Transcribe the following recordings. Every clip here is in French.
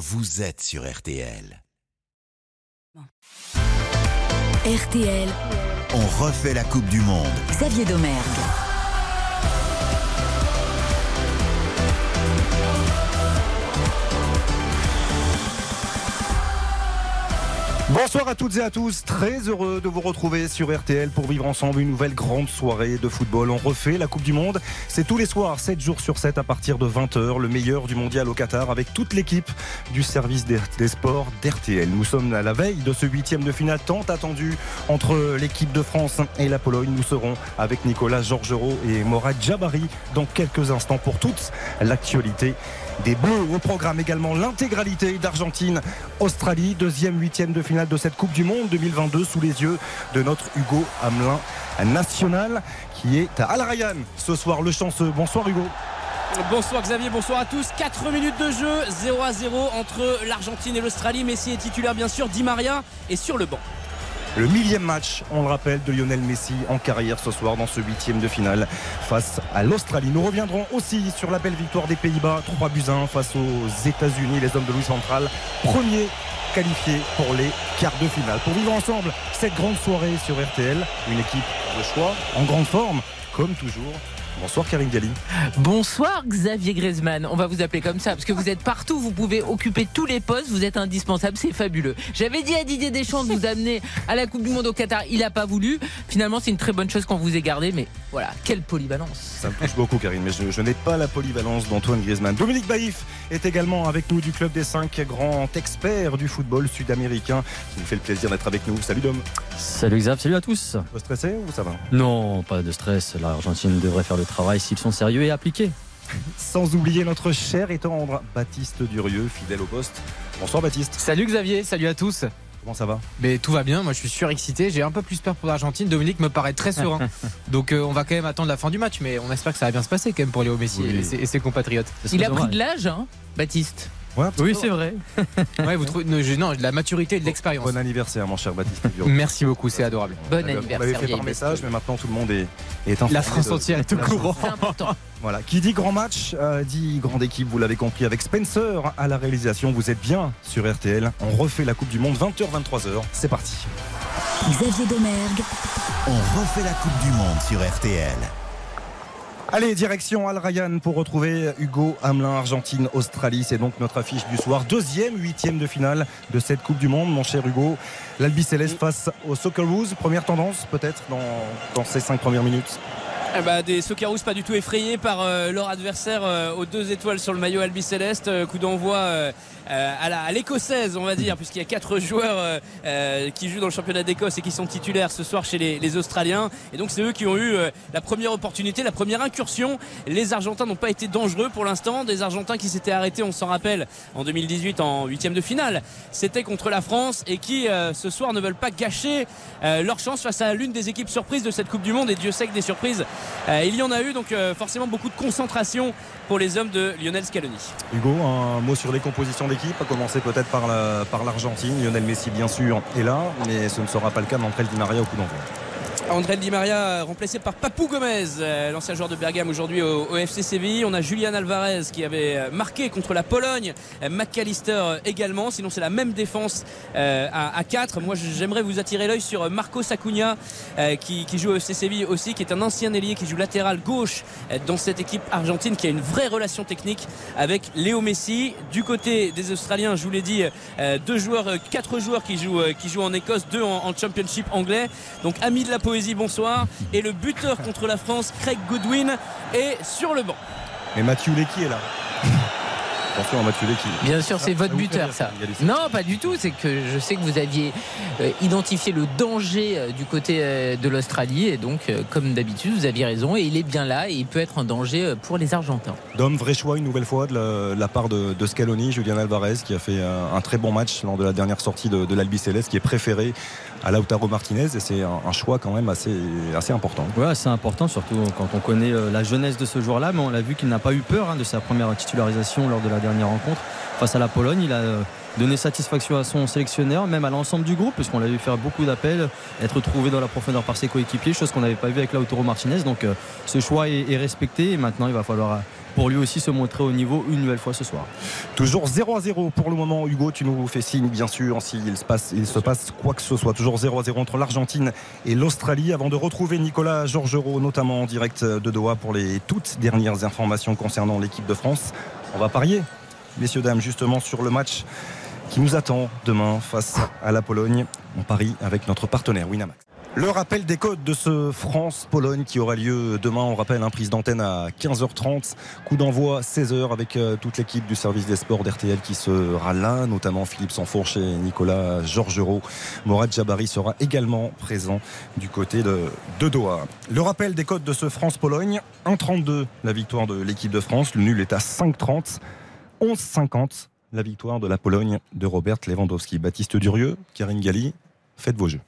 vous êtes sur RTL. RTL, On refait la Coupe du Monde. Xavier Domergue. Bonsoir à toutes et à tous, très heureux de vous retrouver sur RTL pour vivre ensemble une nouvelle grande soirée de football. On refait la Coupe du Monde, c'est tous les soirs, 7 jours sur 7 à partir de 20h, le meilleur du mondial au Qatar avec toute l'équipe du service des, sports d'RTL. Nous sommes à la veille de ce huitième de finale tant attendu entre l'équipe de France et la Pologne. Nous serons avec Nicolas Georgerot et Morad Jabari dans quelques instants pour toute l'actualité des Bleus. Au programme également l'intégralité d'Argentine-Australie, deuxième huitième de finale de cette Coupe du Monde 2022 sous les yeux de notre Hugo Hamelin national qui est à Al Ryan ce soir le chanceux. Bonsoir Hugo. Bonsoir Xavier, bonsoir à tous. 4 minutes de jeu, 0 à 0 entre l'Argentine et l'Australie. Messi est titulaire bien sûr, Di Maria est sur le banc. Le millième match, on le rappelle, de Lionel Messi en carrière ce soir dans ce huitième de finale face à l'Australie. Nous reviendrons aussi sur la belle victoire des Pays-Bas, 3 buts 1 face aux États-Unis, les hommes de Louis Central, premier qualifié pour les quarts de finale. Pour vivre ensemble cette grande soirée sur RTL, une équipe de choix en grande forme, comme toujours. Bonsoir Karine Galli. Bonsoir Xavier Griezmann. On va vous appeler comme ça parce que vous êtes partout, vous pouvez occuper tous les postes, vous êtes indispensable, c'est fabuleux. J'avais dit à Didier Deschamps de vous amener à la Coupe du Monde au Qatar, il n'a pas voulu. Finalement, c'est une très bonne chose qu'on vous ait gardé, mais voilà, quelle polyvalence. Ça me touche beaucoup Karine, mais je, je n'ai pas la polyvalence d'Antoine Griezmann. Dominique Baïf est également avec nous du Club des 5, grand expert du football sud-américain, qui nous fait le plaisir d'être avec nous. Salut Dom. Salut Xav, salut à tous. Vous stressé ou ça va? Non, pas de stress. L'Argentine devrait faire le travail s'ils sont sérieux et appliqués. Sans oublier notre cher et tendre Baptiste Durieux, fidèle au poste. Bonsoir Baptiste. Salut Xavier, salut à tous. Comment ça va? Mais tout va bien, moi je suis surexcité, j'ai un peu plus peur pour l'Argentine. Dominique me paraît très serein. Donc euh, on va quand même attendre la fin du match, mais on espère que ça va bien se passer quand même pour Léo Messi Oui. et, ses, et ses compatriotes. Il a pris de l'âge, hein, Baptiste. Ouais, Oui, c'est vrai. Ouais, vous trouvez non, je- non, de la maturité et de l'expérience. Bon anniversaire, mon cher Baptiste. Merci beaucoup, c'est adorable. Bon On l'avait- On anniversaire, l'avait fait par message, mais maintenant tout le monde est, est. La France de- entière est au courant. C'est important. Voilà. Qui dit grand match, euh, dit grande équipe, vous l'avez compris, avec Spencer à la réalisation. Vous êtes bien sur RTL. On refait la Coupe du Monde 20h, 23h. C'est parti. Xavier Domergue. On refait la Coupe du Monde sur RTL. Allez, direction Al Ryan pour retrouver Hugo Hamelin, Argentine, Australie. C'est donc notre affiche du soir. Deuxième, huitième de finale de cette Coupe du Monde, mon cher Hugo. L'Albi Céleste face aux Socceroos. Première tendance, peut-être, dans, dans ces cinq premières minutes. Eh bah, des Socceroos pas du tout effrayés par euh, leur adversaire euh, aux deux étoiles sur le maillot Albi Céleste. Euh, coup d'envoi à la- à l'écossaise, on va dire, puisqu'il y a quatre joueurs euh, euh, qui jouent dans le championnat d'Écosse et qui sont titulaires ce soir chez les, Australiens. Et donc c'est eux qui ont eu euh, la première opportunité, la première incursion. Les Argentins n'ont pas été dangereux pour l'instant. Des Argentins qui s'étaient arrêtés, on s'en rappelle, en 2018 en huitième de finale. C'était contre la France et qui euh, ce soir ne veulent pas gâcher euh, leur chance face à l'une des équipes surprises de cette Coupe du Monde. Et Dieu sait que des surprises, euh, il y en a eu. Donc euh, forcément beaucoup de concentration pour les hommes de Lionel Scaloni. Hugo, un mot sur les compositions d'équipe, à commencer peut-être par la- par l'Argentine. Lionel Messi, bien sûr, est là, mais ce ne sera pas le cas d'André Di Maria au coup d'envoi. André Di Maria euh, remplacé par Papou Gomez, euh, l'ancien joueur de Bergame aujourd'hui au, FC Séville. On a Julian Alvarez qui avait euh, marqué contre la Pologne, McAllister également. Sinon c'est la même défense à, à 4. Moi j'aimerais vous attirer l'œil sur Marco Acuna euh, qui, joue au FC Séville aussi, qui est un ancien ailier qui joue latéral gauche dans cette équipe argentine qui a une vraie relation technique avec Léo Messi. Du côté des Australiens, je vous l'ai dit, deux joueurs, quatre joueurs qui jouent, qui jouent en Écosse, deux en, en Championship anglais. Donc ami de la poésie, bonsoir. Et le buteur contre la France, Craig Goodwin, est sur le banc. Et Mathieu Lecky est là. Attention à Mathieu Lecky. Bien sûr, c'est votre buteur, ça. Non, pas du tout. C'est que je sais que vous aviez euh, identifié le danger euh, du côté euh, de l'Australie. Et donc, euh, comme d'habitude, vous aviez raison. Et il est bien là. Et il peut être un danger euh, pour les Argentins. Dom, vrai choix une nouvelle fois de la, de la part de, de Scaloni, Julian Alvarez, qui a fait euh, un très bon match lors de la dernière sortie de, de l'Albi Céleste, qui est préféré à Lautaro Martinez. Et c'est un, choix quand même assez, assez important. Ouais, c'est important, surtout quand on connaît euh, la jeunesse de ce joueur-là. Mais on l'a vu qu'il n'a pas eu peur hein, de sa première titularisation lors de la dernière rencontre face à la Pologne. Il a euh, donné satisfaction à son sélectionneur, même à l'ensemble du groupe, puisqu'on l'a vu faire beaucoup d'appels, être trouvé dans la profondeur par ses coéquipiers, chose qu'on n'avait pas vu avec Lautaro Martinez. Donc euh, ce choix est, respecté et maintenant il va falloir pour lui aussi se montrer au niveau une nouvelle fois ce soir. Toujours 0 à 0 pour le moment. Hugo, tu nous fais signe, bien sûr, s'il se passe, il se passe quoi que ce soit. Toujours 0 à 0 entre l'Argentine et l'Australie. Avant de retrouver Nicolas Georgerot, notamment en direct de Doha, pour les toutes dernières informations concernant l'équipe de France. On va parier, messieurs, dames, justement sur le match qui nous attend demain face à la Pologne. On parie avec notre partenaire Winamax. Le rappel des codes de ce France-Pologne qui aura lieu demain. On rappelle, un prise d'antenne à 15h30. Coup d'envoi 16h avec euh, toute l'équipe du service des sports d'RTL qui sera là, notamment Philippe Sanfourche et Nicolas Georgerot. Morad Jabari sera également présent du côté de, de Doha. Le rappel des codes de ce France-Pologne 1,32 la victoire de l'équipe de France. Le nul est à 5,30. 11,50 la victoire de la Pologne de Robert Lewandowski. Baptiste Durieux, Karine Galli, faites vos jeux.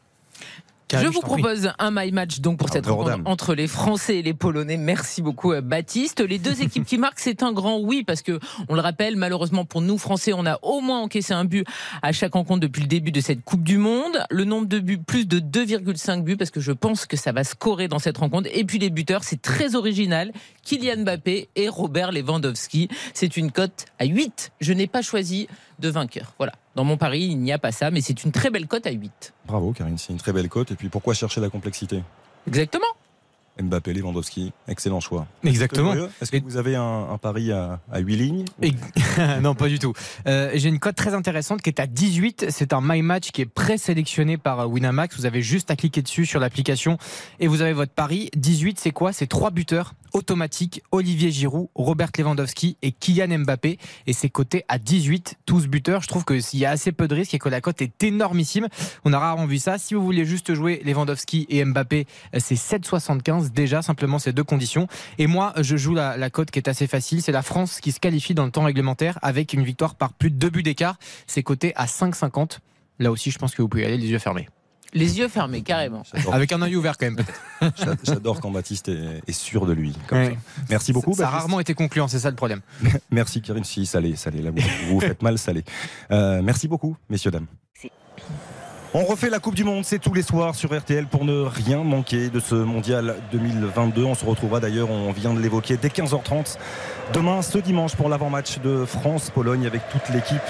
Je vous propose un my match donc pour cette rencontre entre les Français et les Polonais. Merci beaucoup euh, Baptiste. Les deux équipes qui marquent, c'est un grand oui parce que on le rappelle, malheureusement pour nous Français, on a au moins encaissé un but à chaque rencontre depuis le début de cette Coupe du Monde. Le nombre de buts plus de 2,5 buts parce que je pense que ça va scorer dans cette rencontre. Et puis les buteurs, c'est très original. Kylian Mbappé et Robert Lewandowski. C'est une cote à 8. Je n'ai pas choisi de vainqueur. Voilà. Dans mon pari, il n'y a pas ça, mais c'est une très belle cote à 8. Bravo, Karine, c'est une très belle cote. Et puis pourquoi chercher la complexité? Exactement. Mbappé, Lewandowski, excellent choix. Exactement. Est-ce que vous avez un, pari à, à 8 lignes Non, pas du tout. Euh, J'ai une cote très intéressante qui est à 18. C'est un My Match qui est présélectionné par Winamax. Vous avez juste à cliquer dessus sur l'application et vous avez votre pari. 18, c'est quoi? C'est trois buteurs automatique Olivier Giroud, Robert Lewandowski et Kylian Mbappé. Et c'est coté à 18, tous buteurs. Je trouve qu'il y a assez peu de risques et que la cote est énormissime. On a rarement vu ça. Si vous voulez juste jouer Lewandowski et Mbappé, c'est 7,75 déjà, simplement ces deux conditions. Et moi, je joue la, cote qui est assez facile. C'est la France qui se qualifie dans le temps réglementaire avec une victoire par plus de deux buts d'écart. C'est coté à 5,50. Là aussi, je pense que vous pouvez aller les yeux fermés. Les yeux fermés, carrément. Avec un œil ouvert quand même. J'adore quand Baptiste est, sûr de lui. Merci beaucoup. Ça, a rarement été concluant, c'est ça le problème. merci Karine. Si, salé, salé. Là, vous, vous faites mal, salé. Euh, merci beaucoup, messieurs, dames. On refait la Coupe du Monde, c'est tous les soirs sur RTL pour ne rien manquer de ce mondial 2022. On se retrouvera d'ailleurs, on vient de l'évoquer, dès 15h30 demain, ce dimanche, pour l'avant-match de France-Pologne avec toute l'équipe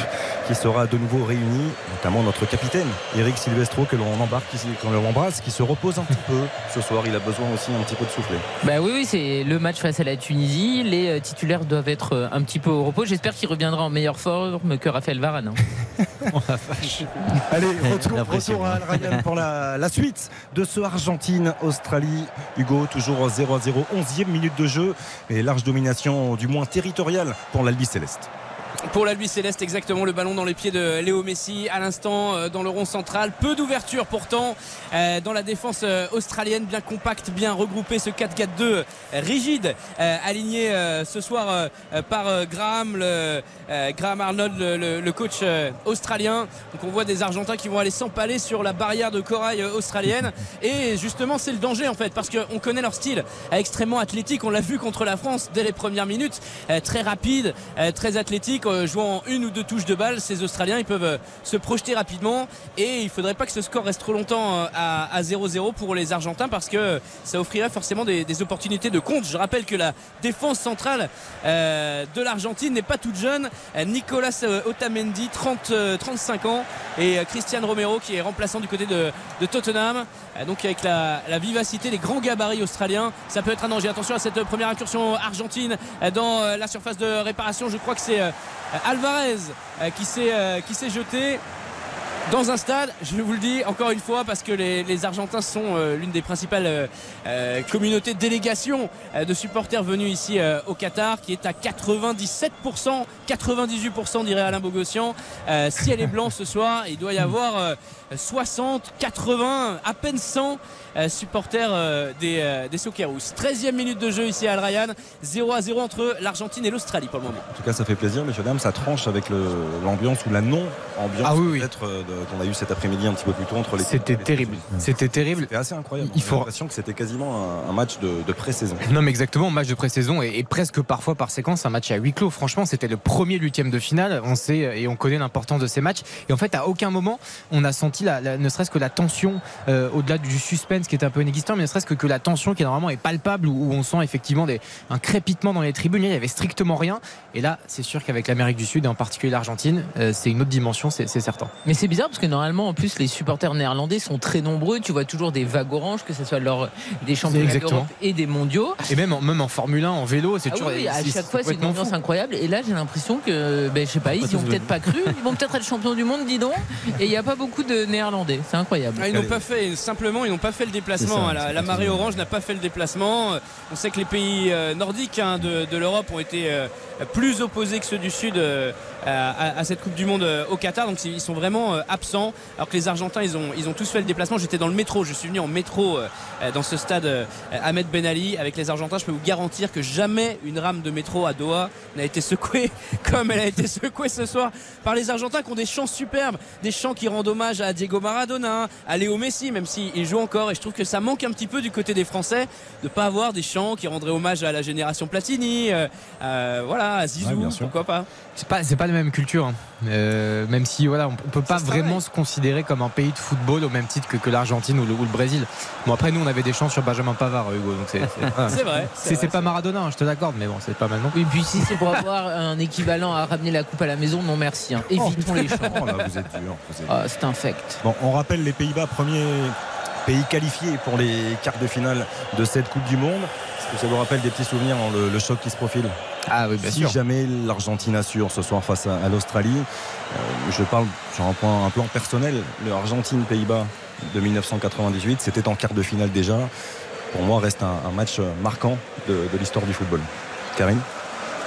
qui sera de nouveau réunie, notamment notre capitaine, Eric Silvestro, que l'on embarque, qu'on l'embrasse, qui se repose un petit peu ce soir. Il a besoin aussi un petit peu de souffler. Bah oui, oui c'est le match face à la Tunisie. Les euh, titulaires doivent être euh, un petit peu au repos. J'espère qu'il reviendra en meilleure forme que Raphaël Varane. Hein. Allez, retour, retour à Al Ryan pour la, suite de ce Argentine-Australie. Hugo, toujours 0 à 0, 11e minute de jeu et large domination du moins territorial pour l'Albi Céleste. Pour la Lui Céleste, exactement le ballon dans les pieds de Léo Messi à l'instant euh, dans le rond central. Peu d'ouverture pourtant euh, dans la défense euh, australienne, bien compacte, bien regroupé ce 4-4-2 rigide, aligné ce soir par Graham, le, Graham Arnold, le, coach australien. Donc on voit des Argentins qui vont aller s'empaler sur la barrière de corail australienne. Et justement, c'est le danger en fait, parce qu'on connaît leur style extrêmement athlétique. On l'a vu contre la France dès les premières minutes, très rapide, très athlétique euh, jouant une ou deux touches de balle, ces Australiens ils peuvent euh, se projeter rapidement et il ne faudrait pas que ce score reste trop longtemps euh, à 0-0 pour les Argentins parce que ça offrirait forcément des, opportunités de compte. Je rappelle que la défense centrale de l'Argentine n'est pas toute jeune. Nicolas Otamendi, 30, 35 ans et Christian Romero qui est remplaçant du côté de, Tottenham. Donc avec la, la, vivacité, les grands gabarits australiens, ça peut être un danger. Attention à cette première incursion argentine dans la surface de réparation. Je crois que c'est euh, Alvarez euh, euh, qui s'est jeté dans un stade, je vous le dis encore une fois, parce que les, Argentins sont l'une des principales communautés de délégation de supporters venus ici au Qatar, qui est à 97%, 98% dirait Alain Bogossian. si elle est blanche ce soir, il doit y avoir 60, 80, à peine 100 euh, supporters euh, des, euh, des 13e minute de jeu ici à Al Ryan, 0 à 0 entre l'Argentine et l'Australie pour le moment. En tout cas, ça fait plaisir, messieurs dames, ça tranche avec l'ambiance ou la non-ambiance ah peut-être qu'on a eu cet après-midi un petit peu plus tôt entre les. C'était terrible. C'était terrible. C'était assez incroyable. Il faut- faut l'impression que c'était quasiment un, un match de, de pré-saison. Non mais exactement, match de pré-saison et, et presque parfois par séquence un match à huis clos. Franchement, c'était le premier huitième de finale. On sait et on connaît l'importance de ces matchs. Et en fait, à aucun moment on a senti la, la- ne serait-ce que la tension euh, au-delà du suspense qui est un peu inexistant, mais ne serait-ce que, que la tension qui normalement est palpable où, où on sent effectivement des, un crépitement dans les tribunes. Il y avait strictement rien. Et là, c'est sûr qu'avec l'Amérique du Sud et en particulier l'Argentine, euh, c'est une autre dimension, c'est certain. Mais c'est bizarre parce que normalement, en plus, les supporters néerlandais sont très nombreux. Tu vois toujours des vagues oranges, que ce soit lors des championnats d'Europe et des mondiaux. Et même en, même en Formule 1, en vélo, c'est Ah toujours. oui, à chaque fois, c'est une ambiance fou. incroyable. Et là, j'ai l'impression que, ben, je sais pas, ils y tous ont peut-être pas cru. Ils vont peut-être être champions du monde, dis donc. Et il n'y a pas beaucoup de néerlandais. C'est incroyable. Ah, ils n'ont pas fait, simplement, ils n'ont pas fait le déplacement. Ça, hein. la, marée orange n'a pas fait le déplacement. On sait que les pays euh, nordiques hein, de, de l'Europe ont été euh, plus opposés que ceux du Sud euh, à, cette Coupe du Monde euh, au Qatar. Donc ils sont vraiment euh, absents. Alors que les Argentins, ils ont, ils ont tous fait le déplacement. J'étais dans le métro. Je suis venu en métro dans ce stade Ahmed Ben Ali avec les Argentins. Je peux vous garantir que jamais une rame de métro à Doha n'a été secouée comme elle a été secouée ce soir par les Argentins qui ont des chants superbes, des chants qui rendent hommage à Diego Maradona, à Léo Messi, même s'il joue encore. Et je trouve que ça manque un petit peu du côté des Français de pas avoir des chants qui rendraient hommage à la génération Platini, voilà, à Zizou, Ouais, bien sûr. pourquoi pas. C'est pas, c'est pas la même culture. hein. Euh, même si voilà, on, on peut pas vraiment se considérer comme un pays de football au même titre que, que l'Argentine ou le, ou le Brésil. Bon après nous on avait des chances sur Benjamin Pavard, Hugo. Donc c'est, vrai. C'est- pas Maradona, hein, je te l'accorde, mais bon c'est pas mal non plus. Et puis si c'est pour avoir un équivalent à ramener la coupe à la maison, non merci. hein. Évitons les chants. Oh là, vous êtes dur. vous êtes- Ah, c'est infect. Bon, on rappelle les Pays-Bas, premier pays qualifié pour les quarts de finale de cette Coupe du Monde. Que ça vous rappelle des petits souvenirs, hein, le, le choc qui se profile Ah oui bien Si sûr. jamais l'Argentine assure ce soir face à, à l'Australie, euh, je parle sur un, point, un plan personnel, le Argentine-Pays-Bas de 1998, c'était en quart de finale déjà. Pour moi, reste un, un match marquant de, de l'histoire du football. Karine,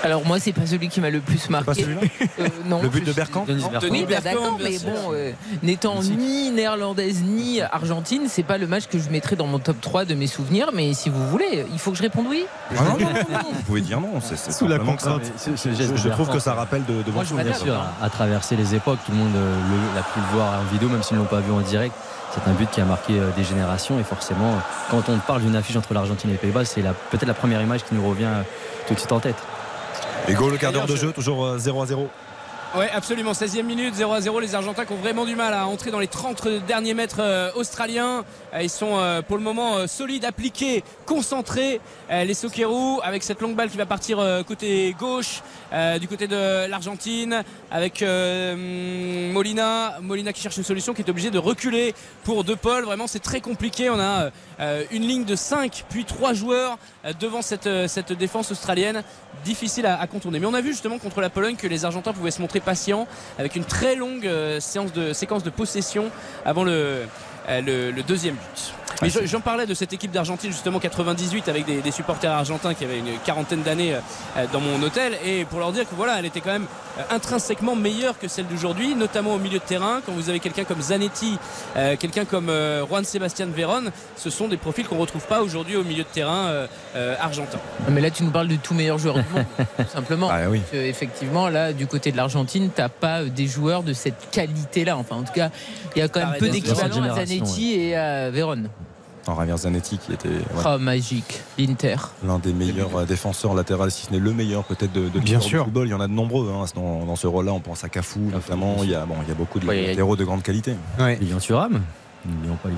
Alors moi, c'est pas celui qui m'a le plus c'est pas marqué. celui-là Euh, non, Le but de Bergkamp Denis Bergkamp. Denis Oui, bah, d'accord, mais bon, euh, n'étant ni néerlandaise ni argentine, c'est pas le match que je mettrais dans mon top 3 de mes souvenirs. Mais si vous voulez, il faut que je réponde oui. Ah non, non, non, vous pouvez dire non. C'est, c'est Sous la contrainte. Je, trouve que ça rappelle de, de bons Moi, m'adapte. Bien sûr, à traverser les époques, tout le monde euh, le- l'a pu le voir en vidéo, même s'ils ne l'ont pas vu en direct. C'est un but qui a marqué des générations et forcément, quand on parle d'une affiche entre l'Argentine et les Pays-Bas, c'est la- peut-être la première image qui nous revient tout de suite en tête. Et go, le quart d'heure de jeu, toujours euh, 0 à 0. Ouais, absolument. 16e minute, 0 à 0. Les Argentins qui ont vraiment du mal à entrer dans les 30 derniers mètres euh, australiens. Euh, ils sont euh, pour le moment euh, solides, appliqués, concentrés. Euh, les Soquerou avec cette longue balle qui va partir euh, côté gauche, euh, du côté de l'Argentine, avec euh, Molina. Molina qui cherche une solution, qui est obligé de reculer pour De Paul. Vraiment, c'est très compliqué. On a euh, une ligne de 5 puis 3 joueurs euh, devant cette, défense australienne difficile à, contourner. Mais on a vu justement contre la Pologne que les Argentins pouvaient se montrer patients avec une très longue séquence de possession avant le deuxième but. Mais je- j'en parlais de cette équipe d'Argentine justement 98 avec des, des supporters argentins qui avaient une quarantaine d'années euh, dans mon hôtel et pour leur dire que voilà elle était quand même euh, intrinsèquement meilleure que celle d'aujourd'hui notamment au milieu de terrain quand vous avez quelqu'un comme Zanetti euh, quelqu'un comme euh, Juan Sebastian Veron ce sont des profils qu'on retrouve pas aujourd'hui au milieu de terrain euh, argentin Mais là, tu nous parles du tout meilleur joueur du monde, tout simplement. Ah oui. Parce que, effectivement, là, du côté de l'Argentine, t'as pas des joueurs de cette qualité-là. Enfin, en tout cas, il y a quand même peu d'équivalents à Zanetti et à Véron. En Javier Zanetti qui était ouais, Oh, magique. L'Inter. l'un des meilleurs euh, défenseurs latéraux, si ce n'est le meilleur peut-être de, de Bien l'histoire sûr. du football. Il y en a de nombreux hein, dans, dans ce rôle-là. On pense à Cafu notamment. Il y a, bon, il y a beaucoup de Ouais, a- de grande qualité. Ouais. Lilian Thuram, n'oublions pas.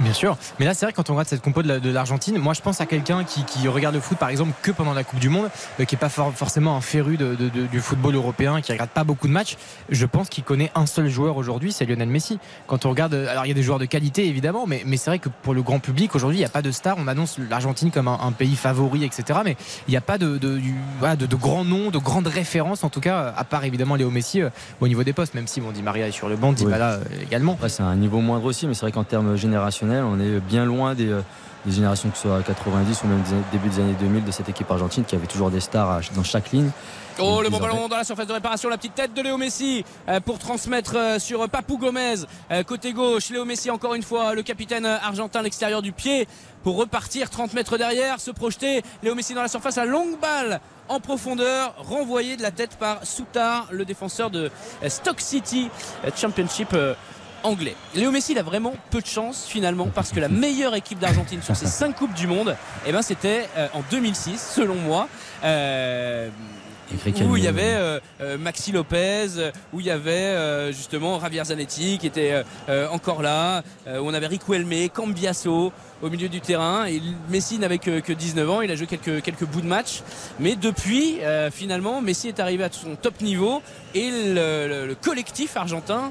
Bien sûr. Mais là, c'est vrai, quand on regarde cette compo de la- de l'Argentine, moi, je pense à quelqu'un qui, qui regarde le foot, par exemple, que pendant la Coupe du Monde, euh, qui n'est pas for- forcément un féru de- de- de- du football européen, qui regarde pas beaucoup de matchs. Je pense qu'il connaît un seul joueur aujourd'hui, c'est Lionel Messi. Quand on regarde, euh, alors il y a des joueurs de qualité, évidemment, mais, mais c'est vrai que pour le grand public, aujourd'hui, il n'y a pas de star. On annonce l'Argentine comme un, un pays favori, etc. Mais il n'y a pas de, voilà, de, grands noms, de grandes références, en tout cas, à part évidemment Léo Messi euh, au niveau des postes, même si bon, Di Maria est sur le banc, Di Oui. Bala euh, également. C'est un niveau moindre aussi, mais c'est vrai qu'en termes générationnels, on est bien loin des, euh, des générations que ce soit à 90 ou même des- début des années 2000 de cette équipe argentine qui avait toujours des stars à- dans chaque ligne. Oh le bon ballon dans la surface de réparation, la petite tête de Léo Messi euh, pour transmettre euh, sur Papou Gomez côté gauche. Léo Messi encore une fois, le capitaine argentin à l'extérieur du pied pour repartir 30 mètres derrière, se projeter. Léo Messi dans la surface, la longue balle en profondeur, renvoyée de la tête par Soutar, le défenseur de Stock City Championship anglais. Léo Messi il a vraiment peu de chance finalement parce que la meilleure équipe d'Argentine sur ces 5 coupes du monde, eh ben c'était euh, en 2006 selon moi. Euh, où il y avait euh, euh, Maxi Lopez, euh, où il y avait euh, justement Javier Zanetti qui était euh, euh, encore là, euh, où on avait Riquelme, Cambiasso au milieu du terrain. Et Messi n'avait que, que 19 ans, il a joué quelques, quelques bouts de match. Mais depuis, euh, finalement, Messi est arrivé à son top niveau et le, le- le collectif argentin euh,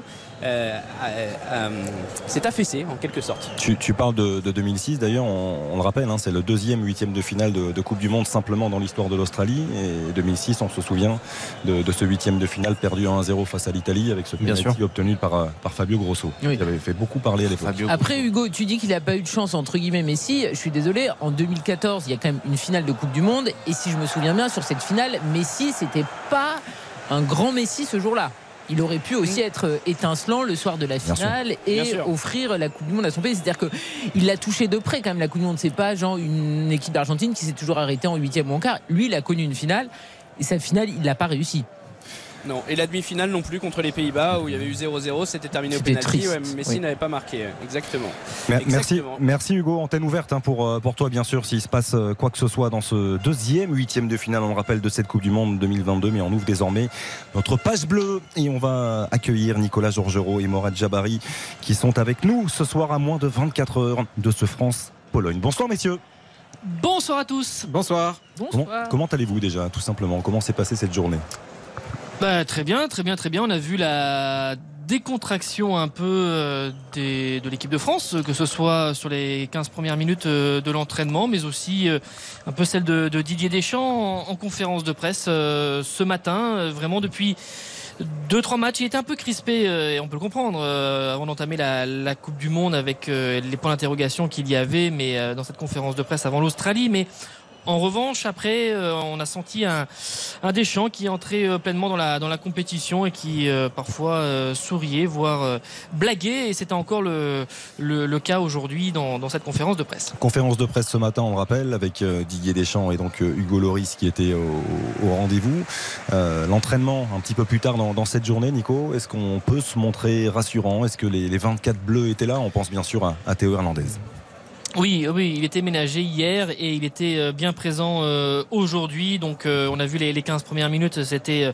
s'est affaissé en quelque sorte. Tu, tu parles de, de 2006, d'ailleurs, on, on le rappelle, hein, c'est le deuxième huitième de finale de, de Coupe du Monde simplement dans l'histoire de l'Australie. Et 2006, on se souvient de, de ce huitième de finale perdu 1-0 face à l'Italie avec ce penalty obtenu par, euh, par Fabio Grosso. Oui. qui avait fait beaucoup parler à l'époque. Après Hugo, tu dis qu'il n'a pas eu de chance entre guillemets Messi. Je suis désolé, en 2014, il y a quand même une finale de Coupe du Monde et si je me souviens bien sur cette finale, Messi c'était pas un grand Messi ce jour-là. Il aurait pu aussi être étincelant le soir de la finale Bien et offrir la Coupe du Monde à son pays. C'est-à-dire que il l'a touché de près quand même la Coupe du Monde. C'est pas genre une équipe d'Argentine qui s'est toujours arrêtée en huitième ou en quart. Lui, il a connu une finale et sa finale, il l'a pas réussi. Non, et la demi-finale non plus contre les Pays-Bas où il y avait eu 0-0, c'était terminé au triste, Ouais, Messi oui. n'avait pas marqué, exactement. Mer- Merci, Exactement. merci Hugo. Antenne ouverte hein, pour, euh, pour toi, bien sûr, s'il se passe euh, quoi que ce soit dans ce deuxième huitième de finale, on le rappelle, de cette Coupe du Monde 2022. Mais on ouvre désormais notre page bleue et on va accueillir Nicolas Georgerot et Morad Jabari qui sont avec nous ce soir à moins de 24 heures de ce France-Pologne. Bonsoir, messieurs. Bonsoir à tous. Bonsoir. Comment, Bonsoir. comment allez-vous déjà, tout simplement? Comment s'est passée cette journée? Bah, très bien, très bien, très bien. On a vu la décontraction un peu euh, des, de l'équipe de France, que ce soit sur les 15 premières minutes euh, de l'entraînement, mais aussi euh, un peu celle de, de Didier Deschamps en, en conférence de presse euh, ce matin. Euh, Vraiment depuis deux trois matchs, il était un peu crispé euh, et on peut le comprendre euh, avant d'entamer la, la Coupe du Monde avec euh, les points d'interrogation qu'il y avait, mais euh, dans cette conférence de presse avant l'Australie, mais en revanche, après, euh, on a senti un, un Deschamps qui entré euh, pleinement dans la, compétition et qui euh, parfois souriait, voire euh, blaguait. Et c'était encore le, cas aujourd'hui dans, cette conférence de presse. Conférence de presse ce matin, on le rappelle, avec Didier Deschamps et donc Hugo Loris qui était au, rendez-vous. L'entraînement un petit peu plus tard dans, cette journée, Nico, est-ce qu'on peut se montrer rassurant? Est-ce que les, les 24 bleus étaient là? On pense bien sûr à, à Théo Hernandez. Oui, oui, il était ménagé hier et il était euh, bien présent euh, aujourd'hui. Donc, euh, on a vu les, les 15 premières minutes. C'était euh,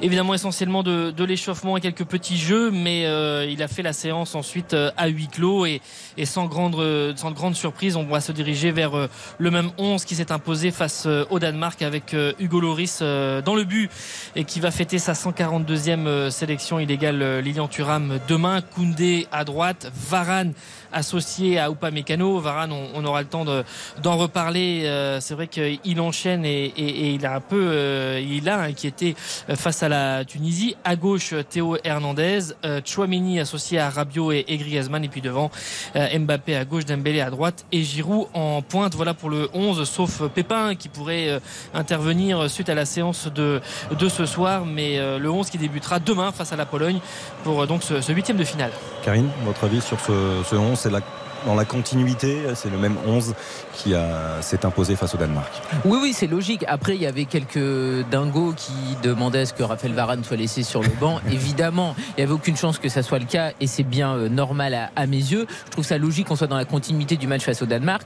évidemment essentiellement de, l'échauffement et quelques petits jeux, mais euh, il a fait la séance ensuite euh, à huis clos et, sans grande, euh, sans grande surprise, on va se diriger vers euh, le même 11 qui s'est imposé face euh, au Danemark avec euh, Hugo Loris euh, dans le but et qui va fêter sa 142e euh, sélection illégale euh, Lilian Thuram demain. Koundé à droite, Varane associé à Upamecano. Varane, on, on aura le temps de- d'en reparler. Euh, c'est vrai qu'il enchaîne et, il a un peu, euh, il a inquiété euh, face à la Tunisie. À gauche, Théo Hernandez, Chouameni associé à Rabiot et, et Griezmann, et puis devant Mbappé à gauche, Dembélé à droite et Giroud en pointe. Voilà pour le 11, sauf Pépin qui pourrait intervenir suite à la séance de, de ce soir, mais le 11 qui débutera demain face à la Pologne pour donc ce, ce huitième de finale. Karine, votre avis sur ce, ce 11 C'est la- dans la continuité, c'est le même 11 qui s'est imposé face au Danemark. Oui, oui, c'est logique. Après, il y avait quelques dingos qui demandaient à ce que Raphaël Varane soit laissé sur le banc. Évidemment, il n'y avait aucune chance que ça soit le cas et c'est bien euh, normal à, à mes yeux. Je trouve ça logique qu'on soit dans la continuité du match face au Danemark.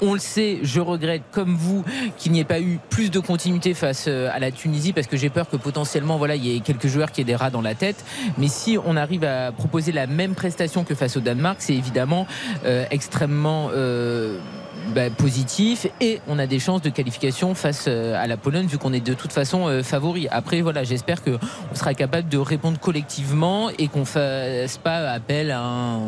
On le sait, je regrette, comme vous, qu'il n'y ait pas eu plus de continuité face euh, à la Tunisie parce que j'ai peur que potentiellement, voilà, il y ait quelques joueurs qui aient des rats dans la tête. Mais si on arrive à proposer la même prestation que face au Danemark, c'est évidemment euh, extrêmement euh, bah, positif et on a des chances de qualification face euh, à la Pologne vu qu'on est de toute façon euh, favori. Après voilà, j'espère que on sera capable de répondre collectivement et qu'on fasse pas appel à un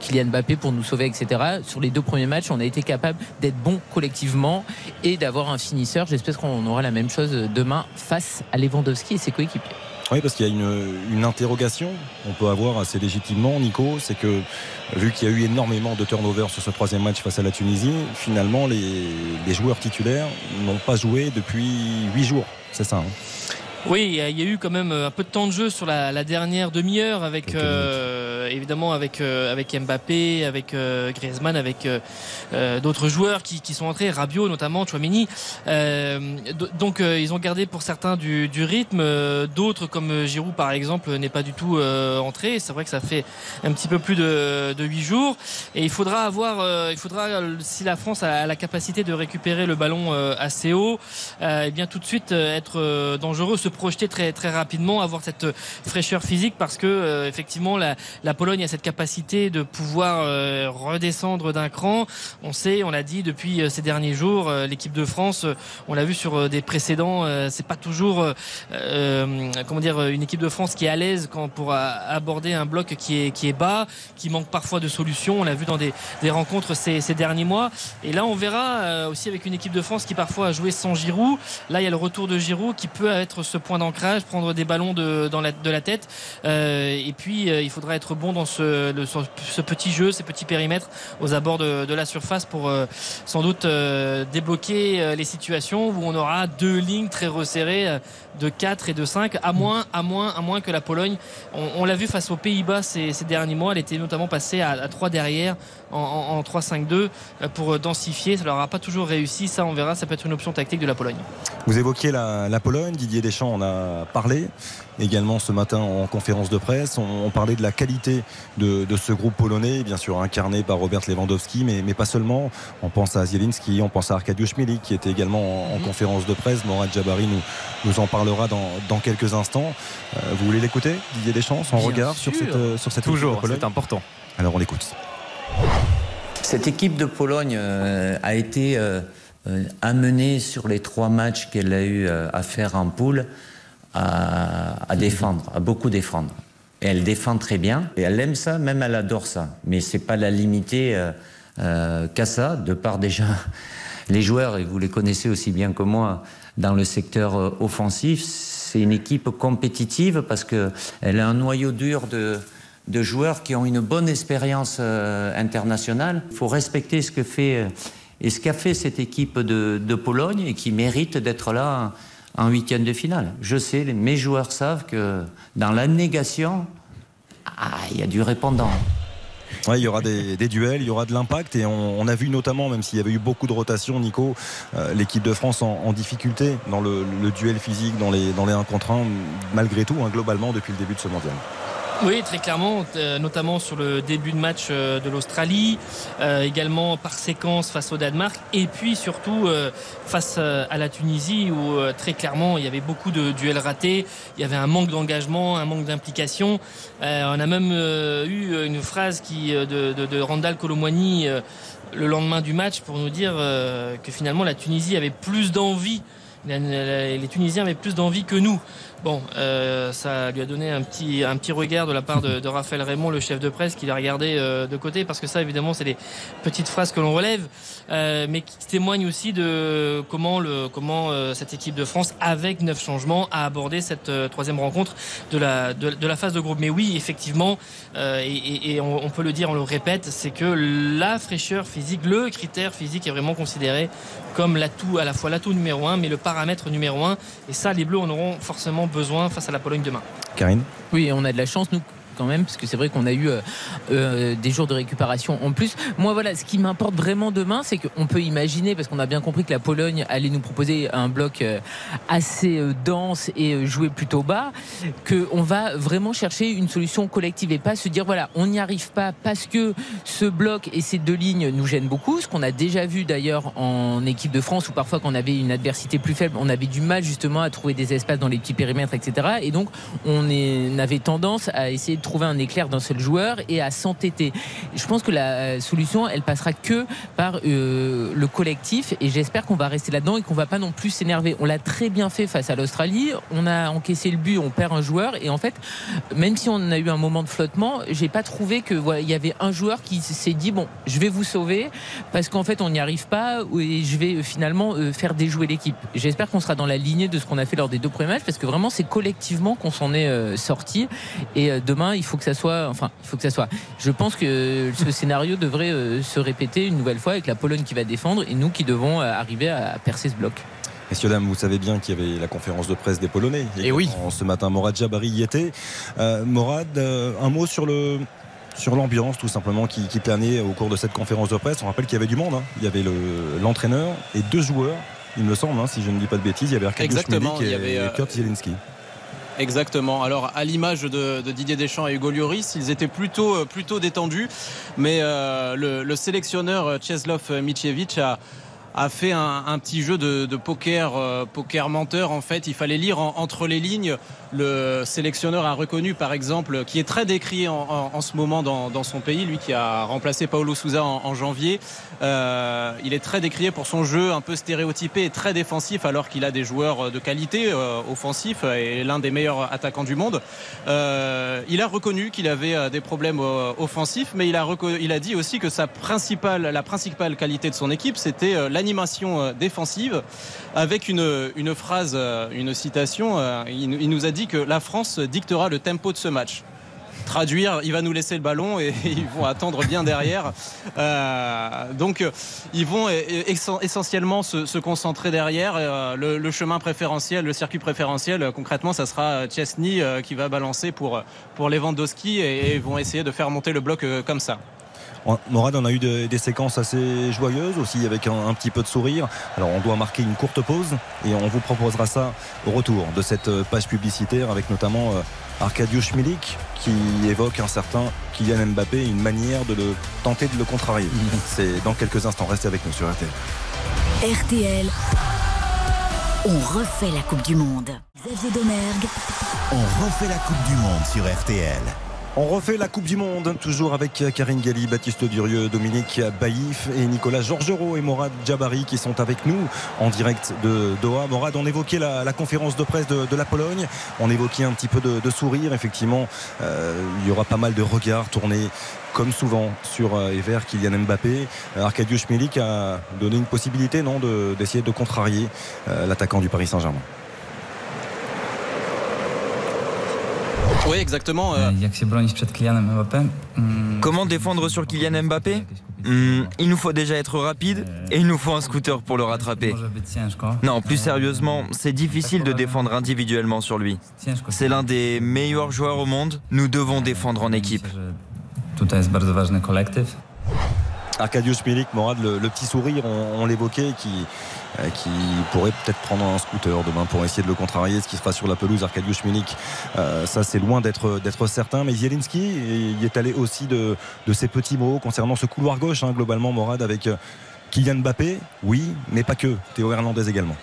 Kylian Mbappé pour nous sauver, etc. Sur les deux premiers matchs, on a été capable d'être bon collectivement et d'avoir un finisseur. J'espère qu'on aura la même chose demain face à Lewandowski et ses coéquipiers. Oui, parce qu'il y a une, une interrogation qu'on peut avoir assez légitimement, Nico, c'est que vu qu'il y a eu énormément de turnover sur ce troisième match face à la Tunisie, finalement les, les joueurs titulaires n'ont pas joué depuis huit jours. C'est ça. hein Oui, il y a- eu quand même euh, un peu de temps de jeu sur la, la dernière demi-heure avec euh, évidemment avec avec Mbappé, avec Griezmann, avec d'autres joueurs qui, qui, sont entrés, Rabiot notamment, Chouamini. donc ils ont gardé pour certains du, du rythme, d'autres comme Giroud par exemple n'est pas du tout entré. C'est vrai que ça fait un petit peu plus de, de 8 jours et il faudra avoir, il faudra si la France a la capacité de récupérer le ballon assez haut, et bien tout de suite être dangereux, projeter très très rapidement, avoir cette fraîcheur physique parce que euh, effectivement la, la, Pologne a cette capacité de pouvoir euh, redescendre d'un cran. On sait, on l'a dit depuis euh, ces derniers jours, l'équipe de France, on l'a vu sur des précédents, c'est pas toujours comment dire une équipe de France qui est à l'aise quand pour aborder un bloc qui est qui est bas, qui manque parfois de solutions. On l'a vu dans des, des rencontres ces, ces, derniers mois. Et là, on verra aussi avec une équipe de France qui parfois a joué sans Giroud. Là, il y a le retour de Giroud qui peut être ce point d'ancrage, prendre des ballons de, la, tête. Euh, et puis, euh, il faudra être bon dans ce, petit jeu, ces petits périmètres aux abords de, de la surface pour euh, sans doute débloquer les situations où on aura deux lignes très resserrées de 4 et de 5, à moins, à moins, à moins que la Pologne, on, l'a vu face aux Pays-Bas ces, derniers mois, elle était notamment passée à, à 3 derrière en, en, 3-5-2 pour densifier. Ça leur a pas toujours réussi. Ça, on verra. Ça peut être une option tactique de la Pologne. Vous évoquiez la, la Pologne. Didier Deschamps en a parlé également ce matin en conférence de presse. On, parlait de la qualité de, ce groupe polonais, bien sûr incarné par Robert Lewandowski, mais, mais pas seulement. On pense à Zielinski, on pense à Arkadiusz Milik qui était également en, mhm. conférence de presse. Morad Jabari nous, nous en parlera dans, dans quelques instants. Euh, vous voulez l'écouter, Didier Deschamps, son regard sur cette, euh, sur cette Toujours, c'est important. Alors on l'écoute. Cette équipe de Pologne euh, a été amenée sur les trois matchs qu'elle a eu à faire en poule à, défendre, à beaucoup défendre. Et elle défend très bien. Et elle aime ça, même elle adore ça. Mais c'est pas la limiter euh, euh, qu'à ça, de par déjà les joueurs, et vous les connaissez aussi bien que moi, dans le secteur euh, offensif. C'est une équipe compétitive parce qu'elle a un noyau dur de, joueurs qui ont une bonne expérience internationale. Il faut respecter ce que fait et ce qu'a fait cette équipe de Pologne et qui mérite d'être là en huitième de finale. Je sais, mes joueurs savent que dans la négation, ah, il y a du répondant. il y aura des, duels, il y aura de l'impact et on, a vu notamment, même s'il y avait eu beaucoup de rotation, Nico, euh, l'équipe de France en, difficulté dans le, duel physique, dans les, dans les 1 contre 1, malgré tout, hein, globalement, depuis le début de ce mondial. Oui, très clairement, euh, notamment sur le début de match euh, de l'Australie, euh, également par séquence face au Danemark, et puis surtout face à la Tunisie où très clairement il y avait beaucoup de duels ratés, il y avait un manque d'engagement, un manque d'implication. on a même eu une phrase qui de, de, de Randall Colomwani le lendemain du match pour nous dire que finalement la Tunisie avait plus d'envie les Tunisiens avaient plus d'envie que nous. Bon, euh, ça lui a donné un petit, un petit regard de la part de, Raphaël Raymond, le chef de presse, qui l'a regardé euh, de côté, parce que ça, évidemment, c'est des petites phrases que l'on relève, euh, mais qui témoignent aussi de comment, le, comment cette équipe de France, avec neuf changements, a abordé cette troisième rencontre de la, de, la phase de groupe. Mais oui, effectivement, et, et on, on, peut le dire, on le répète, c'est que la fraîcheur physique, le critère physique est vraiment considéré comme l'atout, à la fois l'atout numéro un, mais le paramètre numéro un. Et ça, les Bleus en auront forcément besoin face à la Pologne demain. Karine Oui, on a de la chance, nous, quand même, parce que c'est vrai qu'on a eu euh, euh, des jours de récupération en plus. Moi, voilà, ce qui m'importe vraiment demain, c'est qu'on peut imaginer, parce qu'on a bien compris que la Pologne allait nous proposer un bloc euh, assez dense et jouer plutôt bas, qu'on va vraiment chercher une solution collective et pas se dire, voilà, on n'y arrive pas parce que ce bloc et ces deux lignes nous gênent beaucoup, ce qu'on a déjà vu d'ailleurs en équipe de France, où parfois quand on avait une adversité plus faible, on avait du mal justement à trouver des espaces dans les petits périmètres, etc. Et donc, on, avait tendance à essayer de trouver un éclair d'un seul joueur et à s'entêter. Je pense que la euh, solution, elle passera que par euh, le collectif et j'espère qu'on va rester là-dedans et qu'on va pas non plus s'énerver. On l'a très bien fait face à l'Australie. On a encaissé le but, on perd un joueur et en fait, même si on a eu un moment de flottement, j'ai pas trouvé que voilà, il y avait un joueur qui s'est dit bon, je vais vous sauver parce qu'en fait on n'y arrive pas et je vais euh, finalement faire déjouer l'équipe. J'espère qu'on sera dans la lignée de ce qu'on a fait lors des deux premiers matchs parce que vraiment c'est collectivement qu'on s'en est sorti et demain il faut que ça soit, enfin, il faut que ça soit. Je pense que ce scénario devrait euh, se répéter une nouvelle fois avec la Pologne qui va défendre et nous qui devons euh, arriver à percer ce bloc. Messieurs, dames, vous savez bien qu'il y avait la conférence de presse des Polonais. Et oui. Ce matin, Morad Jabari y était. Euh, Morad, un mot sur le, sur l'ambiance tout simplement qui, qui, planait au cours de cette conférence de presse. On rappelle qu'il y avait du monde. Hein. Il y avait l'entraîneur et deux joueurs, il me semble, hein, si je ne dis pas de bêtises. Il y avait Arkadiusz Milik et, avait, euh... Kurt Zielinski. Exactement. Alors à l'image de, Didier Deschamps et Hugo Lloris, ils étaient plutôt euh, plutôt détendus, mais euh, le, le, sélectionneur Czeslaw Miciewicz a a fait un, petit jeu de, poker, euh, poker menteur. En fait, il fallait lire en, entre les lignes. Le sélectionneur a reconnu, par exemple, qui est très décrié en, ce moment dans, son pays, lui qui a remplacé Paulo Souza en, janvier. Euh, il est très décrié pour son jeu un peu stéréotypé et très défensif, alors qu'il a des joueurs de qualité euh, offensifs et l'un des meilleurs attaquants du monde. Euh, il a reconnu qu'il avait euh, des problèmes euh, offensifs, mais il a, il a dit aussi que sa principale, la principale qualité de son équipe, c'était l'animation euh, défensive avec une, phrase, euh, une citation. Euh, il, nous a dit que la France dictera le tempo de ce match traduire, il va nous laisser le ballon et ils vont attendre bien derrière. Euh, donc ils vont essentiellement se, concentrer derrière. Le, chemin préférentiel, le circuit préférentiel, concrètement, ça sera Chesney qui va balancer pour, pour Lewandowski et, et vont essayer de faire monter le bloc comme ça. Morad, on a eu de, des séquences assez joyeuses aussi avec un, un, petit peu de sourire. Alors on doit marquer une courte pause et on vous proposera ça au retour de cette page publicitaire avec notamment euh, Arkadiusz Milik qui évoque un certain Kylian Mbappé, une manière de le tenter de le contrarier. C'est dans quelques instants. Restez avec nous sur RTL. RTL. On refait la Coupe du Monde. Xavier Domergue. On refait la Coupe du Monde sur RTL. On refait la Coupe du Monde, toujours avec Karine Galli, Baptiste Durieux, Dominique Baïf et Nicolas Georgerot et Morad Jabari qui sont avec nous en direct de Doha. Morad, on évoquait la, conférence de presse de, la Pologne, on évoquait un petit peu de, sourire. Effectivement, euh, il y aura pas mal de regards tournés comme souvent sur euh, et vers Kylian Mbappé. Arkadiusz Milik a donné une possibilité non d'essayer de, contrarier euh, l'attaquant du Paris Saint-Germain. Oui, exactement. Comment défendre sur Kylian Mbappé? mmh, Il nous faut déjà être rapide et il nous faut un scooter pour le rattraper. Non, plus sérieusement, c'est difficile de défendre individuellement sur lui. C'est l'un des meilleurs joueurs au monde. Nous devons défendre en équipe. Arkadiusz Milik, Morad, le, le, petit sourire, on, on l'évoquait, qui, euh, qui pourrait peut-être prendre un scooter demain pour essayer de le contrarier, ce qui sera sur la pelouse. Arkadiusz euh, ça c'est loin d'être certain. Mais Zielinski il est allé aussi de, ces petits mots concernant ce couloir gauche, hein, globalement, Morad, avec Kylian Mbappé, oui, mais pas que. Théo Hernandez également.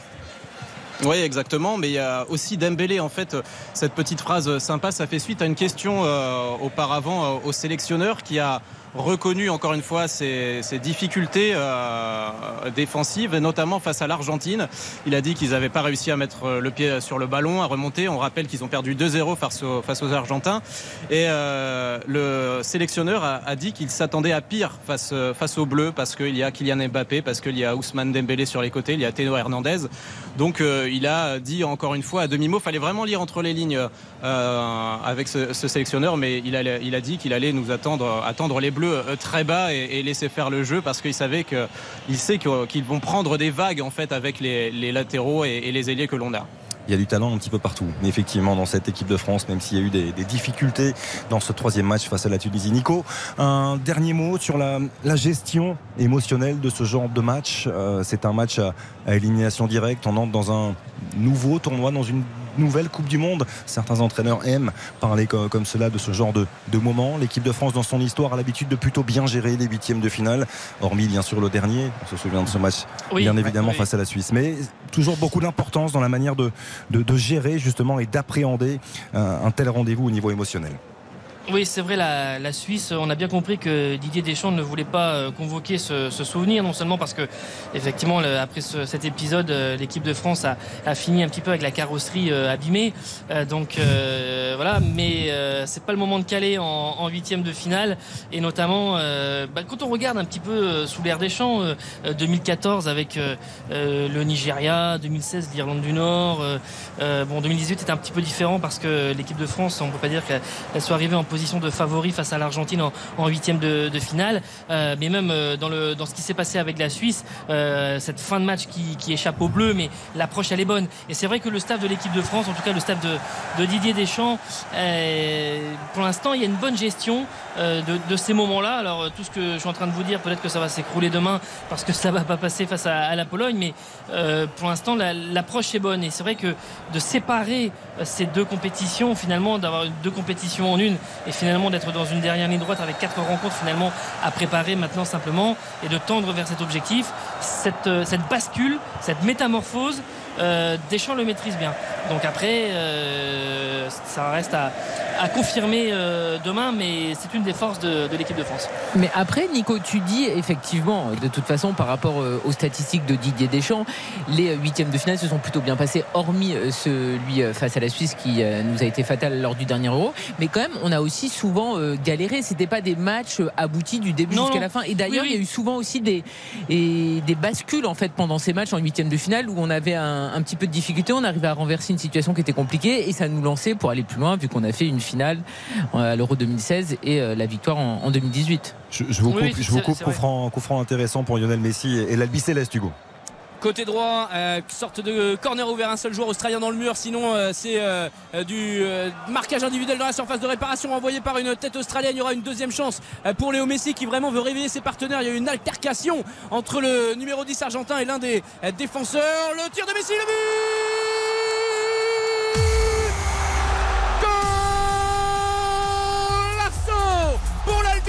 Oui, exactement. Mais il y a aussi Dembélé. En fait, cette petite phrase sympa, ça fait suite à une question euh, auparavant euh, au sélectionneur qui a reconnu encore une fois ses, difficultés euh, défensives, notamment face à l'Argentine. Il a dit qu'ils n'avaient pas réussi à mettre le pied sur le ballon, à remonter. On rappelle qu'ils ont perdu 2-0 face, au, face aux Argentins. Et euh, le sélectionneur a, dit qu'il s'attendait à pire face, aux Bleus parce qu'il y a Kylian Mbappé, parce qu'il y a Ousmane Dembélé sur les côtés, il y a Théo Hernandez. Donc euh, il a dit encore une fois à demi-mot, fallait vraiment lire entre les lignes euh, avec ce, sélectionneur, mais il a, dit qu'il allait nous attendre, attendre les Bleus très bas et, laisser faire le jeu parce qu'il savait que, sait qu'ils vont prendre des vagues en fait avec les, latéraux et, les ailiers que l'on a il y a du talent un petit peu partout. Effectivement, dans cette équipe de France, même s'il y a eu des, difficultés dans ce troisième match face à la Tunisie. Nico, un dernier mot sur la, gestion émotionnelle de ce genre de match. Euh, c'est un match à, élimination directe. On entre dans un nouveau tournoi, dans une nouvelle Coupe du Monde. Certains entraîneurs aiment parler comme, comme cela de ce genre de, de moment. L'équipe de France, dans son histoire, a l'habitude de plutôt bien gérer les huitièmes de finale, hormis bien sûr le dernier. On se souvient de ce match, oui, bien évidemment, oui. face à la Suisse. Mais toujours beaucoup d'importance dans la manière de, de, de gérer justement et d'appréhender un, un tel rendez-vous au niveau émotionnel. Oui, c'est vrai, la, Suisse, on a bien compris que Didier Deschamps ne voulait pas euh, convoquer ce, souvenir, non seulement parce que, effectivement, après ce, cet épisode, euh, l'équipe de France a, fini un petit peu avec la carrosserie euh, abîmée. donc, euh, voilà, mais c'est pas le moment de caler en huitième de finale. Et notamment, bah, quand on regarde un petit peu sous l'air Deschamps, 2014 avec le Nigeria, 2016 l'Irlande du Nord, bon, 2018 était un petit peu différent parce que l'équipe de France, on peut pas dire qu'elle soit arrivée en position de favori face à l'Argentine en huitième de, de, finale. Euh, mais même euh, dans, le, dans ce qui s'est passé avec la Suisse, euh, cette fin de match qui, qui échappe au bleu, mais l'approche elle est bonne. Et c'est vrai que le staff de l'équipe de France, en tout cas le staff de, de Didier Deschamps, pour l'instant, il y a une bonne gestion euh, de, ces moments-là. Alors, euh, tout ce que je suis en train de vous dire, peut-être que ça va s'écrouler demain parce que ça va pas passer face à, la Pologne, mais euh, pour l'instant, l'approche la, est bonne. Et c'est vrai que de séparer ces deux compétitions, finalement, d'avoir deux compétitions en une, et finalement d'être dans une dernière ligne droite avec quatre rencontres finalement à préparer maintenant simplement, et de tendre vers cet objectif, cette, cette bascule, cette métamorphose, euh, Deschamps le maîtrise bien. Donc après, euh, ça reste à, à confirmer euh, demain, mais c'est une des forces de, de l'équipe de France. Mais après, Nico, tu dis effectivement, de toute façon, par rapport aux statistiques de Didier Deschamps, les huitièmes de finale se sont plutôt bien passés, hormis celui face à la Suisse qui nous a été fatal lors du dernier Euro. Mais quand même, on a aussi souvent galéré. C'était pas des matchs aboutis du début jusqu'à la fin. Et d'ailleurs, oui, oui. il y a eu souvent aussi des, et des bascules en fait pendant ces matchs en huitième de finale où on avait un, un petit peu de difficulté. On arrivait à renverser une situation qui était compliquée et ça nous lançait pour aller plus loin vu qu'on a fait une finale à l'Euro 2016 et la victoire en, en 2018. Je, je, vous coupe, oui, je vous coupe coup franc, coup franc intéressant pour Lionel Messi et l'Albi Céleste, Hugo. Côté droit, euh, sorte de corner ouvert, un seul joueur australien dans le mur. Sinon, euh, c'est euh, du marquage individuel dans la surface de réparation envoyé par une tête australienne. Il y aura une deuxième chance pour Léo Messi qui vraiment veut réveiller ses partenaires. Il y a eu une altercation entre le numéro 10 argentin et l'un des défenseurs. Le tir de Messi, le but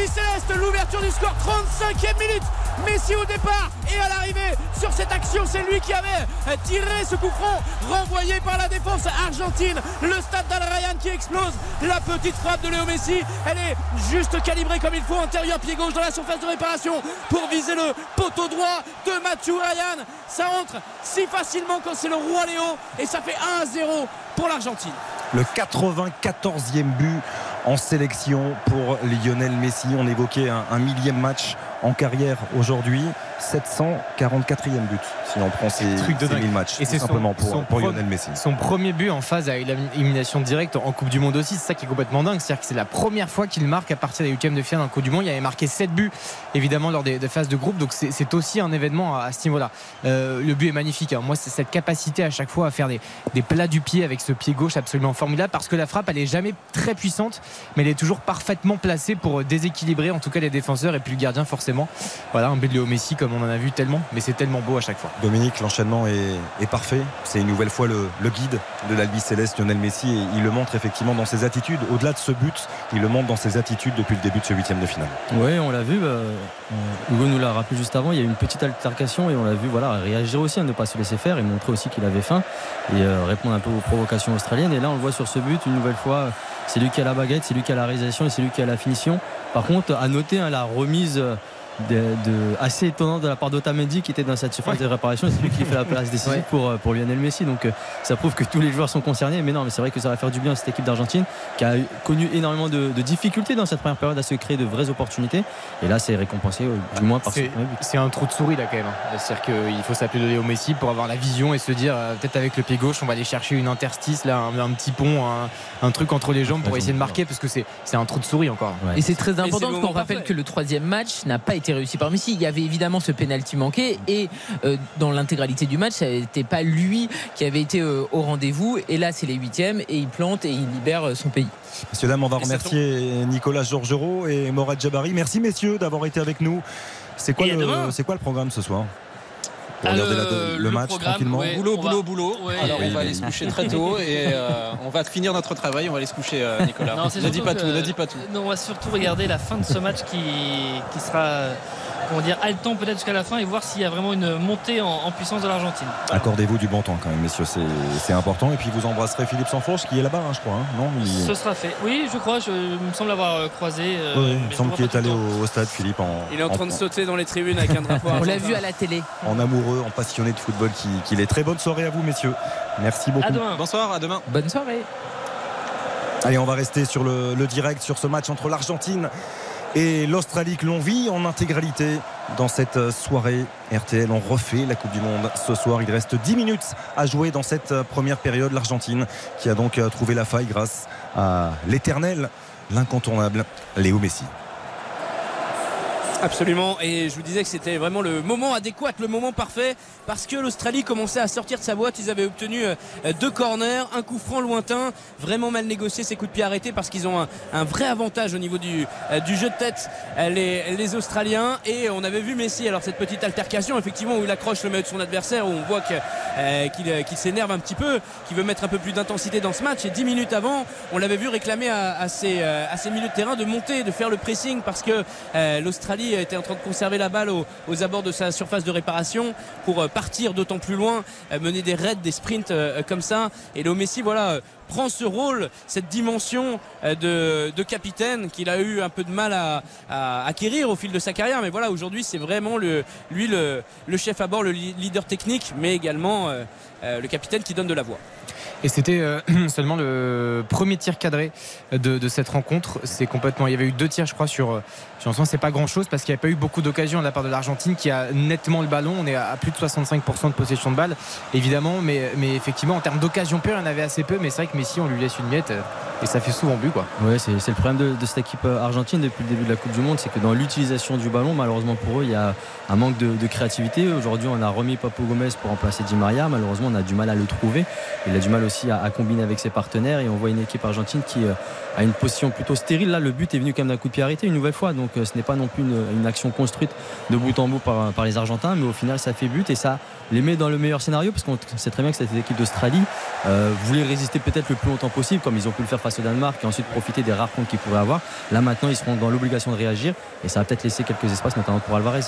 Céleste, l'ouverture du score, 35e minute. Messi au départ et à l'arrivée sur cette action, c'est lui qui avait tiré ce coup franc renvoyé par la défense argentine. Le stade d'Al Ryan qui explose. La petite frappe de Léo Messi, elle est juste calibrée comme il faut, intérieur pied gauche dans la surface de réparation pour viser le poteau droit de Mathieu Ryan. Ça entre si facilement quand c'est le roi Léo et ça fait 1-0 pour l'Argentine. Le 94e but en sélection pour Lionel Messi. On évoquait un, un millième match en carrière aujourd'hui. 744e but si on prend ces, ces 1000 matchs. Et c'est simplement pour, son pour Lionel Messi. Son premier but en phase à élimination directe en Coupe du Monde aussi, c'est ça qui est complètement dingue. C'est-à-dire que c'est la première fois qu'il marque à partir des huitièmes de finale en Coupe du Monde. Il avait marqué 7 buts évidemment lors des, des phases de groupe, donc c'est, c'est aussi un événement à, à ce niveau-là. Euh, le but est magnifique. hein. Moi, c'est cette capacité à chaque fois à faire des, des plats du pied avec ce pied gauche absolument formidable parce que la frappe, elle est jamais très puissante, mais elle est toujours parfaitement placée pour déséquilibrer en tout cas les défenseurs et puis le gardien forcément. Voilà, un but de Léo Messi comme on en a vu tellement, mais c'est tellement beau à chaque fois. Dominique, l'enchaînement est, est parfait. C'est une nouvelle fois le, le guide de l'Albi Céleste, Lionel Messi, et il le montre effectivement dans ses attitudes. Au-delà de ce but, il le montre dans ses attitudes depuis le début de ce huitième de finale. Oui, on l'a vu. bah, Hugo nous l'a rappelé juste avant. Il y a eu une petite altercation et on l'a vu voilà, réagir aussi, à ne pas se laisser faire et montrer aussi qu'il avait faim et euh, répondre un peu aux provocations australiennes. Et là, on le voit sur ce but une nouvelle fois. C'est lui qui a la baguette, c'est lui qui a la réalisation et c'est lui qui a la finition. Par contre, à noter hein, la remise. euh, de, de- assez étonnante de la part d'Otamendi qui était dans cette surface de réparation c'est lui qui fait la place décisive Ouais. pour, euh, pour Lionel Messi donc euh, ça prouve que tous les joueurs sont concernés mais non mais c'est vrai que ça va faire du bien à cette équipe d'Argentine qui a connu énormément de, de difficultés dans cette première période à se créer de vraies opportunités et là c'est récompensé euh, du moins par ce C'est, premier but. c'est un trou de souris là quand même. hein. C'est-à-dire qu'il faut s'appeler de Léo Messi pour avoir la vision et se dire peut-être avec le pied gauche on va aller chercher une interstice là, un, un petit pont, un, un truc entre les jambes pour essayer de marquer parce que c'est, c'est un trou de souris encore. Et c'est très important parce qu'on rappelle que le troisième match n'a pas été réussi par Messi. Il y avait évidemment ce pénalty manqué et euh, dans l'intégralité du match, ça n'était pas lui qui avait été euh, au rendez-vous. Et là, c'est les huitièmes et il plante et il libère euh, son pays. Messieurs, dames, on va Et remercier Nicolas Georgerot et Morad Jabari. Merci, messieurs, d'avoir été avec nous. C'est quoi, le, quoi le programme ce soir? Pour Ah, regarder le- la- le, le match tranquillement ouais. Boulot, va- boulot, boulot. Ouais, Alors oui, on va aller se coucher très tôt et euh, on va finir notre travail. On va aller se coucher, euh, Nicolas. Non, ne dis pas que- tout, ne dis pas tout. Non, on va surtout regarder la fin de ce match qui, qui sera comment dire, haletant peut-être jusqu'à la fin et voir s'il y a vraiment une montée en, en puissance de l'Argentine. Accordez-vous du bon temps quand même, messieurs, c'est, important. Et puis vous embrasserez Philippe Sanfourche qui est là-bas, hein, je crois. hein, non Il- Ce sera fait. Oui, je crois, je il me semble avoir euh, croisé. euh, Oui, il me le semble vois qu'il pas est allé au, au stade, Philippe, en, Il est en train de sauter dans les tribunes avec un drapeau. On l'a vu à la télé. en amoureux, en passionné de football qui- qu'il est. Très bonne soirée à vous, messieurs. Merci beaucoup. À demain. Bonsoir, à demain. Bonne soirée. Allez, on va rester sur le, le direct, sur ce match entre l'Argentine et l'Australie que l'on vit en intégralité dans cette soirée RTL. On refait la Coupe du Monde ce soir. Il reste 10 minutes à jouer dans cette première période. L'Argentine qui a donc trouvé la faille grâce à l'éternel, l'incontournable Léo Messi. Absolument, et je vous disais que c'était vraiment le moment adéquat, le moment parfait, parce que l'Australie commençait à sortir de sa boîte. Ils avaient obtenu euh, deux corners, un coup franc lointain, vraiment mal négocié ces coups de pied arrêtés parce qu'ils ont un, vrai avantage au niveau du, euh, du jeu de tête, euh, les, Australiens. Et on avait vu Messi, alors cette petite altercation, effectivement, où il accroche le maillot de son adversaire, où on voit qu'il s'énerve un petit peu, qu'il veut mettre un peu plus d'intensité dans ce match. Et dix minutes avant, on l'avait vu réclamer à, ses, à ses milieux de terrain de monter, de faire le pressing parce que l'Australie était en train de conserver la balle aux, abords de sa surface de réparation pour euh, partir d'autant plus loin, euh, mener des raids, des sprints euh, comme ça. Et Léo Messi, voilà, prend ce rôle, cette dimension de, capitaine qu'il a eu un peu de mal à, acquérir au fil de sa carrière. Mais voilà, aujourd'hui, c'est vraiment lui le, chef à bord, le leader technique, mais également le capitaine qui donne de la voix. Et c'était seulement le premier tir cadré de, cette rencontre. C'est complètement. Il y avait eu deux tirs, je crois, sur. Euh, sur c'est pas grand chose parce qu'il n'y a pas eu beaucoup d'occasions de la part de l'Argentine qui a nettement le ballon. On est à plus de 65% de possession de balle, évidemment. Mais, mais effectivement, en termes d'occasion pure, il y en avait assez peu. Mais c'est vrai que Messi, on lui laisse une miette euh, et ça fait souvent but. Quoi. Ouais, c'est, le problème de, cette équipe argentine depuis le début de la Coupe du Monde. C'est que dans l'utilisation du ballon, malheureusement pour eux, il y a un manque de, de créativité. Aujourd'hui, on a remis Papo Gomez pour remplacer Di Maria. Malheureusement, on a du mal à le trouver. Il a du mal aussi à, combiner avec ses partenaires et on voit une équipe argentine qui euh, a une position plutôt stérile. Là, le but est venu quand même d'un coup de pied arrêté une nouvelle fois, donc euh, ce n'est pas non plus une, action construite de bout en bout par, les Argentins, mais au final, ça fait but et ça les met dans le meilleur scénario parce qu'on sait très bien que cette équipe d'Australie euh, voulait résister peut-être le plus longtemps possible, comme ils ont pu le faire face au Danemark et ensuite profiter des rares comptes qu'ils pourraient avoir. Là, maintenant, ils seront dans l'obligation de réagir et ça va peut-être laisser quelques espaces, notamment pour Alvarez.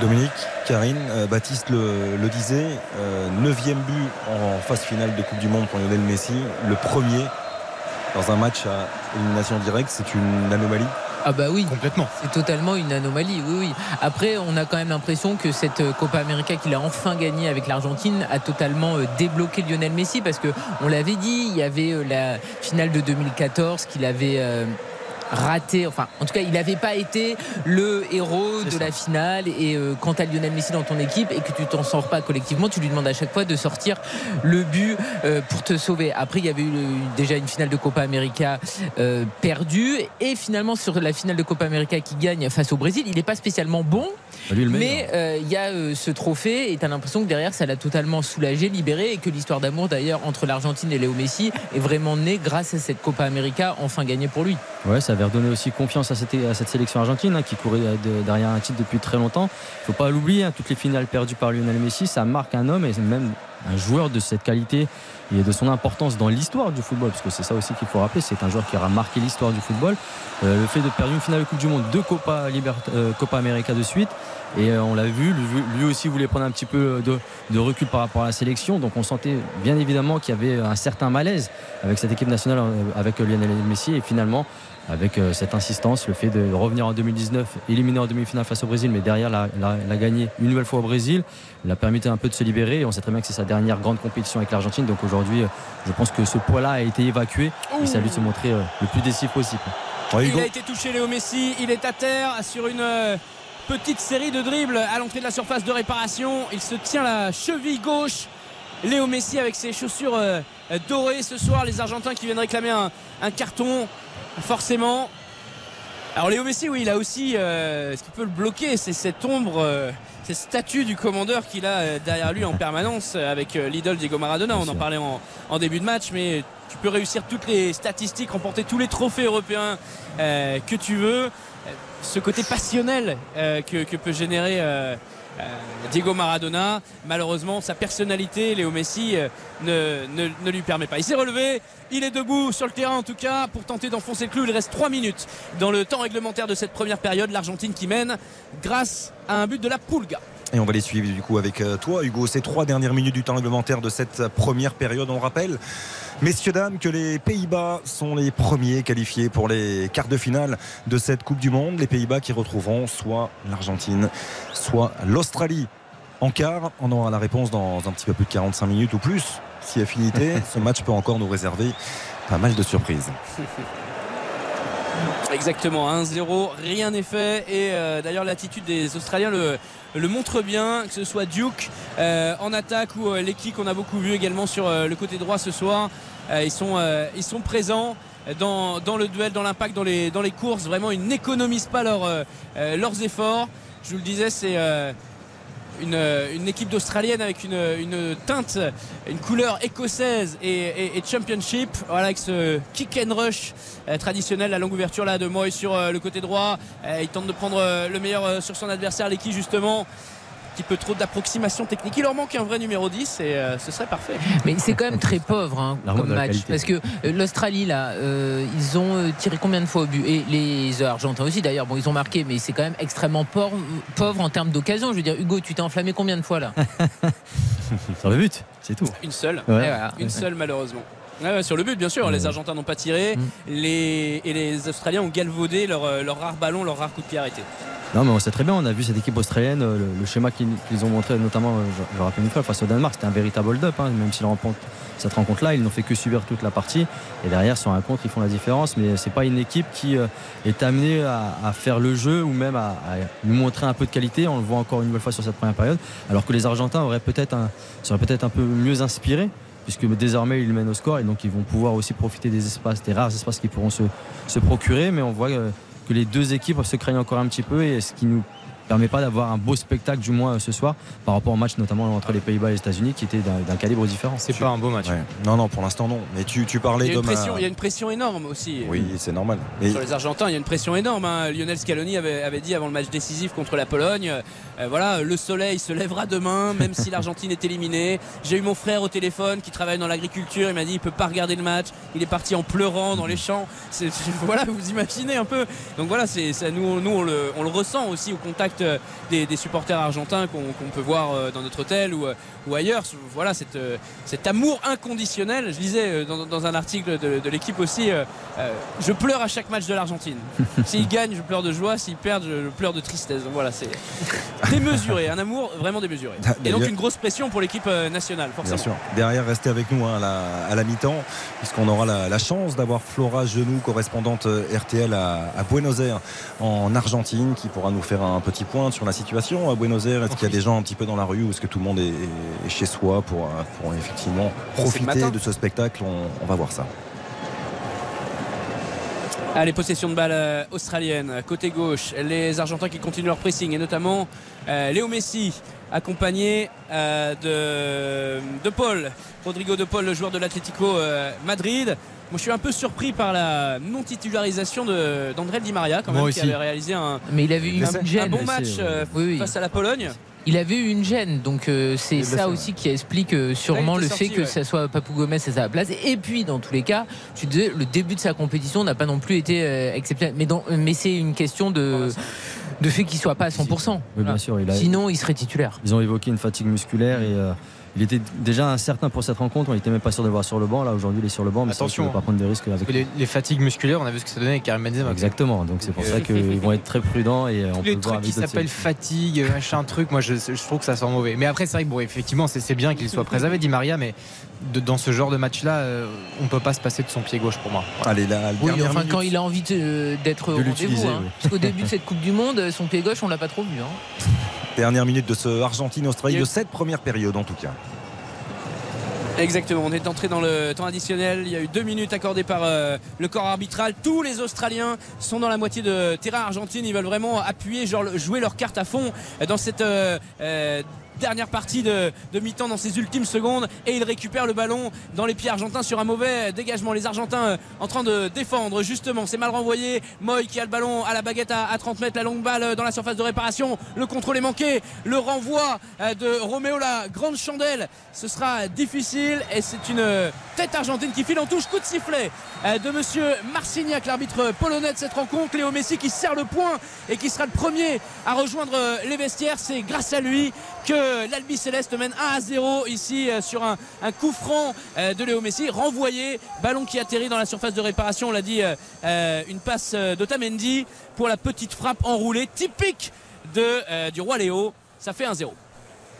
Dominique, Karine, euh, Baptiste le, disait, euh, neuvième but en phase finale de Coupe du Monde pour Lionel Messi, le premier dans un match à élimination directe, c'est une anomalie ah bah oui, complètement. C'est totalement une anomalie. Oui, oui. Après, on a quand même l'impression que cette euh, Copa América qu'il a enfin gagnée avec l'Argentine a totalement débloqué Lionel Messi parce que on l'avait dit, il y avait la finale de 2014 qu'il avait raté. Enfin, en tout cas, il n'avait pas été le héros de la finale. Et euh, quand tu as Lionel Messi dans ton équipe et que tu t'en sors pas collectivement, tu lui demandes à chaque fois de sortir le but euh, pour te sauver. Après, il y avait eu déjà une finale de Copa América euh, perdue. Et finalement, sur la finale de Copa América qui gagne face au Brésil, il n'est pas spécialement bon. Bah, mais il y a ce trophée et tu as l'impression que derrière, ça l'a totalement soulagé, libéré. Et que l'histoire d'amour, d'ailleurs, entre l'Argentine et Léo Messi est vraiment née grâce à cette Copa América enfin gagnée pour lui. Ouais, ça avait redonné aussi confiance à cette, sélection argentine hein, qui courait derrière un titre depuis très longtemps. Il ne faut pas l'oublier, hein, toutes les finales perdues par Lionel Messi, ça marque un homme et même un joueur de cette qualité et de son importance dans l'histoire du football, parce que c'est ça aussi qu'il faut rappeler, c'est un joueur qui aura marqué l'histoire du football. Euh, le fait de perdre une finale de Coupe du Monde, deux Copa, euh, Copa América de suite, et euh, on l'a vu, lui aussi voulait prendre un petit peu de, de, recul par rapport à la sélection, donc on sentait bien évidemment qu'il y avait un certain malaise avec cette équipe nationale, avec Lionel Messi, et finalement avec euh, cette insistance, le fait de revenir en 2019, éliminer en demi-finale face au Brésil, mais derrière la, la, gagner une nouvelle fois au Brésil, l'a permis un peu de se libérer. Et on sait très bien que c'est sa dernière grande compétition avec l'Argentine. Donc aujourd'hui, euh, je pense que ce poids-là a été évacué et ça lui de se montrer euh, le plus décisif possible. il a été touché, Léo Messi. Il est à terre sur une petite série de dribbles à l'entrée de la surface de réparation. Il se tient la cheville gauche. Léo Messi avec ses chaussures dorées ce soir. Les Argentins qui viennent réclamer un carton forcément. Alors Léo Messi, oui, il a aussi euh, ce qui peut le bloquer, c'est cette ombre, euh, cette statue du commandeur qu'il a euh, derrière lui en permanence avec l'idole Diego Maradona. On en parlait en, début de match, mais tu peux réussir toutes les statistiques, remporter tous les trophées européens que tu veux. Ce côté passionnel que, peut générer euh, Diego Maradona, malheureusement, sa personnalité, Léo Messi, euh, ne, ne, lui permet pas. Il s'est relevé, il est debout sur le terrain en tout cas pour tenter d'enfoncer le clou. Il reste 3 minutes dans le temps réglementaire de cette première période. L'Argentine qui mène grâce à un but de la Pulga. Et on va les suivre du coup avec euh, toi, Hugo. Ces trois dernières minutes du temps réglementaire de cette première période, on rappelle Messieurs, dames, que les Pays-Bas sont les premiers qualifiés pour les quarts de finale de cette Coupe du Monde. Les Pays-Bas qui retrouveront soit l'Argentine, soit l'Australie en quart. On aura la réponse dans un petit peu plus de 45 minutes ou plus. Si affinité, ce match peut encore nous réserver pas mal de surprises. Exactement, 1-0, rien n'est fait. Et euh, d'ailleurs, l'attitude des Australiens le, montre bien, que ce soit Duke euh, en attaque ou euh, l'équipe qu'on a beaucoup vu également sur le côté droit ce soir. ils, sont, présents. dans, le duel, dans l'impact, dans les, courses. Vraiment, ils n'économisent pas leur, leurs efforts. Je vous le disais, c'est une, équipe d'Australienne avec une, teinte, une couleur écossaise et, championship. Voilà, avec ce kick and rush euh, traditionnel, la longue ouverture là de Moy sur euh, le côté droit. Euh, il tente de prendre le meilleur sur son adversaire, Leki justement. Un petit peu trop d'approximation technique. Il leur manque un vrai numéro 10 et euh, ce serait parfait. Mais c'est quand même très pauvre hein, comme match. Parce que euh, l'Australie, là, euh, ils ont tiré combien de fois au but? Et les Argentins aussi, d'ailleurs. Bon, ils ont marqué, mais c'est quand même extrêmement pauvre, pauvre en termes d'occasion. Je veux dire, Hugo, tu t'es enflammé combien de fois là? Sur le but, c'est tout. Une seule. Ouais. Et voilà. Une seule malheureusement. Ouais, sur le but, bien sûr. Les Argentins n'ont pas tiré. Mm. Les, et les Australiens ont galvaudé leur, leur rare ballon, leur rare coup de pied arrêté. Non, mais on sait très bien, on a vu cette équipe australienne, euh, le, schéma qu'ils ont montré, notamment, euh, je, je le rappelle une fois, face au Danemark, c'était un véritable hold-up. hein, même s'ils cette rencontre-là, ils n'ont fait que subir toute la partie. Et derrière, sur un contre, ils font la différence. Mais c'est pas une équipe qui euh, est amenée à, faire le jeu ou même à, nous montrer un peu de qualité. On le voit encore une nouvelle fois sur cette première période. Alors que les Argentins auraient peut-être un, seraient peut-être un peu mieux inspirés. Puisque désormais ils mènent au score et donc ils vont pouvoir aussi profiter des espaces, des rares espaces qu'ils pourront se, se procurer. Mais on voit que les deux équipes se craignent encore un petit peu et ce qui nous permet pas d'avoir un beau spectacle du moins euh, ce soir par rapport au match notamment entre les Pays-Bas et les États-Unis qui était d'un calibre différent. C'est pas un beau match. Ouais. Non, non, pour l'instant, non. Mais tu, tu parlais pression, il y a une pression énorme aussi. Oui, c'est normal. Sur les Argentins, il y a une pression énorme. hein. Lionel Scaloni avait, avait dit avant le match décisif contre la Pologne euh, voilà, le soleil se lèvera demain, même si l'Argentine est éliminée. J'ai eu mon frère au téléphone qui travaille dans l'agriculture. Il m'a dit il peut pas regarder le match. Il est parti en pleurant dans les champs. C'est- c'est- voilà, vous imaginez un peu. Donc voilà, c'est ça, nous, nous on, le, on le ressent aussi au contact euh, des, des supporters argentins qu'on peut voir euh, dans notre hôtel ou, euh, ou ailleurs. Voilà, cette, cet amour inconditionnel. Je lisais dans, dans un article de, de l'équipe aussi. euh, je pleure à chaque match de l'Argentine. S'ils gagnent, je pleure de joie. S'ils perdent, je, pleure de tristesse. Donc voilà, c'est démesuré, un amour vraiment démesuré. Et donc une grosse pression pour l'équipe nationale, forcément. Bien sûr. Derrière, restez avec nous hein, à la, mi-temps, puisqu'on aura la, la chance d'avoir Flora Genoux, correspondante RTL à, à Buenos Aires, en Argentine, qui pourra nous faire un petit point sur la situation à Buenos Aires. Est-ce qu'il y a des gens un petit peu dans la rue ou est-ce que tout le monde est, chez soi pour, euh, pour effectivement profiter de ce spectacle? On, on va voir ça. Allez, possession de balle euh, australienne. Côté gauche, les Argentins qui continuent leur pressing et notamment euh, Léo Messi accompagné euh, de, de Paul. Rodrigo de Paul, le joueur de l'Atlético euh, Madrid. Moi, je suis un peu surpris par la non-titularisation d'André Di Maria, quand même, qui aussi. avait réalisé un, Mais il avait eu un- une gêne. un bon match euh, Oui, oui. face à la Pologne. Il avait eu une gêne, donc euh, c'est ça aussi qui explique euh, sûrement le fait que ouais. ça soit Papou Gomez à sa place. Et puis, dans tous les cas, tu disais, le début de sa compétition n'a pas non plus été euh, exceptionnel. Mais, dans- mais c'est une question de, de fait qu'il soit pas à 100%. Oui, bien sûr, il a- Sinon, il serait titulaire. Ils ont évoqué une fatigue musculaire et euh, il était déjà incertain pour cette rencontre. On n'était même pas sûr de le voir sur le banc. Là, aujourd'hui, il est sur le banc, mais Attention, ne pas prendre de risques avec les, les fatigues musculaires, on a vu ce que ça donnait avec Karim Benzema. Exactement. Donc c'est pour Euh, ça qu'ils vont être très prudents et on Tous peut les le voir trucs qui s'appellent fatigue, machin truc, moi je, je trouve que ça sent mauvais. Mais après, c'est vrai que bon, effectivement, c'est bien qu'il soit préservé, dit Maria, mais de- dans ce genre de match-là, euh, on peut pas se passer de son pied gauche pour moi. Allez, la Oui, enfin, minute. quand il a envie de- d'être au De rendez-vous. hein. oui. Parce qu'au début de cette Coupe du Monde, son pied gauche, on l'a pas trop vu. hein. Dernière minute de ce Argentine-Australie de cette première période en tout cas. Exactement, on est entré dans le temps additionnel. Il y a eu deux minutes accordées par euh, le corps arbitral. Tous les Australiens sont dans la moitié de terrain argentine. Ils veulent vraiment appuyer, genre jouer leur carte à fond dans cette euh, euh, dernière partie de, mi-temps, dans ces ultimes secondes. Et ils récupèrent le ballon dans les pieds argentins sur un mauvais dégagement. Les Argentins euh, en train de défendre, justement. C'est mal renvoyé. Moy qui a le ballon à la baguette à, à 30 mètres, la longue balle euh, dans la surface de réparation. Le contrôle est manqué. Le renvoi euh, de Roméo, la grande chandelle. Ce sera difficile et c'est une tête argentine qui file en touche. Coup de sifflet de monsieur Marcignac, l'arbitre polonais de cette rencontre. Léo Messi qui serre le point et qui sera le premier à rejoindre les vestiaires. C'est grâce à lui que l'Albi Céleste mène 1 à 0 ici euh, sur un, coup franc euh, de Léo Messi. Renvoyé, ballon qui atterrit dans la surface de réparation. On l'a dit, euh, une passe d'Otamendi pour la petite frappe enroulée typique de, du roi Léo. Ça fait 1-0.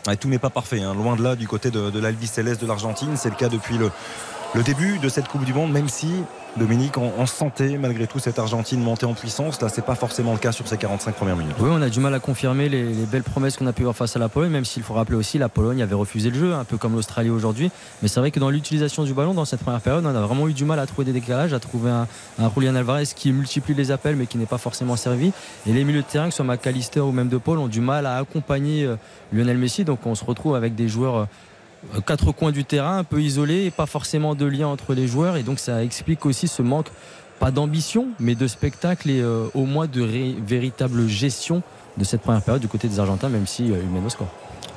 Ouais, tout n'est pas parfait, hein. loin de là du côté de, l'Albi Céleste de l'Argentine. C'est le cas depuis le début de cette Coupe du Monde, même si Dominique, on, on sentait malgré tout cette Argentine monter en puissance. Là, c'est pas forcément le cas sur ces 45 premières minutes. Oui, on a du mal à confirmer les, les belles promesses qu'on a pu voir face à la Pologne, même s'il faut rappeler aussi la Pologne avait refusé le jeu, un peu comme l'Australie aujourd'hui. Mais c'est vrai que dans l'utilisation du ballon, dans cette première période, on a vraiment eu du mal à trouver des décalages, à trouver un, un Julian Alvarez qui multiplie les appels mais qui n'est pas forcément servi. Et les milieux de terrain, que ce soit McAllister ou même De Paul, ont du mal à accompagner euh, Lionel Messi. Donc on se retrouve avec des joueurs euh, quatre coins du terrain, un peu isolés, pas forcément de lien entre les joueurs. Et donc ça explique aussi ce manque, pas d'ambition, mais de spectacle et euh, au moins de véritable gestion de cette première période du côté des Argentins, même si euh, au score.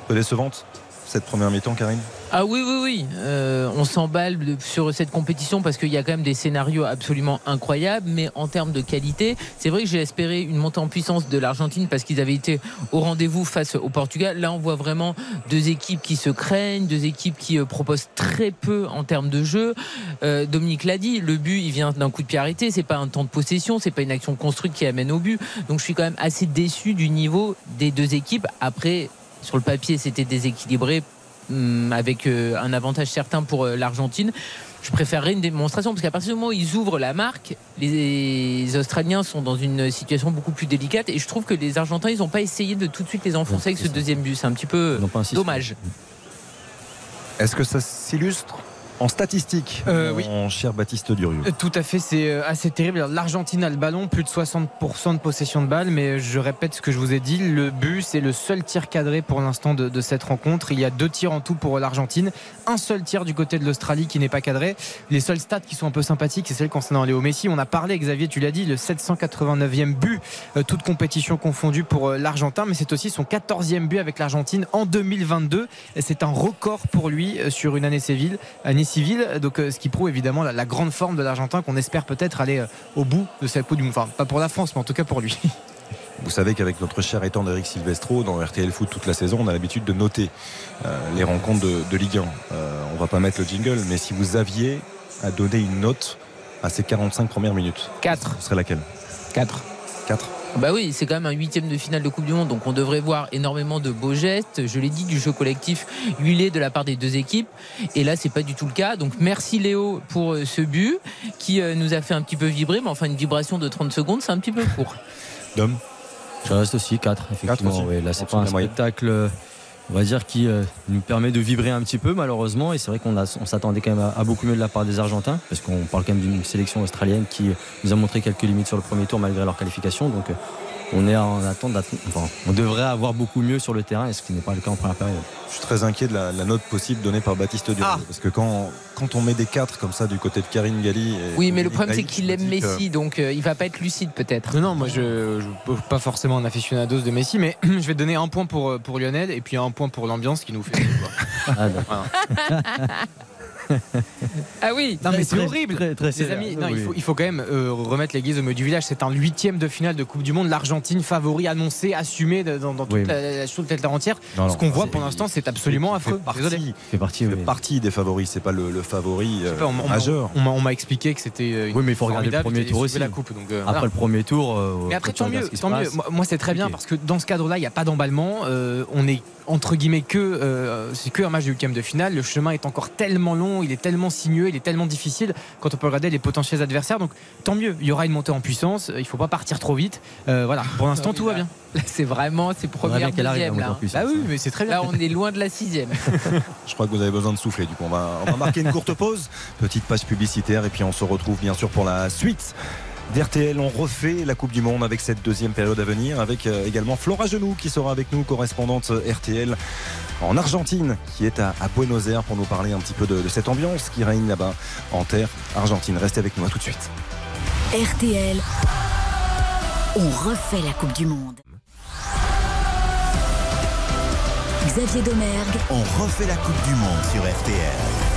Peu décevante cette première mi-temps, Karine Ah oui, oui, oui. Euh, on s'emballe sur cette compétition parce qu'il y a quand même des scénarios absolument incroyables. Mais en termes de qualité, c'est vrai que j'ai espéré une montée en puissance de l'Argentine parce qu'ils avaient été au rendez-vous face au Portugal. Là, on voit vraiment deux équipes qui se craignent, deux équipes qui euh, proposent très peu en termes de jeu. Euh, Dominique l'a dit, le but, il vient d'un coup de pied arrêté. C'est pas un temps de possession, c'est pas une action construite qui amène au but. Donc, je suis quand même assez déçu du niveau des deux équipes. Après, sur le papier, c'était déséquilibré hum, avec euh, un avantage certain pour euh, l'Argentine. Je préférerais une démonstration parce qu'à partir du moment où ils ouvrent la marque, les Australiens sont dans une situation beaucoup plus délicate et je trouve que les Argentins, ils n'ont pas essayé de tout de suite les enfoncer avec ce deuxième but. C'est un petit peu dommage. Est-ce que ça s'illustre? En statistique, Euh, mon oui. cher Baptiste Durieux Euh, Tout à fait, c'est euh, assez terrible. L'Argentine a le ballon, plus de 60% de possession de balle, mais je répète ce que je vous ai dit. Le but, c'est le seul tir cadré pour l'instant de, de cette rencontre. Il y a deux tirs en tout pour l'Argentine, un seul tir du côté de l'Australie qui n'est pas cadré. Les seules stats qui sont un peu sympathiques, c'est celles concernant Léo Messi. On a parlé, Xavier, tu l'as dit, le 789e but, toute compétition confondue pour l'Argentin, mais c'est aussi son 14e but avec l'Argentine en 2022. Et C'est un record pour lui sur une année civile. Année civile donc, euh, ce qui prouve évidemment la, la grande forme de l'Argentin qu'on espère peut-être aller euh, au bout de cette Coupe du Monde. Enfin, pas pour la France, mais en tout cas pour lui. Vous savez qu'avec notre cher étang d'Eric Silvestro dans RTL Foot toute la saison, on a l'habitude de noter euh, les rencontres de, de Ligue 1. Euh, on va pas mettre le jingle, mais si vous aviez à donner une note à ces 45 premières minutes, 4. ce serait laquelle? 4. 4 Bah oui, c'est quand même un huitième de finale de Coupe du Monde, donc on devrait voir énormément de beaux gestes. Je l'ai dit, du jeu collectif huilé de la part des deux équipes. Et là, c'est pas du tout le cas. Donc merci Léo pour euh, ce but qui euh, nous a fait un petit peu vibrer, mais enfin une vibration de 30 secondes, c'est un petit peu court. Dom? Je reste aussi 4, effectivement. aussi. Oui, là, c'est pas un moyenne. spectacle, euh, on va dire, qui euh, nous permet de vibrer un petit peu, malheureusement. Et c'est vrai qu'on s'attendait quand même à, beaucoup mieux de la part des Argentins, parce qu'on parle quand même d'une sélection australienne qui nous a montré quelques limites sur le premier tour, malgré leur qualification. Euh, on est en attente Enfin, on devrait avoir beaucoup mieux sur le terrain, et ce qui n'est pas le cas en première période. Je suis très inquiet de la, la note possible donnée par Baptiste Durieux. Ah. Parce que quand, quand on met des 4 comme ça du côté de Karine Galli. et Oui, mais le problème c'est qu'il je me aime que- Messi, donc euh, il va pas être lucide peut-être. Non, non, moi je ne peux pas forcément un aficionados de Messi, mais je vais donner un point pour, euh, pour Lionel et puis un point pour l'ambiance qui nous fait. Ah, d'accord. Ah oui, Non mais c'est horrible. très- très Les amis, non, Oui, il, faut, oui. il faut quand même euh, remettre l'église au milieu du village. C'est un huitième de finale de Coupe du Monde. L'Argentine favori annoncé, assumé dans, dans toute, Oui. la, toute la terre entière. Non, non, Ce qu'on voit c'est- pour l'instant, c'est absolument affreux. partie- Désolé. fait partie, fait oui. partie des favoris, c'est pas le, le favori euh, pas, on m'a- on m'a- majeur. on m'a- on m'a expliqué que c'était euh, une Oui, mais il faut regarder le premier tour aussi. la coupe. Donc, euh, Après voilà. le premier tour. euh, Mais après, tant mieux, tant Moi, c'est très bien parce que dans ce cadre-là, il n'y a pas d'emballement. Euh, on est entre guillemets que euh, c'est que un match de huitième de finale. Le chemin est encore tellement long, il est tellement sinueux, il est tellement difficile quand on peut regarder les potentiels adversaires. Donc tant mieux. Il y aura une montée en puissance. Il faut pas partir trop vite. Euh, voilà. Pour l'instant, tout va bien. Là, c'est vraiment ses premières qu'elle arrive là. hein. Bah oui, mais c'est très bien. Là, on est loin de la sixième. Je crois que vous avez besoin de souffler. Du coup, on va, on va marquer une courte pause, petite page publicitaire, et puis on se retrouve bien sûr pour la suite d'RTL. On refait la Coupe du Monde avec cette deuxième période à venir, avec euh, également Flora Genoux qui sera avec nous, correspondante RTL en Argentine, qui est à, à Buenos Aires pour nous parler un petit peu de, de cette ambiance qui règne là-bas en terre argentine. Restez avec nous, à tout de suite. RTL, on refait la Coupe du Monde. Xavier Domergue, On refait la Coupe du Monde sur RTL.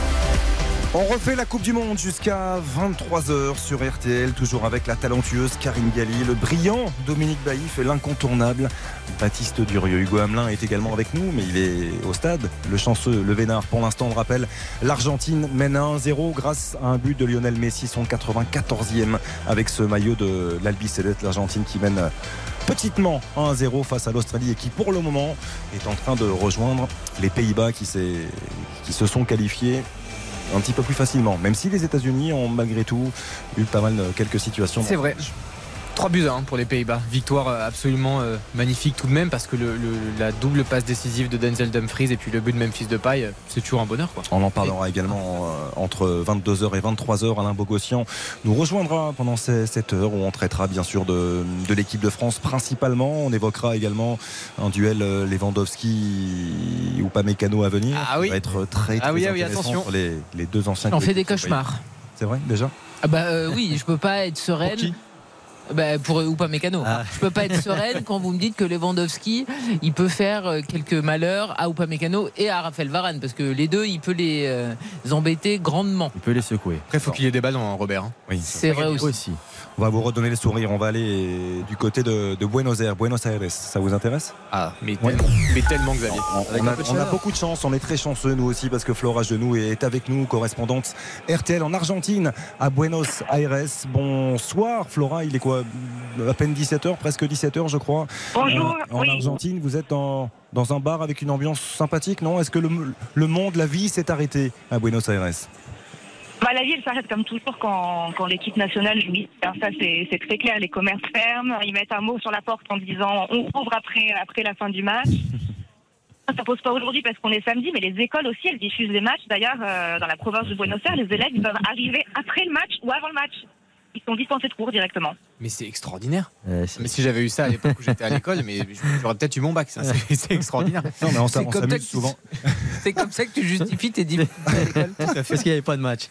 On refait la Coupe du Monde jusqu'à 23h sur RTL, toujours avec la talentueuse Karine Galli, le brillant Dominique Baïf et l'incontournable Baptiste Durieux. Hugo Hamelin est également avec nous, mais il est au stade. Le chanceux, le Vénard, pour l'instant, on le rappelle, l'Argentine mène à 1-0 grâce à un but de Lionel Messi, son 94e, avec ce maillot de l'Albi Céleste, l'Argentine qui mène petitement 1-0 face à l'Australie et qui pour le moment est en train de rejoindre les Pays-Bas qui se sont qualifiés un petit peu plus facilement. Même si les États-Unis ont malgré tout eu pas mal euh, quelques situations. C'est vrai. 3 buts à 1 pour les Pays-Bas. Victoire euh, absolument euh, magnifique tout de même parce que le- le- la double passe décisive de Denzel Dumfries et puis le but de Memphis Depay, euh, c'est toujours un bonheur. Quoi. On en parlera également euh, entre 22h et 23h. Alain Bogossian nous rejoindra pendant ces- cette heure où on traitera bien sûr de, de l'équipe de France principalement. On évoquera également un duel Lewandowski ou Pamecano à venir. Ah qui oui. va être très, très Ah oui, ah oui, intéressant les, les deux anciens. On fait des cauchemars. C'est vrai déjà Ah bah euh, oui, je peux pas être sereine. Bah, pour ou pas mécano. Je peux pas être sereine quand vous me dites que Lewandowski, il peut faire euh, quelques malheurs à Upamecano et à Raphaël Varane parce que les deux, il peut les euh, embêter grandement. Il peut les secouer. Après, il faut qu'il y ait des ballons, hein, Robert. hein. Oui. C'est vrai aussi. On va vous redonner le sourire. On va aller du côté de, de Buenos Aires. Buenos Aires, ça vous intéresse? Ah, mais Ouais. tellement, mais tellement Xavier. On a, on a beaucoup de chance, on est très chanceux nous aussi parce que Flora Genoux est avec nous, correspondante RTL en Argentine à Buenos Aires. Bonsoir Flora, il est quoi? À peine 17h, presque 17h je crois. Bonjour, Euh, en oui. Argentine, vous êtes dans, dans un bar avec une ambiance sympathique, non? Est-ce que le, le monde, la vie s'est arrêté à Buenos Aires? Bah, la vie, elle s'arrête comme toujours quand, quand l'équipe nationale joue. Alors ça, c'est c'est très clair. Les commerces ferment. Ils mettent un mot sur la porte en disant on ouvre après, après la fin du match. Ça pose pas aujourd'hui parce qu'on est samedi, mais les écoles aussi, elles diffusent les matchs. D'ailleurs, euh, dans la province de Buenos Aires, les élèves ils peuvent arriver après le match ou avant le match. Ils sont dispensés de cours directement. Mais c'est extraordinaire. Euh, mais si j'avais eu ça à l'époque où j'étais à l'école, mais j'aurais peut-être eu mon bac. ça, C'est extraordinaire. Non, mais on C'est comme ça s'amuse que tu- souvent. C'est comme ça que tu justifies tes diplômes. Parce qu'il n'y avait pas de match.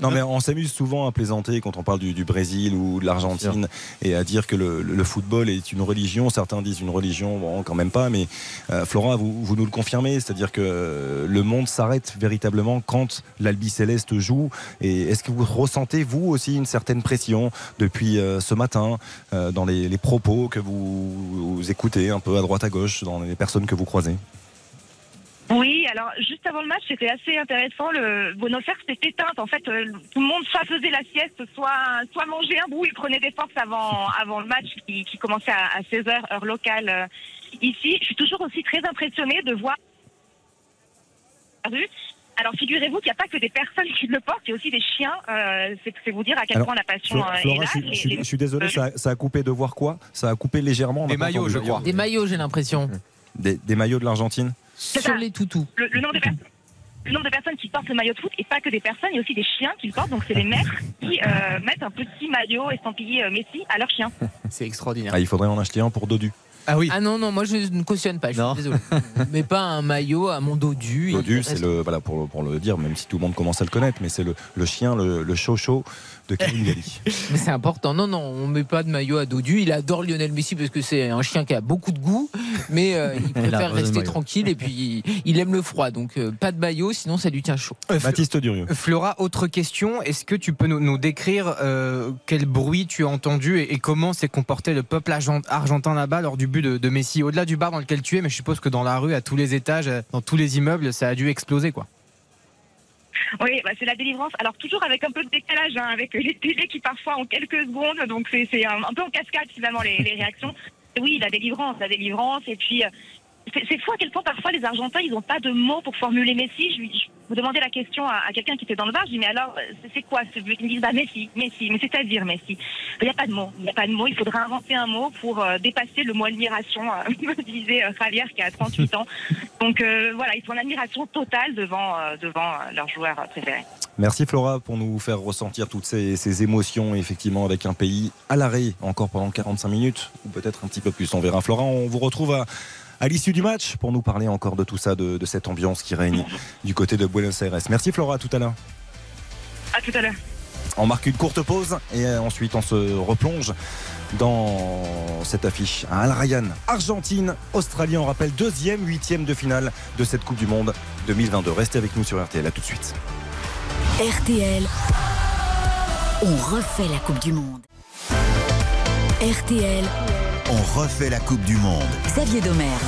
Non mais on s'amuse souvent à plaisanter quand on parle du, du Brésil ou de l'Argentine et à dire que le, le football est une religion. Certains disent une religion, bon quand même pas, mais euh, Flora, vous, vous nous le confirmez, c'est-à-dire que le monde s'arrête véritablement quand l'Albi Céleste joue. Et est-ce que vous ressentez vous aussi une certaine pression depuis euh, ce matin euh, dans les, propos que vous, écoutez un peu à droite à gauche dans les personnes que vous croisez Oui, alors juste avant le match, c'était assez intéressant. Le Aires s'est éteinte. En fait, euh, tout le monde soit faisait la sieste, soit soit mangeait un bout et prenait des forces avant avant le match qui, qui commençait à, à 16h heure locale euh, ici. Je suis toujours aussi très impressionnée de voir. Alors figurez-vous qu'il n'y a pas que des personnes qui le portent, il y a aussi des chiens. Euh, c'est c'est vous dire à quel Alors, point la passion euh, est là. je, je les- je suis désolé, euh, ça, a- ça a coupé de voir quoi? Ça a coupé légèrement. Des maillots, entendu je crois. Des maillots, j'ai l'impression. Des, des maillots de l'Argentine Sur les toutous. le, le nombre de personnes. Le nombre de personnes qui portent le maillot de foot, et pas que des personnes, il y a aussi des chiens qui le portent. Donc, c'est les maîtres qui euh, mettent un petit maillot estampillé euh, Messi à leur chien. C'est extraordinaire. Ah, il faudrait en acheter un pour Dodu. Ah oui. Ah non, non, moi je ne cautionne pas, je suis désolé. Mais pas un maillot à mon dos du. Dodu, c'est le voilà pour, le- pour le dire, même si tout le monde commence à le connaître, mais c'est le, le chien, le, le chocho de Kevin Galli. Mais c'est important. Non, non, on met pas de maillot à Dodu. Il adore Lionel Messi parce que c'est un chien qui a beaucoup de goût, mais euh, il préfère rester tranquille et puis il, aime le froid. Donc euh, pas de maillot, sinon ça lui tient chaud. Euh, Baptiste Durieux. Flora, autre question. Est-ce que tu peux nous, nous décrire euh, quel bruit tu as entendu et, et comment s'est comporté le peuple argent- argentin là-bas lors du but de, de Messi? Au-delà du bar dans lequel tu es, mais je suppose que dans la rue, à tous les étages, dans tous les immeubles, ça a dû exploser quoi. Oui, bah, c'est la délivrance. Alors toujours avec un peu de décalage, hein, avec les télés qui parfois ont quelques secondes, donc c'est un, un peu en cascade finalement les, les réactions. Oui, la délivrance, la délivrance, et puis euh, c'est fou à quel point parfois les Argentins ils n'ont pas de mots pour formuler Messi. Je, me demandais la question à, quelqu'un qui était dans le bar, je dis mais alors euh, c'est- quoi ce but? Ils me disent bah Messi, Messi, mais c'est-à-dire Messi? Il n'y a pas de mots, il n'y a pas de mots. Il faudra inventer un mot pour euh, dépasser le mot admiration, euh, me disait euh, Javier qui a 38 ans. Donc voilà, ils sont en admiration totale devant devant leur joueur préféré. Merci Flora pour nous faire ressentir toutes ces émotions, effectivement, avec un pays à l'arrêt encore pendant 45 minutes, ou peut-être un petit peu plus. On verra. Flora, on vous retrouve à, à l'issue du match pour nous parler encore de tout ça, de, de cette ambiance qui règne du côté de Buenos Aires. Merci Flora, à tout à l'heure. À tout à l'heure. On marque une courte pause et euh, ensuite on se replonge dans cette affiche à Al Ryan, Argentine, Australie. On rappelle deuxième, huitième de finale de cette Coupe du Monde 2022. Restez avec nous sur RTL. À tout de suite. RTL, on refait la Coupe du Monde. RTL, On refait la Coupe du Monde. Xavier Domergue.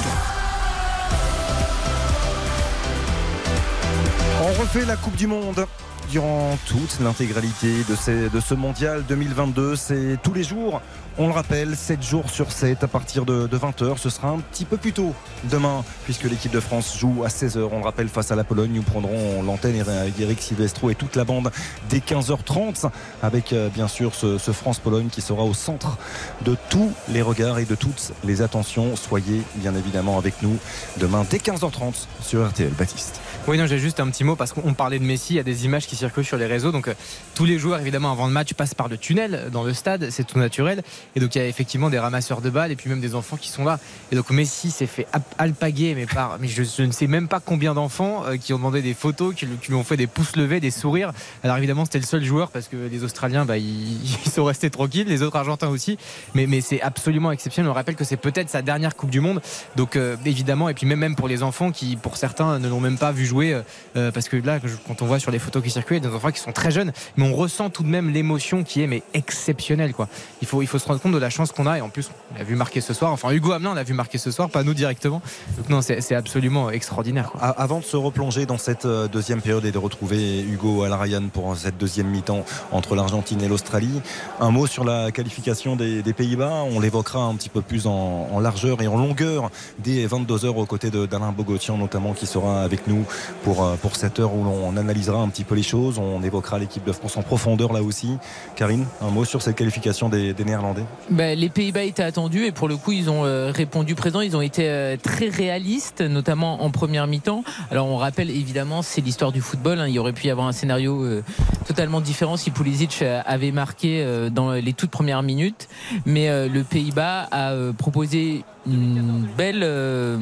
On refait la Coupe du Monde durant toute l'intégralité de, ce mondial 2022. C'est tous les jours, on le rappelle, 7 jours sur 7 à partir de, 20h. Ce sera un petit peu plus tôt demain, puisque l'équipe de France joue à 16h. On le rappelle, face à la Pologne, nous prendrons l'antenne avec Eric Silvestro et toute la bande dès 15h30, avec euh, bien sûr ce France-Pologne qui sera au centre de tous les regards et de toutes les attentions. Soyez bien évidemment avec nous demain dès 15h30 sur RTL. Baptiste. Oui, non, j'ai juste un petit mot parce qu'on parlait de Messi, il y a des images qui circulent sur les réseaux. Donc, euh, tous les joueurs, évidemment, avant le match, passent par le tunnel dans le stade, c'est tout naturel. Et donc, il y a effectivement des ramasseurs de balles et puis même des enfants qui sont là. Et donc, Messi s'est fait alpaguer, mais par, mais je, ne sais même pas combien d'enfants euh, qui ont demandé des photos, qui, lui- ont fait des pouces levés, des sourires. Alors, évidemment, c'était le seul joueur parce que les Australiens, bah, ils, sont restés tranquilles, les autres Argentins aussi. Mais, mais c'est absolument exceptionnel. On rappelle que c'est peut-être sa dernière Coupe du Monde. Donc, euh, évidemment, et puis même, même pour les enfants qui, pour certains, ne l'ont même pas vu jouer. euh, euh, parce que là, quand on voit sur les photos qui circulent, il y a des enfants qui sont très jeunes, mais on ressent tout de même l'émotion qui est mais exceptionnelle. Quoi. Il, faut, il faut se rendre compte de la chance qu'on a. Et en plus, on l'a vu marquer ce soir. Enfin, Hugo Hamelin l'a vu marquer ce soir, pas nous directement. Donc, non, c'est absolument extraordinaire. Avant de se replonger dans cette euh, deuxième période et de retrouver Hugo Alrayan pour cette deuxième mi-temps entre l'Argentine et l'Australie, un mot sur la qualification des, Pays-Bas. On l'évoquera un petit peu plus en, en largeur et en longueur dès 22h aux côtés d'Alain Bogotian notamment qui sera avec nous pour, euh, pour cette heure où l'on analysera un petit peu les choses. On évoquera l'équipe de France en profondeur là aussi. Karine, un mot sur cette qualification des, Néerlandais? Ben, les Pays-Bas étaient attendus et pour le coup ils ont euh, répondu présent. Ils ont été euh, très réalistes, notamment en première mi-temps. Alors on rappelle évidemment c'est l'histoire du football. hein. Il aurait pu y avoir un scénario totalement différent si Pulisic avait marqué dans les toutes premières minutes. Mais le Pays-Bas a proposé une belle euh,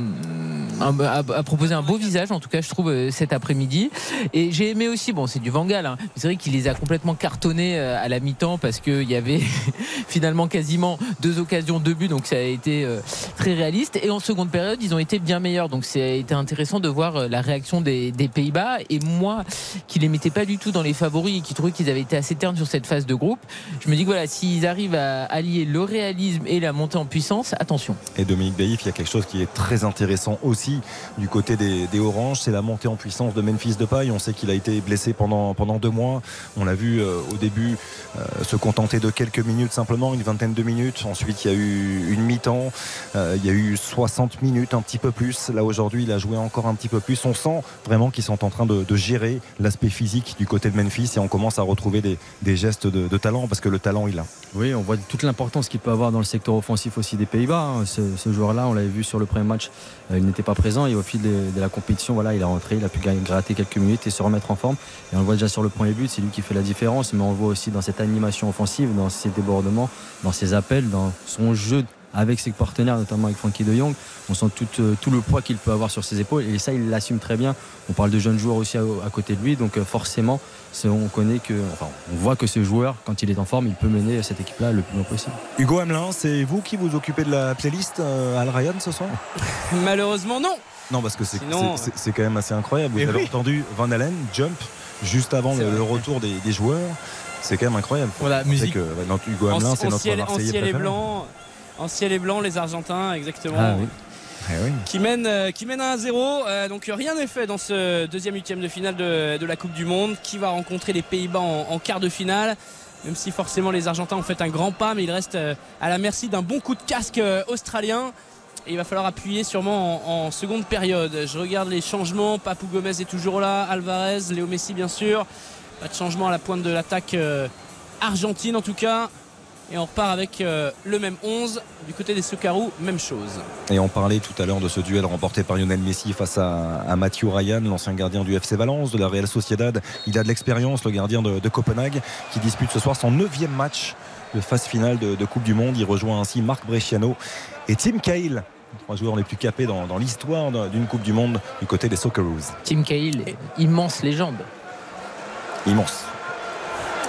a, a proposé un beau visage en tout cas je trouve euh, cet après-midi. Et j'ai aimé aussi bon c'est du Vangal hein, c'est vrai qu'il les a complètement cartonnés euh, à la mi-temps parce qu'il y avait finalement quasiment deux occasions de but donc ça a été euh, très réaliste. Et en seconde période ils ont été bien meilleurs. Donc ça été intéressant de voir euh, la réaction des, des Pays-Bas. Et moi qui les mettais pas du tout dans les favoris et qui trouvais qu'ils avaient été assez ternes sur cette phase de groupe je me dis que voilà s'ils arrivent à allier le réalisme et la montée en puissance attention Dominique il y a quelque chose qui est très intéressant aussi du côté des, Oranges, c'est la montée en puissance de Memphis Depay. On sait qu'il a été blessé pendant, pendant deux mois. On l'a vu euh, au début euh, se contenter de quelques minutes simplement, une vingtaine de minutes. Ensuite, il y a eu une mi-temps, Euh, il y a eu 60 minutes, un petit peu plus. Là aujourd'hui, il a joué encore un petit peu plus. On sent vraiment qu'ils sont en train de, gérer l'aspect physique du côté de Memphis et on commence à retrouver des, gestes de, talent parce que le talent, il a. Oui, on voit toute l'importance qu'il peut avoir dans le secteur offensif aussi des Pays-Bas. hein. Ce joueur-là, on l'avait vu sur le premier match, euh, il n'était pas présent et au fil de, la compétition, voilà, il est rentré, il a pu gratter quelques minutes et se remettre en forme. Et on le voit déjà sur le premier but, c'est lui qui fait la différence, mais on le voit aussi dans cette animation offensive, dans ses débordements, dans ses appels, dans son jeu avec ses partenaires, notamment avec Frankie de Jong. On sent tout, euh, tout le poids qu'il peut avoir sur ses épaules et ça, il l'assume très bien. On parle de jeunes joueurs aussi à, à côté de lui, donc euh, forcément, on connaît que, enfin, on voit que ce joueur, quand il est en forme, il peut mener cette équipe-là le plus loin possible. Hugo Hamelin, c'est vous qui vous occupez de la playlist euh, Al Ryan ce soir? Malheureusement, non. Non, parce que c'est Sinon- quand même assez incroyable. Vous Mais avez oui. entendu Van Allen, Jump, juste avant le, retour des, des joueurs. C'est quand même incroyable. Voilà, musique. que Hugo Hamelin, c'est notre ciel, en Marseillais ciel et blanc. En ciel et blanc, les Argentins, exactement. Ah oui. Eh oui. Qui mène, euh, qui mène à 1-0. Euh, donc rien n'est fait dans ce deuxième huitième de finale de, de la Coupe du Monde. Qui va rencontrer les Pays-Bas en, en quart de finale? Même si forcément les Argentins ont fait un grand pas, mais ils restent euh, à la merci d'un bon coup de casque euh, australien. Et il va falloir appuyer sûrement en, en seconde période. Je regarde les changements. Papou Gomez est toujours là. Alvarez, Léo Messi bien sûr. Pas de changement à la pointe de l'attaque euh, argentine en tout cas. Et on repart avec euh, le même 11. Du côté des Socarou, même chose. Et on parlait tout à l'heure de ce duel remporté par Lionel Messi face à, à Mathieu Ryan, l'ancien gardien du FC Valence, de la Real Sociedad. Il a de l'expérience, le gardien de, de Copenhague, qui dispute ce soir son neuvième match de phase finale de, de Coupe du Monde. Il rejoint ainsi Marc Bresciano et Tim Cahill. Trois joueurs les plus capés dans, dans l'histoire d'une Coupe du Monde du côté des Socceroos. Tim Cahill immense légende Immense.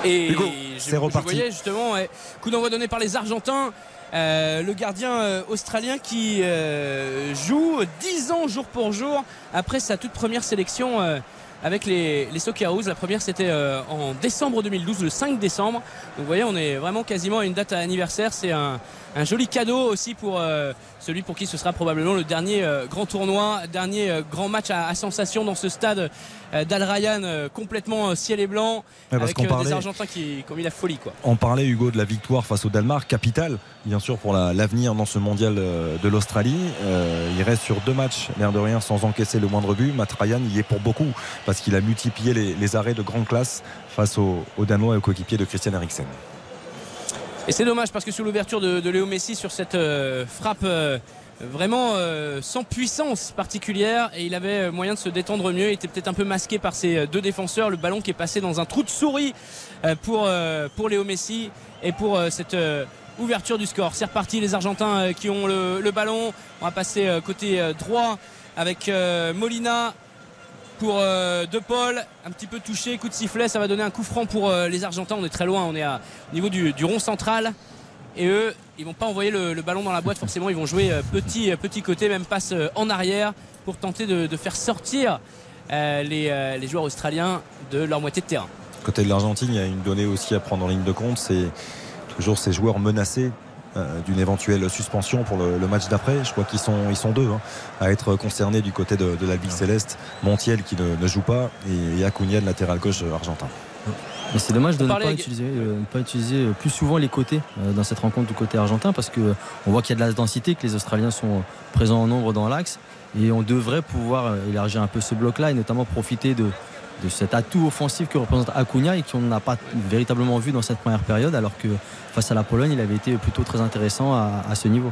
Et Hugo, c'est je reparti. voyais justement ouais, coup d'envoi donné par les Argentins. Euh, le gardien euh, australien qui euh, joue 10 ans jour pour jour après sa toute première sélection avec les, les Socceroos. La première c'était en décembre 2012, le 5 décembre. Donc vous voyez, on est vraiment quasiment à une date anniversaire. C'est un, un joli cadeau aussi pour euh, celui pour qui ce sera probablement le dernier euh, grand tournoi, dernier euh, grand match à, à sensation dans ce stade d'Al euh, complètement ciel et blanc Ouais, parce avec parlait- des Argentins qui, qui ont mis la folie quoi. On parlait Hugo de la victoire face au Danemark, capitale bien sûr pour la- l'avenir dans ce mondial de l'Australie. Euh, il reste sur deux matchs, l'air de rien, sans encaisser le moindre but. Matt Ryan y est pour beaucoup parce qu'il a multiplié les, les arrêts de grande classe face aux, aux Danois et aux coéquipiers de Christian Eriksen. Et c'est dommage parce que sur l'ouverture de, Léo Messi sur cette euh, frappe euh, vraiment euh, sans puissance particulière et il avait moyen de se détendre mieux. Il était peut-être un peu masqué par ses deux défenseurs. Le ballon qui est passé dans un trou de souris pour, pour Léo Messi et pour cette ouverture du score. C'est reparti les Argentins qui ont le, ballon. On va passer côté droit avec Molina pour euh, De Paul, un petit peu touché, coup de sifflet, ça va donner un coup franc pour euh, les Argentins. On est très loin, on est au niveau du, rond central. Et eux, ils vont pas envoyer le, ballon dans la boîte, forcément, ils vont jouer euh, petit, petit côté, même passe en arrière pour tenter de, faire sortir les joueurs australiens de leur moitié de terrain. Côté de l'Argentine, il y a une donnée aussi à prendre en ligne de compte, c'est toujours ces joueurs menacés euh, d'une éventuelle suspension pour le, le match d'après. Je crois qu'ils sont, ils sont deux hein, à être concernés du côté de, de la Ligue Céleste. Montiel qui ne, ne joue pas et, et Acuna, le latéral gauche euh, argentin. Mais c'est dommage de ne Parlait pas, avec- utiliser, euh, ne pas utiliser plus souvent les côtés euh, dans cette rencontre du côté argentin parce que euh, on voit qu'il y a de la densité, que les Australiens sont présents en nombre dans l'axe et on devrait pouvoir élargir un peu ce bloc-là et notamment profiter de, de cet atout offensif que représente Acuna et qu'on n'a pas véritablement vu dans cette première période alors que face à la Pologne il avait été plutôt très intéressant à, ce niveau.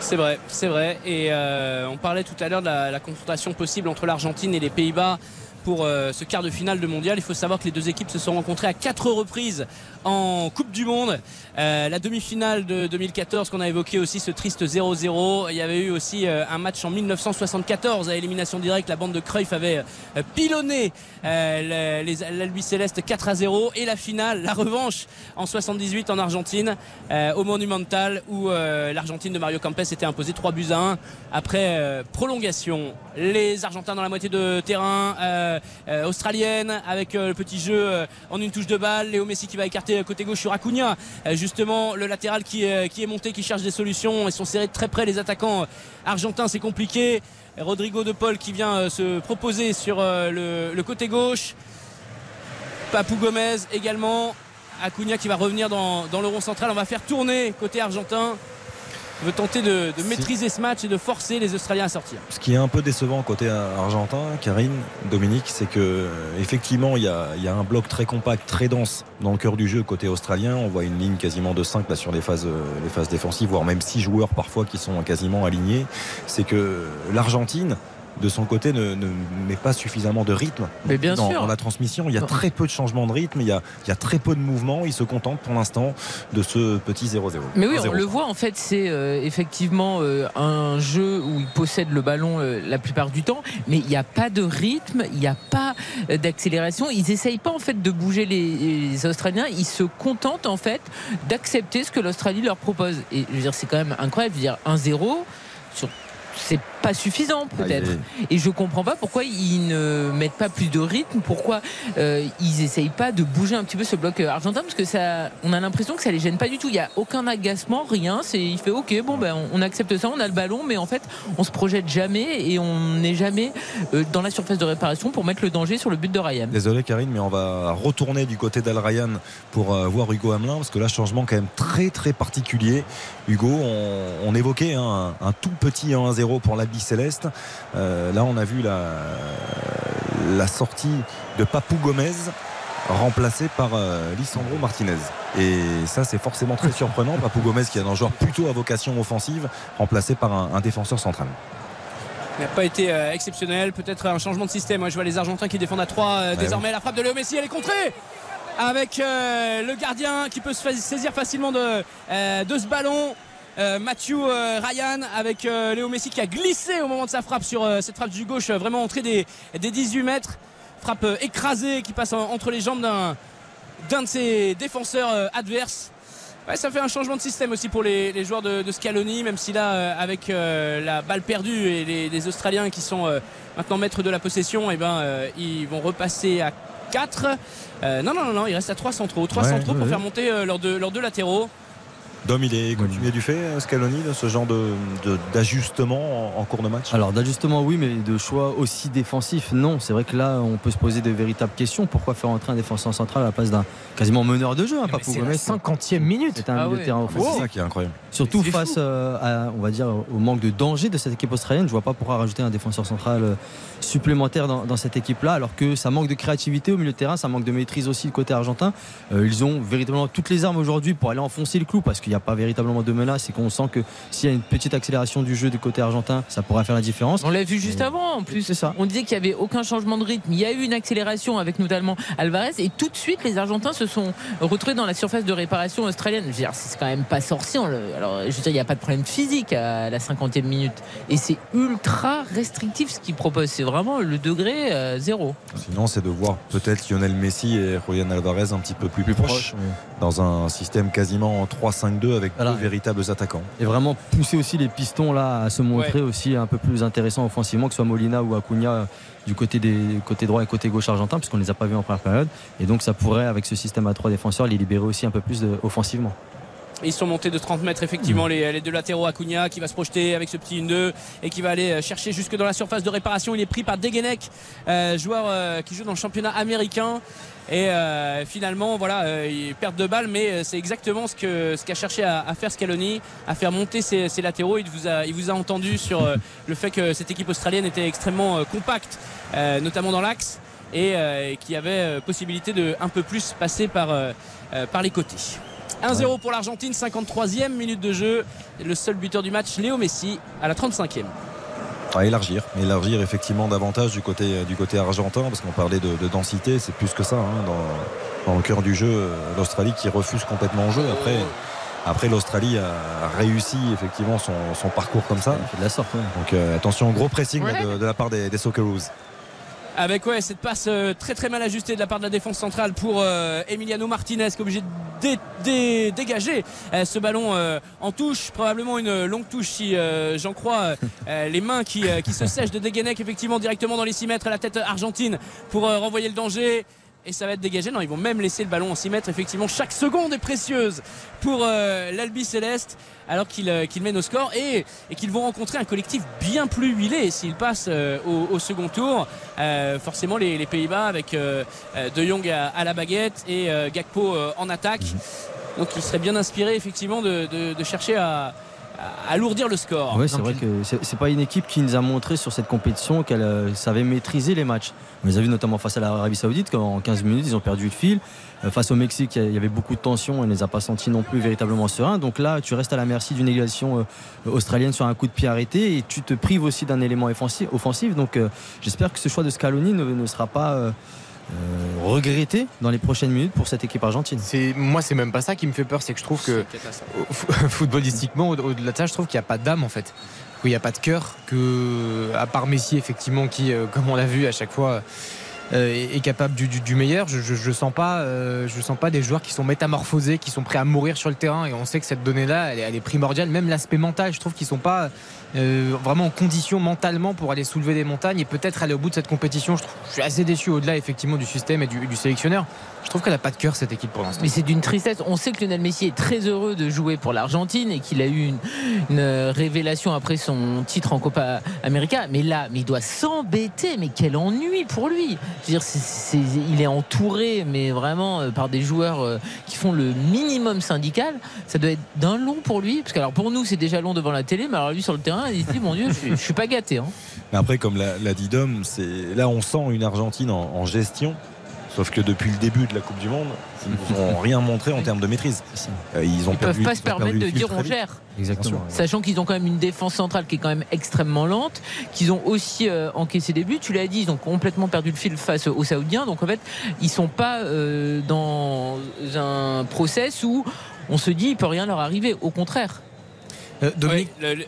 C'est vrai, c'est vrai. Et euh, on parlait tout à l'heure de la, la confrontation possible entre l'Argentine et les Pays-Bas pour euh, ce quart de finale de mondial. Il faut savoir que les deux équipes se sont rencontrées à quatre reprises en Coupe du Monde. Euh, la demi-finale de 2014 qu'on a évoqué aussi, ce triste 0-0. Il y avait eu aussi euh, un match en 1974 à élimination directe. La bande de Cruyff avait euh, pilonné euh, l'Albi Céleste 4 à 0. Et la finale, la revanche en 78 en Argentine, au Monumental, où l'Argentine de Mario Campes était imposée 3 buts à 1 après prolongation. Les Argentins dans la moitié de terrain australienne avec le petit jeu en une touche de balle. Léo Messi qui va écarter côté gauche sur Acuna. Justement, le latéral qui, est- monté, qui cherche des solutions. Ils sont serrés de très près les attaquants euh, argentins, c'est compliqué. Rodrigo de Paul qui vient euh, se proposer sur euh, le, le côté gauche. Papou Gomez également. Acuna qui va revenir dans, dans le rond central. On va faire tourner côté argentin. Veut tenter de, de maîtriser ce match et de forcer les Australiens à sortir. Ce qui est un peu décevant côté argentin, Karine, Dominique, c'est que effectivement il y, a, il y a un bloc très compact, très dense dans le cœur du jeu côté australien. On voit une ligne quasiment de 5 là sur les phases, euh, les phases défensives, voire même 6 joueurs parfois qui sont quasiment alignés. C'est que l'Argentine de son côté ne, ne met pas suffisamment de rythme Mais bien dans, sûr. dans la transmission. Il y a très peu de changements de rythme, il y a, il y a très peu de mouvements. Il se contente pour l'instant de ce petit 0-0. Mais oui, on 1-0. le voit en fait, c'est euh, effectivement euh, un jeu où il possède le ballon euh, la plupart du temps, mais il n'y a pas de rythme, il n'y a pas d'accélération. Ils n'essayent pas en fait de bouger les, les Australiens, ils se contentent en fait d'accepter ce que l'Australie leur propose. Et je veux dire, c'est quand même incroyable, je veux dire 1-0 sur c'est pas suffisant peut-être. Et je comprends pas pourquoi ils ne mettent pas plus de rythme, pourquoi euh, ils essayent pas de bouger un petit peu ce bloc euh, argentin, parce que ça, on a l'impression que ça les gêne pas du tout. Il y a aucun agacement, rien. C'est, il fait ok, bon ben on, on accepte ça, on a le ballon, mais en fait on se projette jamais et on n'est jamais euh, dans la surface de réparation pour mettre le danger sur le but de Ryan. Désolé Karine, mais on va retourner du côté d'Al Ryan pour euh, voir Hugo Hamelin, parce que là, changement quand même très très particulier. Hugo, on, on évoquait hein, un, un tout petit 1-0 pour l'Albi Céleste. Euh, là, on a vu la, la sortie de Papou Gomez remplacé par euh, Lisandro Martinez. Et ça, c'est forcément très surprenant. Papou Gomez, qui est un joueur plutôt à vocation offensive, remplacé par un, un défenseur central. Il n'a pas été euh, exceptionnel. Peut-être un changement de système. Je vois les Argentins qui défendent à 3 désormais. La frappe de Léo Messi, elle est contrée avec euh, le gardien qui peut se saisir facilement de, euh, ce ballon. Euh, Mathieu Ryan avec Léo Messi qui a glissé au moment de sa frappe sur cette frappe du gauche, vraiment entrée des, des 18 mètres. Frappe écrasée qui passe en- entre les jambes d'un de ses défenseurs adverses. Ça fait un changement de système aussi pour les, joueurs de, Scaloni, même si là, avec la balle perdue et les, Australiens qui sont maintenant maîtres de la possession, et ben, euh, ils vont repasser à 4. Non, non, non, non, il reste à 3 centraux. 3 Ouais, centraux pour ouais. faire monter euh, leurs deux, leurs deux latéraux. Dom, il est coutumier du fait, euh, Scaloni, de ce genre de- de- d'ajustement en, en cours de match? Alors d'ajustement oui, mais de choix aussi défensif non. C'est vrai que là on peut se poser de véritables questions. Pourquoi faire entrer un défenseur central à la place d'un quasiment meneur de jeu, hein, Papou c'est la Gomez 50e minute. C'est un Ah milieu ouais. de terrain offensif. C'est ça qui est incroyable. Surtout face euh, à, on va dire, au manque de danger de cette équipe australienne. Je vois pas pourquoi rajouter un défenseur central euh, supplémentaire dans, dans cette équipe-là, alors que ça manque de créativité au milieu de terrain, ça manque de maîtrise aussi du côté argentin. Euh, ils ont véritablement toutes les armes aujourd'hui pour aller enfoncer le clou, parce qu'il n'y a pas véritablement de menace et qu'on sent que s'il y a une petite accélération du jeu du côté argentin, ça pourra faire la différence. On l'a vu juste avant en plus. ça. On disait qu'il n'y avait aucun changement de rythme. Il y a eu une accélération avec notamment Alvarez et tout de suite les Argentins se sont retrouvés dans la surface de réparation australienne. Je veux dire, c'est quand même pas sorcier. Alors, je veux dire, il n'y a pas de problème physique à la 50e minute. Et c'est ultra restrictif ce qu'ils proposent. C'est vraiment le degré euh, zéro. Sinon, c'est de voir peut-être Lionel Messi et Julian Alvarez un petit peu plus, proches, proche, oui. dans un système quasiment en 3-5-2 avec Voilà. deux véritables attaquants. Et vraiment pousser aussi les pistons là à se montrer aussi un peu plus intéressants offensivement, que ce soit Molina ou Acuna euh, du côté des côté droit et côté gauche argentin, puisqu'on ne les a pas vus en première période. Et donc ça pourrait, avec ce système à trois défenseurs, les libérer aussi un peu plus de- offensivement. Ils sont montés de 30 mètres effectivement les, les deux latéraux Acuna qui va se projeter avec ce petit 1-2 et qui va aller euh, chercher jusque dans la surface de réparation. Il est pris par Degenek, euh, joueur euh, qui joue dans le championnat américain. Et euh, finalement, voilà, euh, il perd de balles, mais euh, c'est exactement ce que ce qu'a cherché à, à faire Scaloni, à faire monter ses, ses latéraux. Il vous a, il vous a entendu sur le fait que cette équipe australienne était extrêmement compacte, notamment dans l'axe, et, et qui avait possibilité de un peu plus passer par, par les côtés. 1-0 pour l'Argentine, 53e minute de jeu. Le seul buteur du match, Léo Messi, à la 35e. À élargir, élargir effectivement davantage du côté, du côté argentin, parce qu'on parlait de, de densité, c'est plus que ça. hein, dans, dans le cœur du jeu, euh, l'Australie qui refuse complètement le jeu. Après, après l'Australie a réussi effectivement son, son parcours comme ça. de la sorte. Donc euh, attention, gros pressing là, Ouais. de, de la part des, des Socceroos. Avec ouais, cette passe euh, très très mal ajustée de la part de la défense centrale pour euh, Emiliano Martinez qui est obligé de dé- dé- dégager euh, ce ballon euh, en touche, probablement une longue touche si euh, j'en crois euh, les mains qui, euh, qui se sèchent de Degenek effectivement directement dans les 6 mètres à la tête argentine pour renvoyer le danger. Et ça va être dégagé. Non, ils vont même laisser le ballon en 6 mètres. Effectivement, chaque seconde est précieuse pour euh, l'Albi Céleste alors euh, qu'ils mènent au score et, et qu'ils vont rencontrer un collectif bien plus huilé s'ils passent euh, au, au second tour. Forcément, les, les Pays-Bas avec De Jong à, à la baguette et Gakpo en attaque. Donc, ils seraient bien inspirés effectivement de, de- de chercher à alourdir le score. Oui, c'est vrai que c'est c'est pas une équipe qui nous a montré sur cette compétition qu'elle euh, savait maîtriser les matchs. On les a vus notamment face à l'Arabie Saoudite, qu'en 15 minutes, ils ont perdu le fil. Euh, Face au Mexique, il y avait beaucoup de tension, on ne les a pas sentis non plus véritablement sereins. Donc là, tu restes à la merci d'une égalisation euh, australienne sur un coup de pied arrêté et tu te prives aussi d'un élément offensif. Donc j'espère que ce choix de Scaloni ne, ne sera pas euh, regretté dans les prochaines minutes pour cette équipe argentine. C'est moi, c'est même pas ça qui me fait peur, c'est que je trouve que footballistiquement, au- au-delà de ça, je trouve qu'il n'y a pas d'âme en fait, qu'il n'y a pas de cœur, que à part Messi effectivement qui, euh, comme on l'a vu à chaque fois. euh, est est capable du, du- du meilleur. Je, je, je sens pas, euh, je sens pas des joueurs qui sont métamorphosés, qui sont prêts à mourir sur le terrain. Et on sait que cette donnée-là, elle, est- elle est primordiale. Même l'aspect mental, je trouve qu'ils sont pas euh, vraiment en condition mentalement pour aller soulever des montagnes et peut-être aller au bout de cette compétition. Je, suis assez déçu au-delà effectivement du système et du, sélectionneur. Je trouve qu'elle a pas de cœur cette équipe pour l'instant. Mais c'est d'une tristesse. On sait que Lionel Messi est très heureux de jouer pour l'Argentine et qu'il a eu une, une révélation après son titre en Copa América. Mais là, mais il doit s'embêter. Mais quel ennui pour lui. Je veux dire, il est entouré, mais vraiment euh, par des joueurs euh, qui font le minimum syndical. Ça doit être d'un long pour lui. Parce que alors pour nous, c'est déjà long devant la télé, mais alors lui sur le terrain, il se dit mon Dieu, je, suis- je suis pas gâté. hein. Mais après, comme l'a dit Dom, c'est là on sent une Argentine en, en gestion. Sauf que depuis le début de la Coupe du Monde, ils n'ont rien montré en termes de maîtrise. Euh, Ils Ils peuvent pas se permettre de dire on gère. Exactement. Sachant qu'ils ont quand même une défense centrale qui est quand même extrêmement lente, qu'ils ont aussi euh, encaissé des buts. Tu l'as dit, ils ont complètement perdu le fil face aux Saoudiens. Donc en fait, ils sont pas euh, dans un process où on se dit il peut rien leur arriver. Au contraire. Euh, Dominique, Ouais, le- le-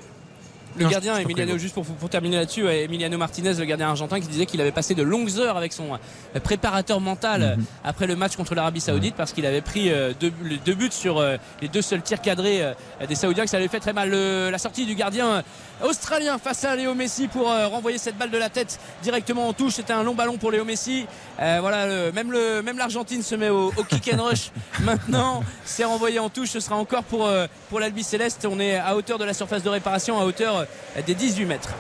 Le gardien, Emiliano, juste pour, pour terminer là-dessus, ouais, Emiliano Martinez, le gardien argentin, qui disait qu'il avait passé de longues heures avec son euh, préparateur mental euh, après le match contre l'Arabie Saoudite parce qu'il avait pris euh, deux, buts sur euh, les deux seuls tirs cadrés euh, des Saoudiens, que ça avait fait très mal. Le- la sortie du gardien euh, australien face à Léo Messi pour euh, renvoyer cette balle de la tête directement en touche. C'était un long ballon pour Léo Messi. Euh, voilà, le- même le- même l'Argentine se met au, au kick and rush. Maintenant, c'est renvoyé en touche. Ce sera encore pour, euh, pour l'Albi Céleste. On est à hauteur de la surface de réparation, à hauteur des 18 mètres.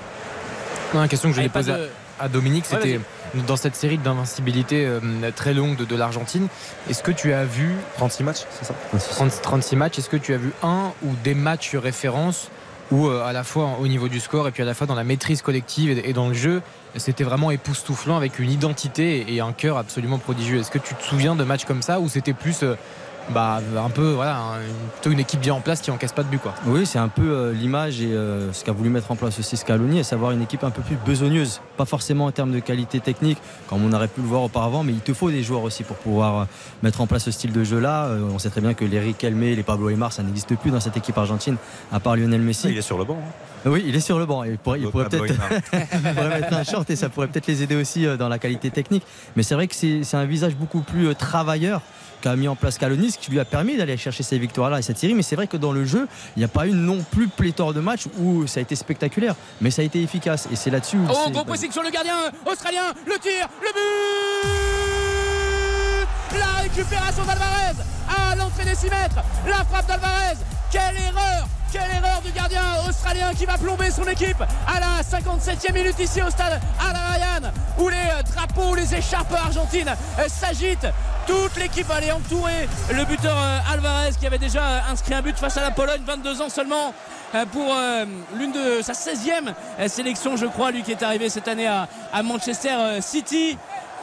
Non, la question que je voulais poser de- à, Dominique, Ouais, c'était dans cette série d'invincibilité euh, très longue de, de l'Argentine, est-ce que tu as vu 36 matchs, c'est ça? 30 36 matchs, est-ce que tu as vu un ou des matchs références où euh, à la fois au niveau du score et puis à la fois dans la maîtrise collective et, dans le jeu, c'était vraiment époustouflant avec une identité et, et un cœur absolument prodigieux. Est-ce que tu te souviens de matchs comme ça où c'était plus euh, bah, un peu voilà, un- plutôt une équipe bien en place qui encaisse pas de but quoi Oui, c'est un peu euh, l'image et euh, ce qu'a voulu mettre en place aussi Scaloni, à savoir une équipe un peu plus besogneuse. Pas forcément en termes de qualité technique, comme on aurait pu le voir auparavant, mais il te faut des joueurs aussi pour pouvoir euh, mettre en place ce style de jeu-là. Euh, on sait très bien que les Riquelme, les Pablo Aymar, ça n'existe plus dans cette équipe argentine, à part Lionel Messi. Il est sur le banc. hein. Oui, il est sur le banc. Il pourrait, il pourrait peut-être Aymar. il pourrait mettre un short et ça pourrait peut-être les aider aussi dans la qualité technique. Mais c'est vrai que c'est c'est un visage beaucoup plus travailleur qu'a mis en place Calonis, qui lui a permis d'aller chercher ces victoires-là et cette série. Mais c'est vrai que dans le jeu, il n'y a pas eu non plus pléthore de matchs où ça a été spectaculaire, mais ça a été efficace. Et c'est là-dessus où. Oh, gros pressing sur le gardien australien, le tir, le but La récupération d'Alvarez à l'entrée des 6 mètres, la frappe d'Alvarez, quelle erreur quelle erreur du gardien australien qui va plomber son équipe à la 57e minute ici au stade Al Ryan où les euh, drapeaux, les écharpes argentines euh, s'agitent. Toute l'équipe allait entourer le buteur euh, Alvarez qui avait déjà euh, inscrit un but face à la Pologne, 22 ans seulement euh, pour l'une de sa 16e euh, sélection, je crois, lui qui est arrivé cette année à, Manchester City.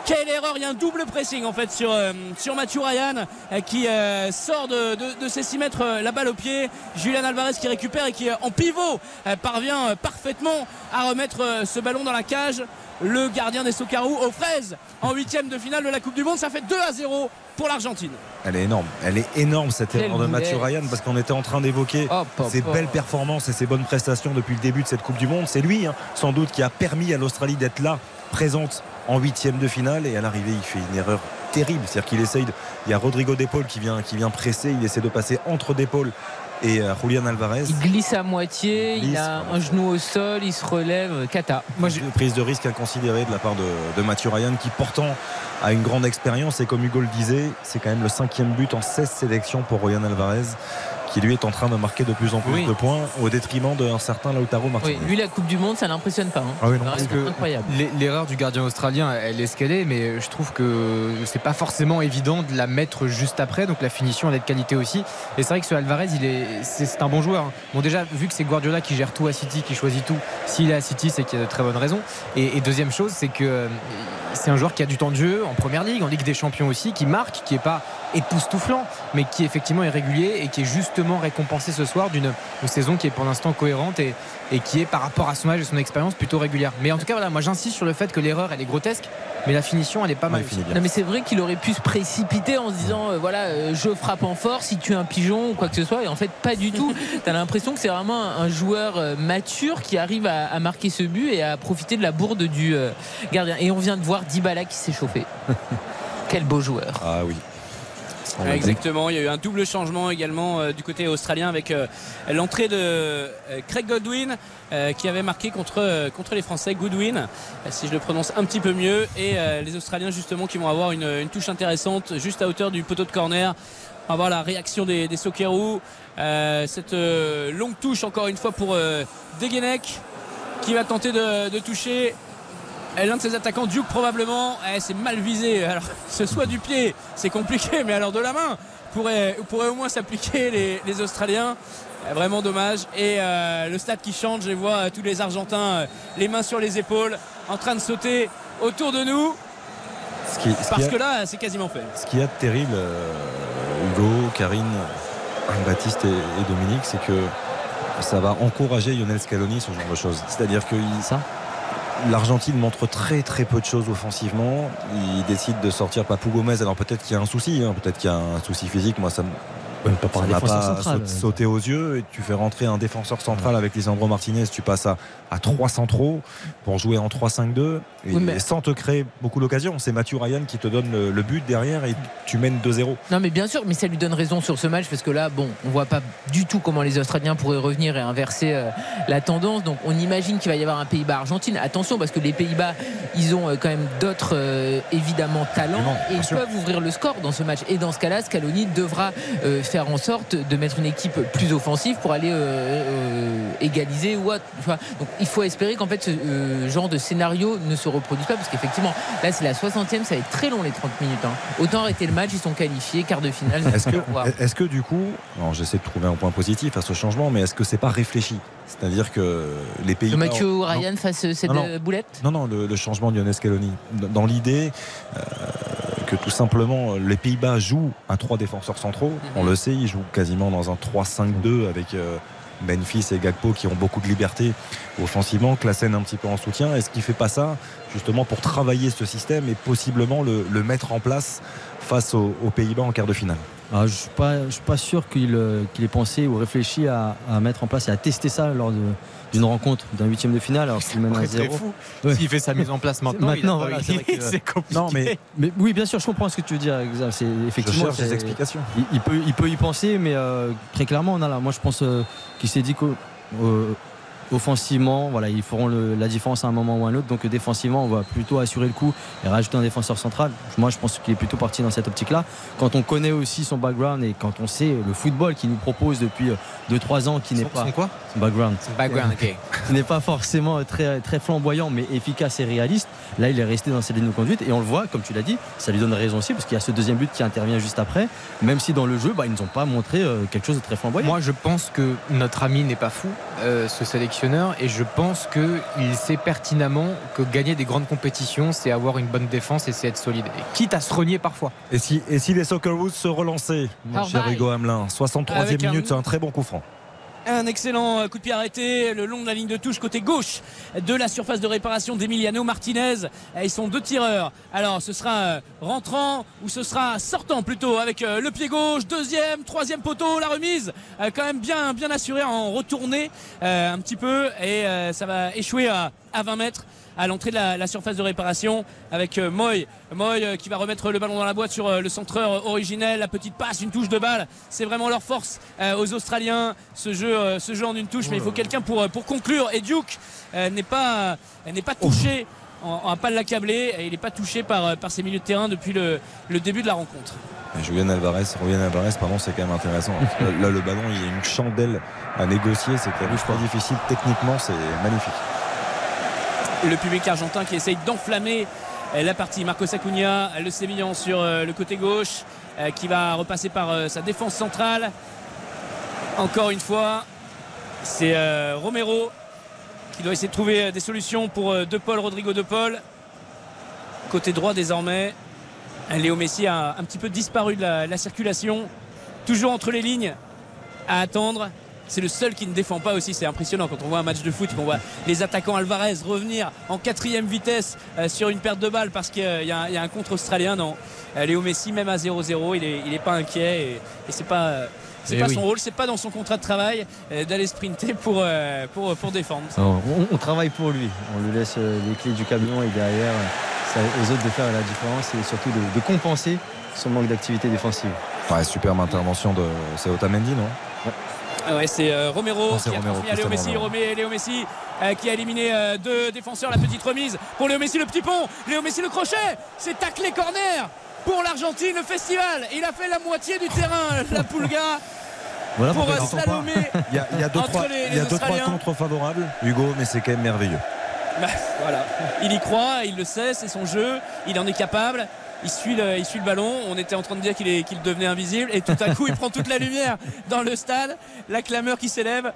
Quelle erreur, il y a un double pressing en fait sur, sur Mathieu Ryan qui sort de, de- ses 6 mètres la balle au pied. Julian Alvarez qui récupère et qui en pivot parvient parfaitement à remettre ce ballon dans la cage. Le gardien des Socarou aux fraises en huitième de finale de la Coupe du Monde. Ça fait 2 à 0 pour l'Argentine. Elle est énorme. Elle est énorme cette Quel erreur de Mathieu. Ryan parce qu'on était en train d'évoquer ses belles performances et ses bonnes prestations depuis le début de cette Coupe du Monde. C'est lui, hein, sans doute, qui a permis à l'Australie d'être là, présente en huitième de finale. Et à l'arrivée, il fait une erreur terrible. C'est-à-dire qu'il essaye. de- Il y a Rodrigo Depol qui vient, qui vient presser. Il essaie de passer entre Depol et euh, Julian Alvarez. Il glisse à moitié, il glisse, a un genou au sol, il se relève. Cata. Moi, j'ai une prise de risque inconsidérée de la part de, de Mathieu Ryan qui pourtant a une grande expérience et comme Hugo le disait, c'est quand même le cinquième but en 16 sélections pour Ryan Alvarez qui lui est en train de marquer de plus en plus Oui. de points au détriment d'un certain Lautaro Martinez. Oui, lui, la Coupe du Monde, ça l'impressionne pas. hein. Ah oui, non, Ça parce reste que incroyable. L'e- L'erreur du gardien australien, elle est ce qu'elle est, mais je trouve que c'est pas forcément évident de la mettre juste après. Donc la finition, elle est de qualité aussi. Et c'est vrai que ce Alvarez, il est, c'est un bon joueur. hein. Bon, déjà, vu que c'est Guardiola qui gère tout à City, qui choisit tout, s'il est à City, c'est qu'il y a de très bonnes raisons. Et, et deuxième chose, c'est que euh, c'est un joueur qui a du temps de jeu en première ligue, en Ligue des Champions aussi, qui marque, qui est pas époustouflant, mais qui effectivement est régulier et qui est justement récompensé ce soir d'une une saison qui est pour l'instant cohérente et, et qui est par rapport à son âge et son expérience plutôt régulière. Mais en tout cas, voilà, moi j'insiste sur le fait que l'erreur elle est grotesque, mais la finition elle est pas mal. aussi. Non mais c'est vrai qu'il aurait pu se précipiter en se disant euh, voilà euh, je frappe en force, il tue un pigeon ou quoi que ce soit et en fait pas du tout. T'as l'impression que c'est vraiment un, un joueur euh, mature qui arrive à, à marquer ce but et à profiter de la bourde du euh, gardien. Et on vient de voir Dybala qui s'est chauffé. Quel beau joueur. Ah oui. Ouais, Exactement, il y a eu un double changement également euh, du côté australien avec euh, l'entrée de euh, Craig Godwin qui avait marqué contre, contre les Français, Goodwin, si je le prononce un petit peu mieux, et les Australiens justement qui vont avoir une, une touche intéressante juste à hauteur du poteau de corner. On va voir la réaction des, des Sokerou. Cette longue touche encore une fois pour Degenek qui va tenter de, de toucher L'un de ses attaquants, Duke probablement, eh, c'est mal visé. Alors, ce soit du pied, c'est compliqué, mais alors de la main, pourrait, pourrait au moins s'appliquer les, les Australiens. Eh, Vraiment dommage. Et euh, le stade qui change, je vois euh, tous les Argentins, euh, les mains sur les épaules, en train de sauter autour de nous. Ce qui- ce qui Parce a- que là, c'est quasiment fait. Ce qu'il y a de terrible, Hugo, Karine, Baptiste et, et Dominique, c'est que ça va encourager Lionel Scaloni ce genre de choses. C'est-à-dire que il- l'Argentine montre très très peu de choses offensivement. Il décide de sortir Papou Gomez. Alors peut-être qu'il y a un souci, hein, peut-être qu'il y a un souci physique. Moi, ça Ouais, pas par ça pas central. saut- sauté aux yeux et tu fais rentrer un défenseur central avec Lisandro Martinez, tu passes à, à 3 centraux pour jouer en 3-5-2 et, Oui, mais- et sans te créer beaucoup d'occasions. C'est Mathieu Ryan qui te donne le, le but derrière et tu mènes 2-0. Non mais bien sûr, mais ça lui donne raison sur ce match parce que là, bon, on voit pas du tout comment les Australiens pourraient revenir et inverser euh, la tendance. Donc on imagine qu'il va y avoir un Pays-Bas-Argentine. Attention parce que les Pays-Bas, ils ont euh, quand même d'autres euh, évidemment talents et ils sûr. peuvent ouvrir le score dans ce match. Et dans ce cas-là, Scaloni devra euh, faire en sorte de mettre une équipe plus offensive pour aller euh, euh, égaliser ou vois. Donc il faut espérer qu'en fait ce euh, genre de scénario ne se reproduise pas parce qu'effectivement là c'est la 60e, ça va être très long les 30 minutes. hein. Autant arrêter le match, ils sont qualifiés, quart de finale. Est-ce que, est-ce que du coup, j'essaie de trouver un point positif à ce changement, mais est-ce que c'est pas réfléchi? C'est-à-dire que les pays Que Mathieu Ryan fasse euh, cette Non, non. euh, boulette? Non, non, le, le changement de Lionel Scaloni. Dans l'idée euh, que tout simplement les Pays-Bas jouent à trois défenseurs centraux. On le sait, ils jouent quasiment dans un 3-5-2 avec euh, Memphis et Gakpo qui ont beaucoup de liberté offensivement, Klassen un petit peu en soutien. Est-ce qu'il fait pas ça justement pour travailler ce système et possiblement le, le mettre en place face aux, aux Pays-Bas en quart de finale? Ah, je ne suis, pas- je suis pas sûr qu'il euh, qu'il ait pensé ou réfléchi à, à mettre en place et à tester ça lors d'une rencontre d'un huitième de finale alors qu'il mène à zéro. Ouais. S'il fait sa mise en place maintenant, Maintenant, voilà, c'est que- compliqué. Non, mais Mais oui, bien sûr, je comprends ce que tu veux dire. C'est je effectivement. cherche des explications. Il, il peut, il peut y penser, mais euh, très clairement, on a là. Moi, je pense euh, qu'il s'est dit qu'au euh, offensivement, voilà, ils feront le- la différence à un moment ou à un autre. Donc euh, défensivement, on va plutôt assurer le coup et rajouter un défenseur central. Moi, je pense qu'il est plutôt parti dans cette optique-là. Quand on connaît aussi son background et quand on sait le football qu'il nous propose depuis 2-3 ans, qui n'est pas son quoi son background, Background, ok. qui n'est pas forcément très, très flamboyant mais efficace et réaliste. Là, il est resté dans ses lignes de conduite et on le voit, comme tu l'as dit, ça lui donne raison aussi parce qu'il y a ce deuxième but qui intervient juste après, même si dans le jeu, bah, ils ne nous ont pas montré euh, quelque chose de très flamboyant. Moi, je pense que notre ami n'est pas fou, euh, ce sélectionneur, et je pense qu'il sait pertinemment que gagner des grandes compétitions, c'est avoir une bonne défense et c'est être solide. Et quitte à se renier parfois. Et si, et si les Socceroos se relançaient, mon cher. Hugo Hamelin 63e Avec un- minute, c'est un très bon coup franc. Un excellent euh, coup de pied arrêté le long de la ligne de touche côté gauche de la surface de réparation d'Emiliano Martinez. Ils sont deux tireurs. Alors ce sera euh, rentrant ou ce sera sortant plutôt avec euh, le pied gauche, deuxième, troisième poteau, la remise quand même bien bien assurée en retournée un petit peu et ça va échouer à, à 20 mètres à l'entrée de la, la surface de réparation avec euh, Moy. Moy euh, qui va remettre le ballon dans la boîte sur euh, le centreur originel. La petite passe, une touche de balle. C'est vraiment leur force aux Australiens. Ce jeu, ce jeu en une touche. Mais il faut quelqu'un pour, pour conclure. Et Duke n'est pas, n'est pas touché. On on va pas l'accabler. Et Il n'est pas touché par, par ses milieux de terrain depuis le, le début de la rencontre. Julian Alvarez, Julian Alvarez, pardon, c'est quand même intéressant. Là, le ballon, il y a une chandelle à négocier. C'est quand même très difficile. Techniquement, c'est magnifique. Le public argentin qui essaye d'enflammer euh, la partie. Marcos Acuna, le Sévillan sur euh, le côté gauche, euh, qui va repasser par sa défense centrale. Encore une fois, c'est Romero qui doit essayer de trouver des solutions pour De Paul, Rodrigo De Paul. Côté droit désormais, Léo Messi a un petit peu disparu de la circulation. Toujours entre les lignes à attendre. C'est le seul qui ne défend pas aussi. C'est impressionnant quand on voit un match de foot, qu'on voit les attaquants Alvarez revenir en quatrième vitesse euh, sur une perte de balle parce qu'il y, a il y a un contre australien. Non, Euh, Léo Messi, même à 0-0, il est, il est pas inquiet et, et c'est pas. euh, C'est Eh pas oui. son rôle, c'est pas dans son contrat de travail euh, d'aller sprinter pour, euh, pour, pour défendre. Non, on, on travaille pour lui. On lui laisse euh, les clés du camion et derrière, euh, c'est aux autres de faire la différence et surtout de, de compenser son manque d'activité défensive. Ouais, superbe intervention de. C'est Otamendi, non? Ouais, c'est euh, Romero c'est qui a transmis à Léo Messi. Romé- Léo Messi euh, qui a éliminé euh, deux défenseurs. La petite remise pour Léo Messi, le petit pont. Léo Messi, le crochet. C'est taclé corner pour l'Argentine, le festival. Il a fait la moitié du terrain, la Pulga. Voilà pour slalomer. Il y a, il y a deux, trois, les- il y a deux, trois contre favorables, Hugo, mais c'est quand même merveilleux. Bah, voilà. Il y croit, il le sait, c'est son jeu, il en est capable. Il suit, le, ballon. On était en train de dire qu'il devenait invisible. Et tout à coup, il prend toute la lumière dans le stade. La clameur qui s'élève.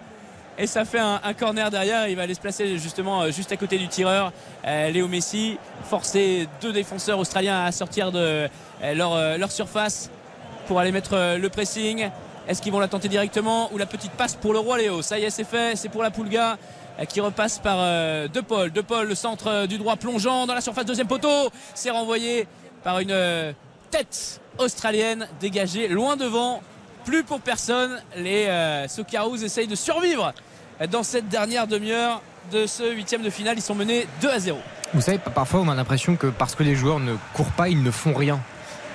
Et ça fait un, corner derrière. Il va aller se placer justement euh, juste à côté du tireur. Euh, Léo Messi, forcer deux défenseurs australiens à sortir de euh, leur, surface pour aller mettre le pressing. Est-ce qu'ils vont la tenter directement ou la petite passe pour le roi Léo? Ça y est, c'est fait. C'est pour la Pulga qui repasse par De Paul. De Paul, le centre du droit plongeant dans la surface deuxième poteau. C'est renvoyé par une euh, tête australienne dégagée loin devant plus pour personne. Les euh, Socceroos essayent de survivre dans cette dernière demi-heure de ce huitième de finale. Ils sont menés 2 à 0. Vous savez, parfois on a l'impression que parce que les joueurs ne courent pas, ils ne font rien.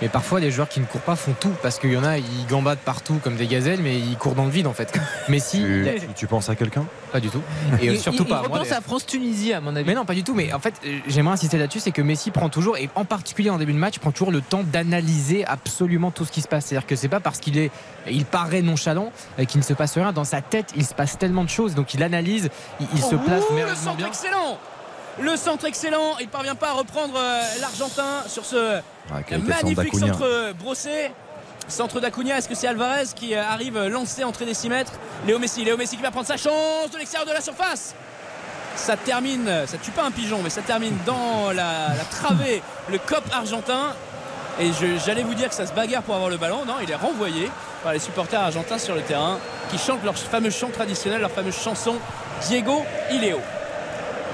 Mais parfois, les joueurs qui ne courent pas font tout parce qu'il y en a, ils gambadent partout comme des gazelles, mais ils courent dans le vide en fait. Messi, Tu, il a- tu- tu penses à quelqu'un? Pas du tout. Et Il- surtout il- pas. repense les- à France-Tunisie, à mon avis. Mais non, pas du tout. Mais en fait, euh, j'aimerais insister là-dessus, c'est que Messi prend toujours, et en particulier en début de match, prend toujours le temps d'analyser absolument tout ce qui se passe. C'est-à-dire que c'est pas parce qu'il est, il paraît nonchalant euh, qu'il ne se passe rien. Dans sa tête, il se passe tellement de choses, donc il analyse, il, il se place Ouh, le centre bien. excellent le centre excellent, il parvient pas à reprendre euh, l'Argentin sur ce Ah, magnifique centre euh, brossé. Centre d'Acuna, est-ce que c'est Alvarez qui euh, arrive lancé entrée des 6 mètres? Léo Messi, Léo Messi qui va prendre sa chance de l'extérieur de la surface. Ça termine, ça tue pas un pigeon, mais ça termine dans la, la travée, le cop argentin. Et j'allais vous dire que ça se bagarre pour avoir le ballon. Non, il est renvoyé par les supporters argentins sur le terrain qui chantent leur fameux chant traditionnel, leur fameuse chanson Diego Ileo.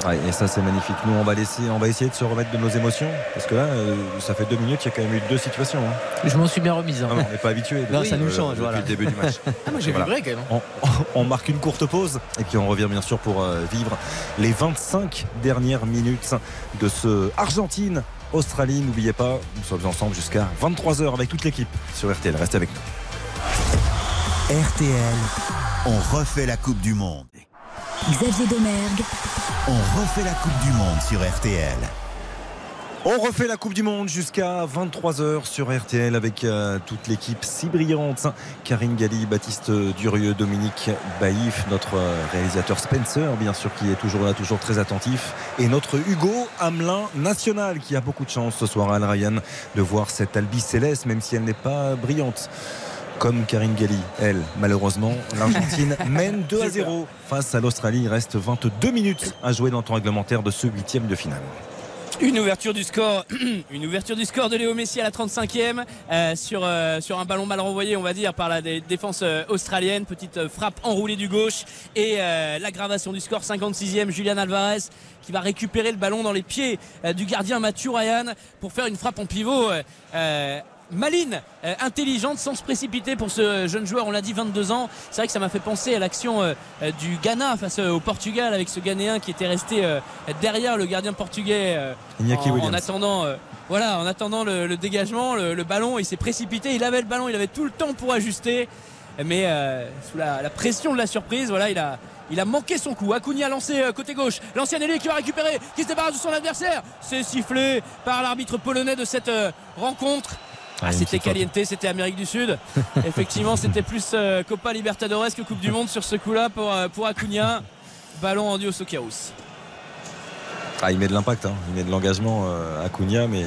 Ouais, et ça c'est magnifique. Nous on va laisser, on va essayer de se remettre de nos émotions parce que là, euh, ça fait deux minutes, il y a quand même eu deux situations. hein. Je m'en suis bien remise. hein. Ah non, on n'est pas habitué. Non, ça nous change, depuis voilà. le début du match. Ah, moi j'ai Voilà. vibré quand même. On, on marque une courte pause et puis on revient bien sûr pour euh, vivre les 25 dernières minutes de ce Argentine. Australie, n'oubliez pas, nous sommes ensemble jusqu'à 23h avec toute l'équipe sur RTL. Restez avec nous. RTL, on refait la Coupe du Monde. Xavier Domergue, On refait la Coupe du Monde sur RTL. On refait la Coupe du Monde jusqu'à 23h sur RTL avec euh, toute l'équipe si brillante. Karine Galli, Baptiste Durieux, Dominique Baïf, notre euh, réalisateur Spencer, bien sûr, qui est toujours là, toujours très attentif. Et notre Hugo Hamelin National, qui a beaucoup de chance ce soir à Al Ryan de voir cette Albi Céleste, même si elle n'est pas brillante. Comme Karine Galli, elle, malheureusement, l'Argentine mène 2 à 0 face à l'Australie. Il reste 22 minutes à jouer dans le temps réglementaire de ce huitième de finale. Une ouverture du score, une ouverture du score de Léo Messi à la 35e euh, sur, euh, sur un ballon mal renvoyé, on va dire, par la dé- défense euh, australienne. Petite euh, frappe enroulée du gauche et l'aggravation du score 56e. Julian Alvarez qui va récupérer le ballon dans les pieds du gardien Mathieu Ryan pour faire une frappe en pivot. Maline, euh, intelligente, sans se précipiter pour ce jeune joueur, on l'a dit, 22 ans. C'est vrai que ça m'a fait penser à l'action euh, euh, du Ghana face euh, au Portugal avec ce Ghanéen qui était resté derrière le gardien portugais en, attendant, voilà, en attendant le, le dégagement, le, le ballon, il s'est précipité, il avait le ballon, il avait tout le temps pour ajuster, mais sous la, la pression de la surprise, voilà, il a, il a manqué son coup. Acuna lancé euh, côté gauche, l'ancien ailier qui va récupérer, qui se débarrasse de son adversaire, c'est sifflé par l'arbitre polonais de cette rencontre. Ah, c'était caliente, c'était Amérique du Sud. Effectivement, c'était plus euh, Copa Libertadores que Coupe du Monde sur ce coup-là pour, euh, pour Acuna. Ballon rendu au. Ah, il met de l'impact, hein. il met de l'engagement euh, à Cunha, mais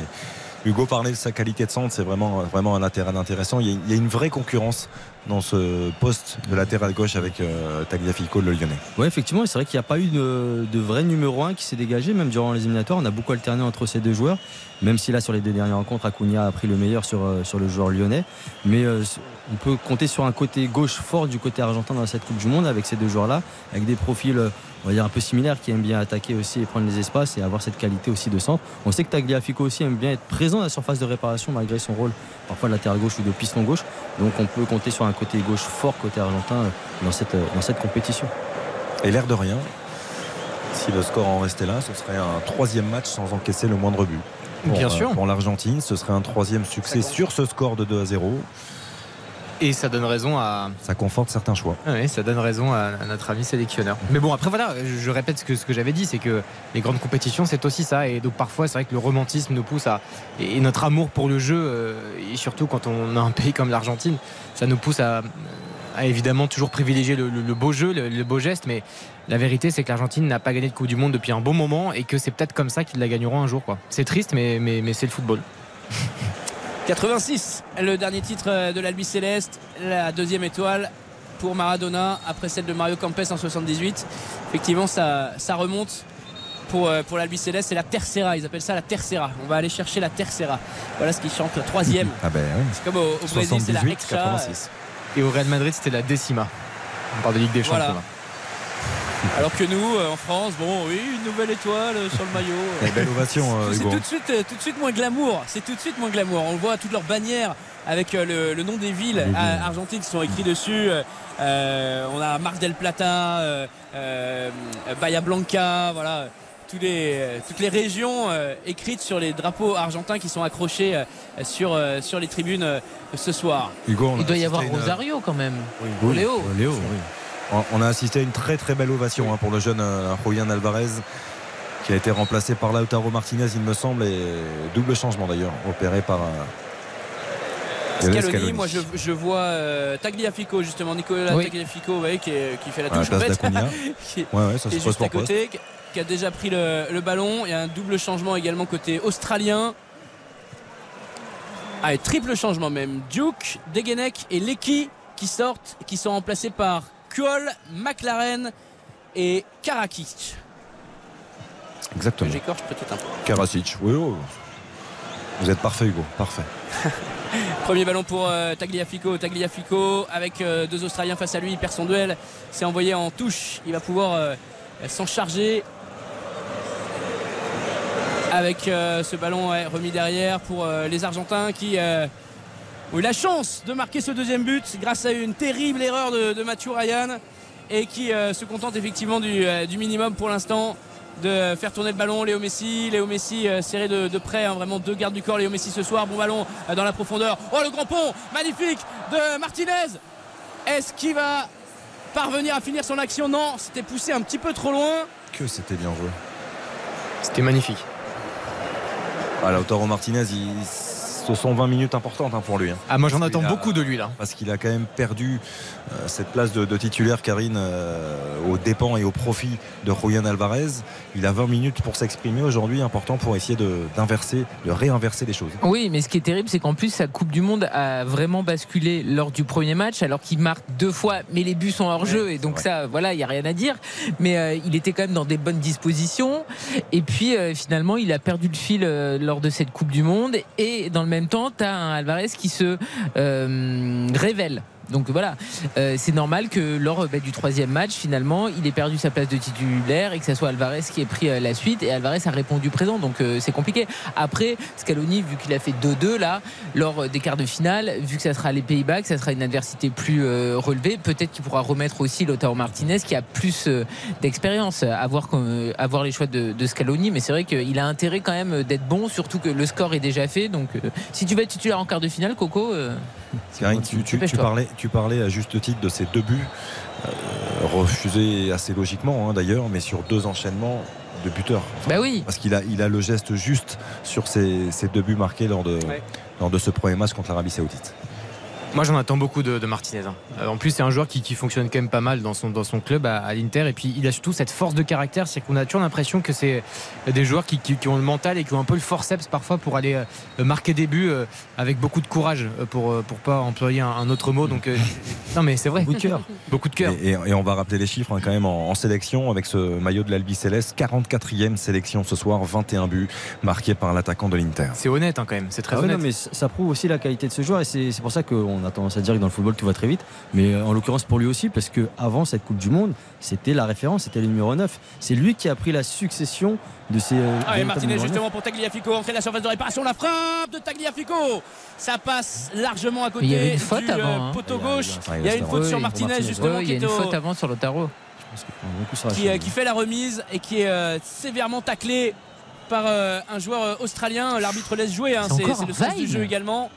Hugo parlait de sa qualité de centre, c'est vraiment, vraiment un latéral intéressant. Il y, a, il y a une vraie concurrence dans ce poste de latéral gauche avec euh, Tagliafico, le Lyonnais. Ouais, effectivement, c'est vrai qu'il n'y a pas eu de, vrai numéro 1 qui s'est dégagé, même durant les éliminatoires. On a beaucoup alterné entre ces deux joueurs, même si là, sur les deux dernières rencontres, Acuna a pris le meilleur sur, euh, le joueur lyonnais. Mais euh, on peut compter sur un côté gauche fort du côté argentin dans cette Coupe du Monde avec ces deux joueurs-là, avec des profils, euh, on va dire, un peu similaires qui aiment bien attaquer aussi et prendre les espaces et avoir cette qualité aussi de centre. On sait que Tagliafico aussi aime bien être présent à la surface de réparation malgré son rôle parfois de latéral gauche ou de piston gauche. Donc on peut compter sur un côté gauche fort côté argentin euh, dans cette, euh, dans cette compétition. Et l'air de rien, si le score en restait là, ce serait un troisième match sans encaisser le moindre but. Pour, Bien euh, sûr. Pour l'Argentine, ce serait un troisième succès sur ce score de 2 à 0. Et ça donne raison à, Ça conforte certains choix. Ah Oui, ça donne raison à, à notre ami sélectionneur. Mais bon, après voilà, je, répète ce que, ce que j'avais dit, c'est que les grandes compétitions, c'est aussi ça. Et donc parfois, c'est vrai que le romantisme nous pousse à. Et, notre amour pour le jeu, euh, et surtout quand on a un pays comme l'Argentine, ça nous pousse à, évidemment toujours privilégier le, le- le beau jeu, le, le beau geste. Mais la vérité, c'est que l'Argentine n'a pas gagné de Coupe du Monde depuis un bon moment et que c'est peut-être comme ça qu'ils la gagneront un jour. quoi. C'est triste, mais, mais, mais c'est le football. 86, le dernier titre euh, de l'Albi Céleste, la deuxième étoile pour Maradona après celle de Mario Campes en 78. Effectivement, ça, ça remonte pour, euh, pour l'Albi Céleste, c'est la Tercera, ils appellent ça la Tercera. On va aller chercher la Tercera. Voilà ce qu'ils chantent, la troisième. Ah ben oui. C'est comme au, au Brésil, c'est la 78, Extra. 86. Et au Real Madrid, c'était la décima. On parle de Ligue des. Champions. Alors que nous, euh, en France, bon, oui, une nouvelle étoile euh, sur le maillot. Belle ovation, euh, C'est tout de suite, euh, tout de suite moins glamour. C'est tout de suite moins glamour. On voit toutes leurs bannières avec euh, le, le nom des villes euh, argentines qui sont écrits dessus. Euh, on a Mar del Plata, euh, euh, Bahia Blanca, voilà. Tous les, euh, toutes les régions euh, écrites sur les drapeaux argentins qui sont accrochés euh, sur, euh, sur les tribunes euh, ce soir. Hugo, on Il doit y avoir Rosario quand même. Oui, Léo. Léo, oui. On- a assisté à une très très belle ovation hein, pour le jeune euh, Julian Alvarez qui a été remplacé par Lautaro Martinez, il me semble, et double changement d'ailleurs, opéré par euh, Scaloni, moi je, je vois euh, Tagliafico justement, Nicolas Oui. Tagliafico qui, est- qui fait la la touche place en fait. qui, Ouais, ouais, ça qui se est pose juste à poste. côté, qui- a déjà pris le, le ballon. Il y a un double changement également côté australien. Ah, et triple changement même. Duke, Degenek et Lecky qui sortent, qui sont remplacés par Kuol, McLaren et Karakic. Exactement. J'écorche peut-être un peu. Karasic, oui, oui. Vous êtes parfait, Hugo, parfait. Premier ballon pour euh, Tagliafico. Tagliafico avec euh, deux Australiens face à lui. Il perd son duel. C'est envoyé en touche. Il va pouvoir euh, s'en charger. Avec ce ballon ouais, remis derrière pour les Argentins qui ont eu la chance de marquer ce deuxième but grâce à une terrible erreur de, de Mathieu Ryan et qui euh, se contente effectivement du, euh, du minimum pour l'instant de faire tourner le ballon. Léo Messi Léo Messi euh, serré de, de près hein, vraiment deux gardes du corps Léo Messi ce soir. Bon ballon euh, dans la profondeur. Oh le grand pont magnifique de Martinez. Est-ce qu'il va parvenir à finir son action? Non c'était poussé un petit peu trop loin. Que c'était bien joué. C'était magnifique. Ah, Lautaro Martinez, il- ce sont 20 minutes importantes hein, pour lui. hein. Ah, moi j'en attends a- beaucoup de lui là. Parce qu'il a quand même perdu euh, cette place de, de titulaire, Karine, euh, aux dépens et au profit de Julian Alvarez. Il a 20 minutes pour s'exprimer aujourd'hui, important pour essayer de, d'inverser, de réinverser les choses. Oui, mais ce qui est terrible, c'est qu'en plus, sa Coupe du Monde a vraiment basculé lors du premier match, alors qu'il marque deux fois, mais les buts sont hors jeu, et donc ça, voilà, il n'y a rien à dire. Mais euh, il était quand même dans des bonnes dispositions. Et puis, euh, finalement, il a perdu le fil euh, lors de cette Coupe du Monde. Et dans le même temps, tu as un Alvarez qui se euh, révèle. Donc voilà, Euh, c'est normal que lors bah, du troisième match, finalement, il ait perdu sa place de titulaire et que ce soit Alvarez qui ait pris euh, la suite. Et Alvarez a répondu présent, donc euh, c'est compliqué. Après, Scaloni, vu qu'il a fait 2-2 là, lors des quarts de finale, vu que ça sera les Pays-Bas, que ça sera une adversité plus euh, relevée, peut-être qu'il pourra remettre aussi Lautaro Martinez qui a plus euh, d'expérience à voir, à voir les choix de, de Scaloni. Mais c'est vrai qu'il a intérêt quand même d'être bon, surtout que le score est déjà fait. Donc euh, si tu vas être titulaire en quart de finale, Coco. euh, Karine, tu, tu- tu Dépêche-toi. parlais, tu parlais à juste titre de ces deux buts, euh, refusés assez logiquement hein, d'ailleurs, mais sur deux enchaînements de buteurs. Bah oui. Parce qu'il a, il a le geste juste sur ces, ces deux buts marqués lors de, Ouais. lors de ce premier match contre l'Arabie Saoudite. Moi j'en attends beaucoup de, de Martinez. hein. Euh, En plus c'est un joueur qui, qui fonctionne quand même pas mal dans son, dans son club à, à l'Inter et puis il a surtout cette force de caractère, c'est qu'on a toujours l'impression que c'est des joueurs qui, qui- qui ont le mental et qui ont un peu le forceps parfois pour aller euh, marquer des buts euh, avec beaucoup de courage euh, pour, euh, pour pas employer un, un autre mot. Donc euh, non mais c'est vrai. Beaucoup de cœur. Beaucoup de cœur. Et, et- et on va rappeler les chiffres hein, quand même en, en sélection avec ce maillot de l'Albi Céleste. 44e sélection ce soir, 21 buts marqués par l'attaquant de l'Inter. C'est honnête hein, quand même, c'est très Ah ouais, honnête. non, mais ça prouve aussi la qualité de ce joueur et c'est c'est pour ça qu'on a tendance à dire que dans le football tout va très vite. Mais euh, en l'occurrence pour lui aussi, parce que avant cette Coupe du Monde, c'était la référence, c'était le numéro 9. C'est lui qui a pris la succession de ces. euh, Ah, et Martinez justement pour Tagliafico, entrée de la surface de réparation, la frappe de Tagliafico. Ça passe largement à côté il y avait une faute du euh, avant, hein. poteau Il y a- gauche. il y a- Il y a une faute sur Martinez Martinez. justement Ouais, il qui y a est une au- faute avant sur Lautaro. Je pense qu'il prend un bon coup sur la qui, euh, qui fait la remise et qui est euh, sévèrement taclé par euh, un joueur australien. L'arbitre laisse jouer, hein, C'est le sens du jeu également.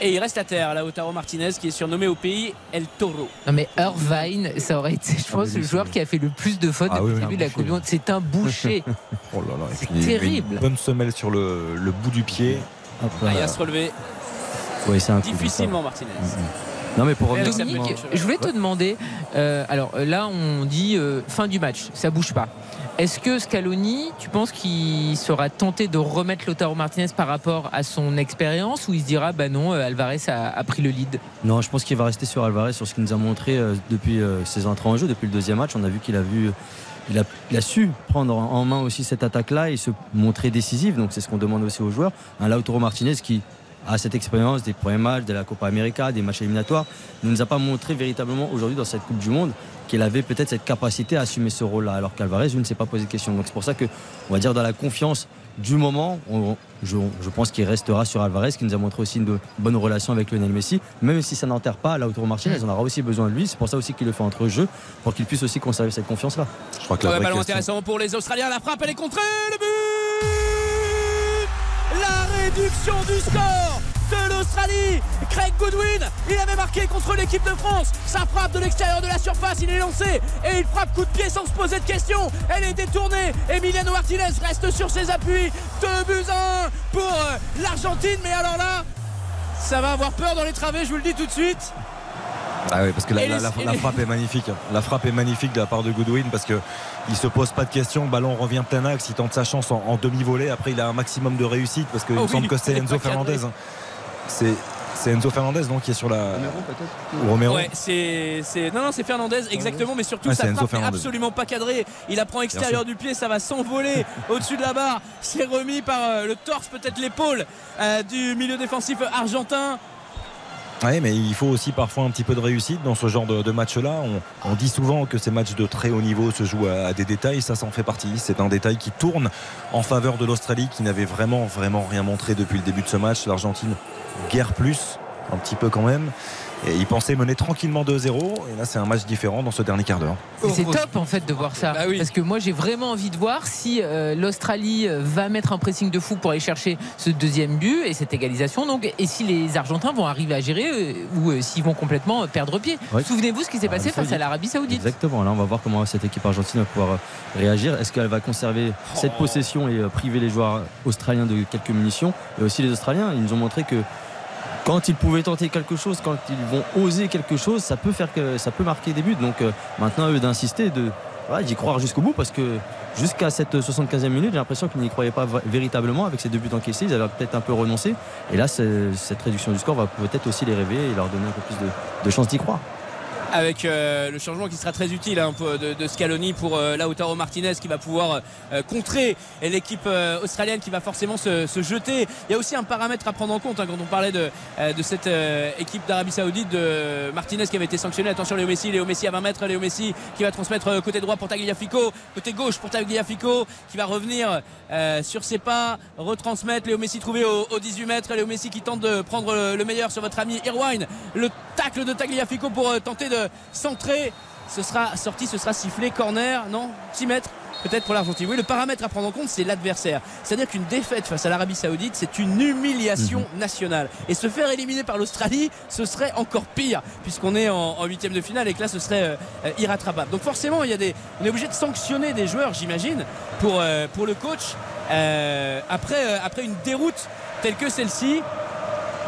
Et il reste à terre, Lautaro Martinez, qui est surnommé au pays El Toro. Non mais Irvine, ça aurait été, je Ah, pense, mais le joueur qui a fait le plus de fautes Ah depuis oui, le début de la Coupe du Monde. C'est un boucher. Oh là là, C'est terrible. Une bonne semelle sur le, le bout du pied. Hop Ah, là. il va se relever Ouais, un coup, difficilement, Martinez. Non mais pour Dominique, je voulais te demander, euh, alors euh, là on dit euh, fin du match, ça bouge pas. Est-ce que Scaloni, tu penses qu'il sera tenté de remettre Lautaro Martinez par rapport à son expérience ou il se dira bah non, euh, Alvarez a, pris le lead? Non, je pense qu'il va rester sur Alvarez, sur ce qu'il nous a montré euh, depuis euh, ses entrées en jeu, depuis le deuxième match. On a vu qu'il a vu. Il a, su prendre en en main aussi cette attaque-là et se montrer décisif. Donc c'est ce qu'on demande aussi aux joueurs. Un Lautaro Martinez qui a cette expérience des premiers matchs, de la Copa América, des matchs éliminatoires. Ne nous a pas montré véritablement aujourd'hui dans cette Coupe du Monde qu'il avait peut-être cette capacité à assumer ce rôle-là, alors qu'Alvarez, je ne s'est pas posé de question. Donc c'est pour ça que, on va dire, dans la confiance du moment, on- je, je pense qu'il restera sur Alvarez, qui nous a montré aussi une bonne relation avec Lionel Messi. Même si ça n'enterre pas Lautaro Martinez, on aura aussi besoin de lui. C'est pour ça aussi qu'il le fait entre jeu, pour qu'il puisse aussi conserver cette confiance-là. Je crois que Ouais, ballon intéressant pour les Australiens. La frappe, elle est contrée. Le but La réduction du score de l'Australie. Craig Goodwin, il avait marqué contre l'équipe de France. Sa frappe de l'extérieur de la surface, il est lancé et il frappe coup de pied sans se poser de questions. Elle est détournée. Emiliano Martinez reste sur ses appuis. 2 buts à 1 pour euh, l'Argentine. Mais alors là, ça va avoir peur dans les travées, je vous le dis tout de suite. Ah oui, parce que la, la- la- la frappe est magnifique. La frappe est magnifique de la part de Goodwin parce que il se pose pas de questions. Le ballon revient plein axe. Il tente sa chance en, en demi-volée. Après, il a un maximum de réussite parce qu'il Oh me oui, semble que c'est il est Enzo. Fernandez. hein. C'est c'est Enzo Fernandez donc qui est sur la. Romero. Ouais, c'est, c'est- non, non, c'est Fernandez, exactement, mais surtout Ouais, sa c'est frappe n'est absolument pas cadrée. Il apprend extérieur sûr. du pied, ça va s'envoler au-dessus de la barre. C'est remis par euh, le torse, peut-être l'épaule euh, du milieu défensif argentin. Oui, mais il faut aussi parfois un petit peu de réussite dans ce genre de, match-là. On, dit souvent que ces matchs de très haut niveau se jouent à, des détails. Ça, ça en fait partie. C'est un détail qui tourne en faveur de l'Australie, qui n'avait vraiment, vraiment rien montré depuis le début de ce match. L'Argentine, guère plus, un petit peu quand même. Et ils pensaient mener tranquillement 2-0. Et là, c'est un match différent dans ce dernier quart d'heure. C'est top en fait de voir ça. Bah oui. Parce que moi j'ai vraiment envie de voir si euh, l'Australie euh, va mettre un pressing de fou pour aller chercher ce deuxième but et cette égalisation. Donc, et si les Argentins vont arriver à gérer euh, ou euh, s'ils vont complètement perdre pied. Souvenez-vous ce qui s'est passé Arabie face à l'Arabie Saoudite. Exactement. Là, on va voir comment cette équipe argentine va pouvoir réagir. Est-ce qu'elle va conserver cette Oh. possession et euh, priver les joueurs australiens de quelques munitions? Et aussi les Australiens, ils nous ont montré que quand ils pouvaient tenter quelque chose, quand ils vont oser quelque chose, ça peut faire que ça peut marquer des buts. Donc euh, maintenant, eux d'insister, de voilà, d'y croire jusqu'au bout, parce que jusqu'à cette 75e minute, j'ai l'impression qu'ils n'y croyaient pas véritablement avec ces deux buts encaissés. Ils avaient peut-être un peu renoncé. Et là, cette réduction du score va peut-être aussi les réveiller et leur donner un peu plus de, de chance d'y croire. Avec euh, le changement qui sera très utile hein, de, de Scaloni pour euh, Lautaro Martinez qui va pouvoir euh, contrer l'équipe euh, australienne qui va forcément se, se jeter. Il y a aussi un paramètre à prendre en compte hein, quand on parlait de, euh, de cette euh, équipe d'Arabie Saoudite de Martinez qui avait été sanctionné. Attention Léo Messi, Léo Messi à 20 mètres, Léo Messi qui va transmettre côté droit pour Tagliafico, côté gauche pour Tagliafico qui va revenir sur ses pas, retransmettre Léo Messi trouvé au, au 18 mètres, Léo Messi qui tente de prendre le, le meilleur sur votre ami Irwine. Le tacle de Tagliafico pour tenter de centrer. Ce sera sorti, ce sera sifflé, corner, non 6 mètres peut-être pour l'Argentine. Oui, le paramètre à prendre en compte, c'est l'adversaire. C'est-à-dire qu'une défaite face à l'Arabie Saoudite, c'est une humiliation nationale. Et se faire éliminer par l'Australie, ce serait encore pire, puisqu'on est en, huitième de finale et que là, ce serait euh, irrattrapable. Donc forcément, il y a des, on est obligé de sanctionner des joueurs, j'imagine, pour, euh, pour le coach, euh, après, euh, après une déroute telle que celle-ci.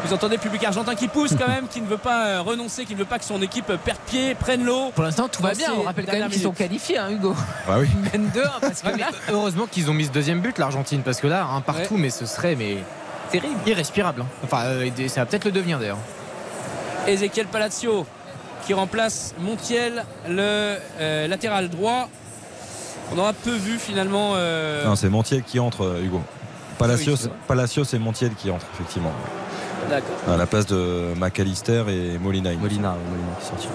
Vous entendez le public argentin qui pousse quand même, qui ne veut pas euh, renoncer, qui ne veut pas que son équipe perde pied, prenne l'eau. Pour l'instant, tout va bien. On rappelle quand même qu'ils sont qualifiés, hein, Hugo. Bah oui. Ils mènent 2 parce que là, heureusement qu'ils ont mis ce deuxième but, l'Argentine, parce que là, un partout, mais ce serait mais terrible. irrespirable. hein. Enfin, euh, ça va peut-être le devenir d'ailleurs. Ezequiel Palacio qui remplace Montiel, le euh, latéral droit. On aura peu vu finalement. euh, Non, c'est Montiel qui entre, Hugo. Palacios, Ah oui, c'est vrai. Palacios et Montiel qui entre, effectivement. À la place de McAllister et Molina. Molina, Molina qui est sorti.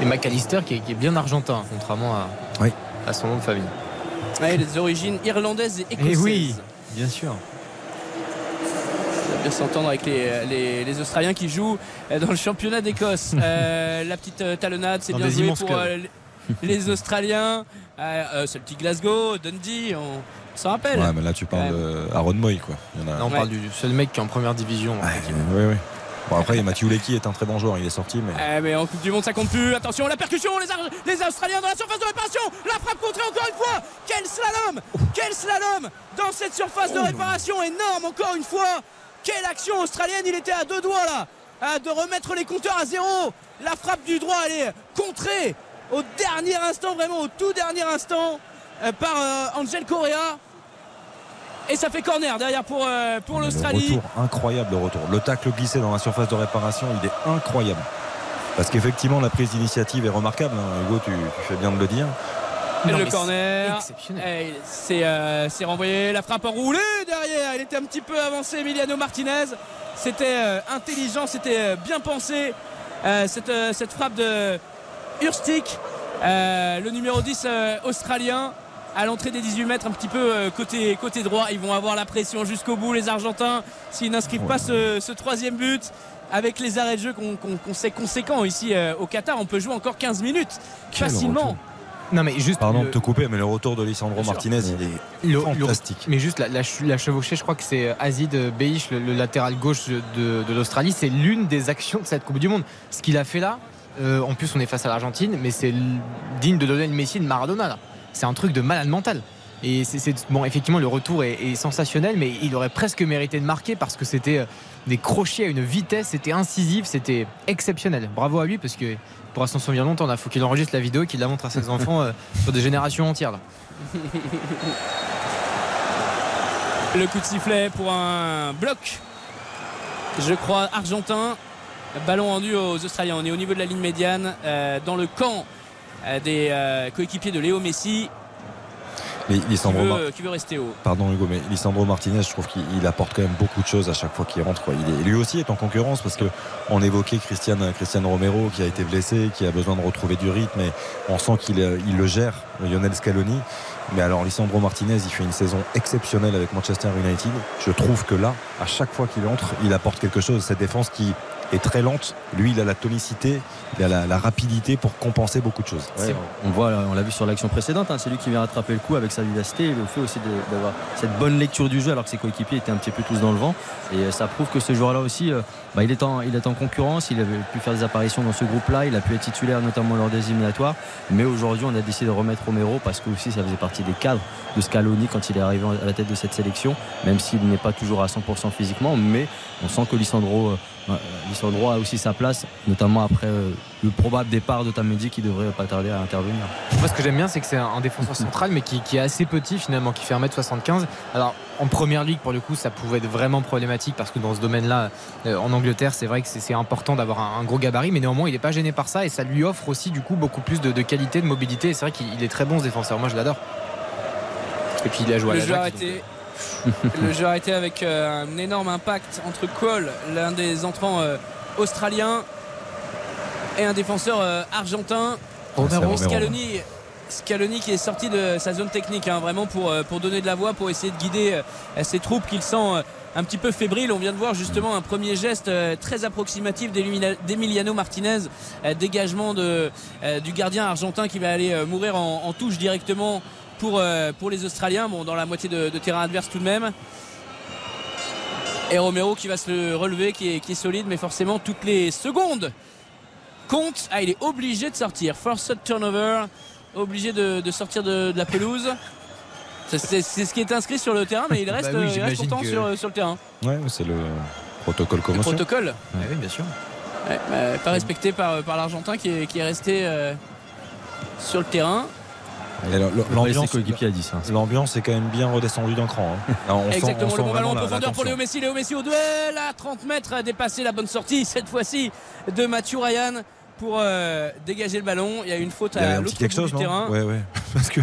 Et McAllister qui est, qui est bien argentin, contrairement à, Oui. à son nom de famille. Ouais, les origines irlandaises et Et écossaises. Eh oui, bien sûr. On va bien s'entendre avec les, les- les Australiens qui jouent euh, dans le championnat d'Écosse. Euh, la petite euh, talonnade, c'est bien joué pour euh, les les Australiens. Euh, euh, c'est le petit Glasgow, Dundee, on s'en rappelle. Ouais, mais là, tu parles Ouais. de Aaron Moy, quoi. Il y en a- Là, on Ouais. parle du seul mec qui est en première division. en Ouais, fait. oui, oui. Bon, après, Mathieu Lecky est un très bon joueur. Il est sorti, mais. Eh, mais en Coupe du Monde ça compte plus. Attention, la percussion, les, Ar- les Australiens dans la surface de réparation. La frappe contrée encore une fois. Quel slalom Quel slalom dans cette surface de réparation énorme encore une fois. Quelle action australienne Il était à deux doigts là hein, de remettre les compteurs à zéro. La frappe du droit elle est contrée au dernier instant, vraiment au tout dernier instant euh, par euh, Angel Correa. Et ça fait corner derrière pour, euh, pour Le l'Australie. retour, incroyable le retour. Le tacle glissé dans la surface de réparation, il est incroyable. Parce qu'effectivement, la prise d'initiative est remarquable. hein. Hugo, tu, tu fais bien de le dire. Non, le corner. c'est exceptionnel. Eh, C'est euh, c'est renvoyé. La frappe enroulée derrière. Il était un petit peu avancé, Emiliano Martinez. C'était euh, intelligent, c'était euh, bien pensé. Euh, cette, euh, cette frappe de Urstik, euh, le numéro 10 euh, australien, à l'entrée des 18 mètres, un petit peu euh, côté, côté droit. Ils vont avoir la pression jusqu'au bout, les Argentins, s'ils n'inscrivent pas ce, ce troisième but. Avec les arrêts de jeu qu'on sait conséquents ici euh, au Qatar, on peut jouer encore 15 minutes Quel facilement. retour. Non mais juste Pardon le- de te couper, mais le retour de Lisandro. Martinez, il est Le- fantastique. le- mais juste la, la, ch- la chevauchée, je crois que c'est Azid Beich, le, le latéral gauche de, de l'Australie. C'est l'une des actions de cette Coupe du Monde. Ce qu'il a fait là, euh, en plus on est face à l'Argentine, mais c'est digne de donner le Messi de Maradona. là. C'est un truc de malade mental. Et c'est bon, effectivement, le retour est, est sensationnel, mais il aurait presque mérité de marquer parce que c'était euh, des crochets à une vitesse, c'était incisif, c'était exceptionnel. Bravo à lui parce que il pourra s'en souvenir longtemps. Il faut qu'il enregistre la vidéo et qu'il la montre à ses enfants euh, sur des générations entières. Là. Le coup de sifflet pour un bloc, je crois, argentin. Ballon rendu aux Australiens. On est au niveau de la ligne médiane, euh, dans le camp des euh, coéquipiers de Léo Messi, Mais qui Mar- veut, qui veut rester haut. Pardon Hugo, mais Lisandro Martinez, je trouve qu'il il apporte quand même beaucoup de choses à chaque fois qu'il rentre. quoi. Il est, lui aussi est en concurrence parce que on évoquait Christian, Christian Romero qui a été blessé, qui a besoin de retrouver du rythme et on sent qu'il euh, il le gère, Lionel Scaloni. Mais alors Lisandro Martinez, il fait une saison exceptionnelle avec Manchester United. Je trouve que là, à chaque fois qu'il entre, il apporte quelque chose. Cette défense qui est très lente, lui, il a la tonicité, il a la, la rapidité pour compenser beaucoup de choses. Ouais, on voit, on l'a vu sur l'action précédente, hein, c'est lui qui vient rattraper le coup avec sa vivacité et le fait aussi d'avoir cette bonne lecture du jeu alors que ses coéquipiers étaient un petit peu tous dans le vent. Et euh, ça prouve que ce joueur-là aussi, euh, bah, il, est en, concurrence, il avait pu faire des apparitions dans ce groupe-là, il a pu être titulaire notamment lors des éliminatoires. Mais aujourd'hui, on a décidé de remettre Romero parce que aussi ça faisait partie des cadres de Scaloni quand il est arrivé à la tête de cette sélection, même s'il n'est pas toujours à 100% physiquement. Mais on sent que Lissandro, euh, euh, a aussi sa place, notamment après euh, le probable départ de Tamedi qui devrait pas tarder à intervenir. Moi, ce que j'aime bien, c'est que c'est un, défenseur central, mais qui, qui est assez petit finalement, qui fait 1m75. Alors, en première ligue, pour le coup, ça pouvait être vraiment problématique parce que dans ce domaine-là, euh, en Angleterre, c'est vrai que c'est important d'avoir un, un gros gabarit, mais néanmoins, il n'est pas gêné par ça et ça lui offre aussi, du coup, beaucoup plus de, de qualité, de mobilité. Et c'est vrai qu'il il est très bon, ce défenseur. Moi, je l'adore. Et puis, il a joué à Le la jeu arrêté. le jeu arrêté avec euh, un énorme impact entre Cole, l'un des entrants euh, australiens, et un défenseur euh, argentin. Romero. Romero. Scaloni, Scaloni qui est sorti de sa zone technique, hein, vraiment pour, euh, pour donner de la voix, pour essayer de guider euh, ses troupes qu'il sent un petit peu fébriles. On vient de voir justement un premier geste très approximatif d'Emiliano- Martinez, dégagement de, du gardien argentin qui va aller mourir en, en touche directement pour, pour les Australiens, bon, dans la moitié de, de terrain adverse tout de même. Et Romero qui va se le relever, qui est, qui est solide, mais forcément toutes les secondes comptent. Ah, il est obligé de sortir. Forced turnover, obligé de, de sortir de, de la pelouse. C'est- ce qui est inscrit sur le terrain, mais il reste, Bah oui, il reste pourtant que- sur, sur le terrain. Ouais, c'est le protocole Le commotion. protocole, oui, bien sûr. Ouais, bah, pas respecté par, par l'Argentin qui est, qui est resté euh, sur le terrain. L'ambiance, coéquipier a dit ça. l'ambiance est quand même bien redescendue d'un cran. hein. Alors, on sent- Exactement, on sent le bon ballon vraiment en profondeur pour Léo. Messi. Léo Messi au duel à 30 mètres a dépassé la bonne sortie cette fois-ci de Mathieu Ryan pour euh, dégager le ballon. Il y a eu une faute Il y avait à un l'autre petit quelque bout chose, du terrain. Ouais, ouais. Parce que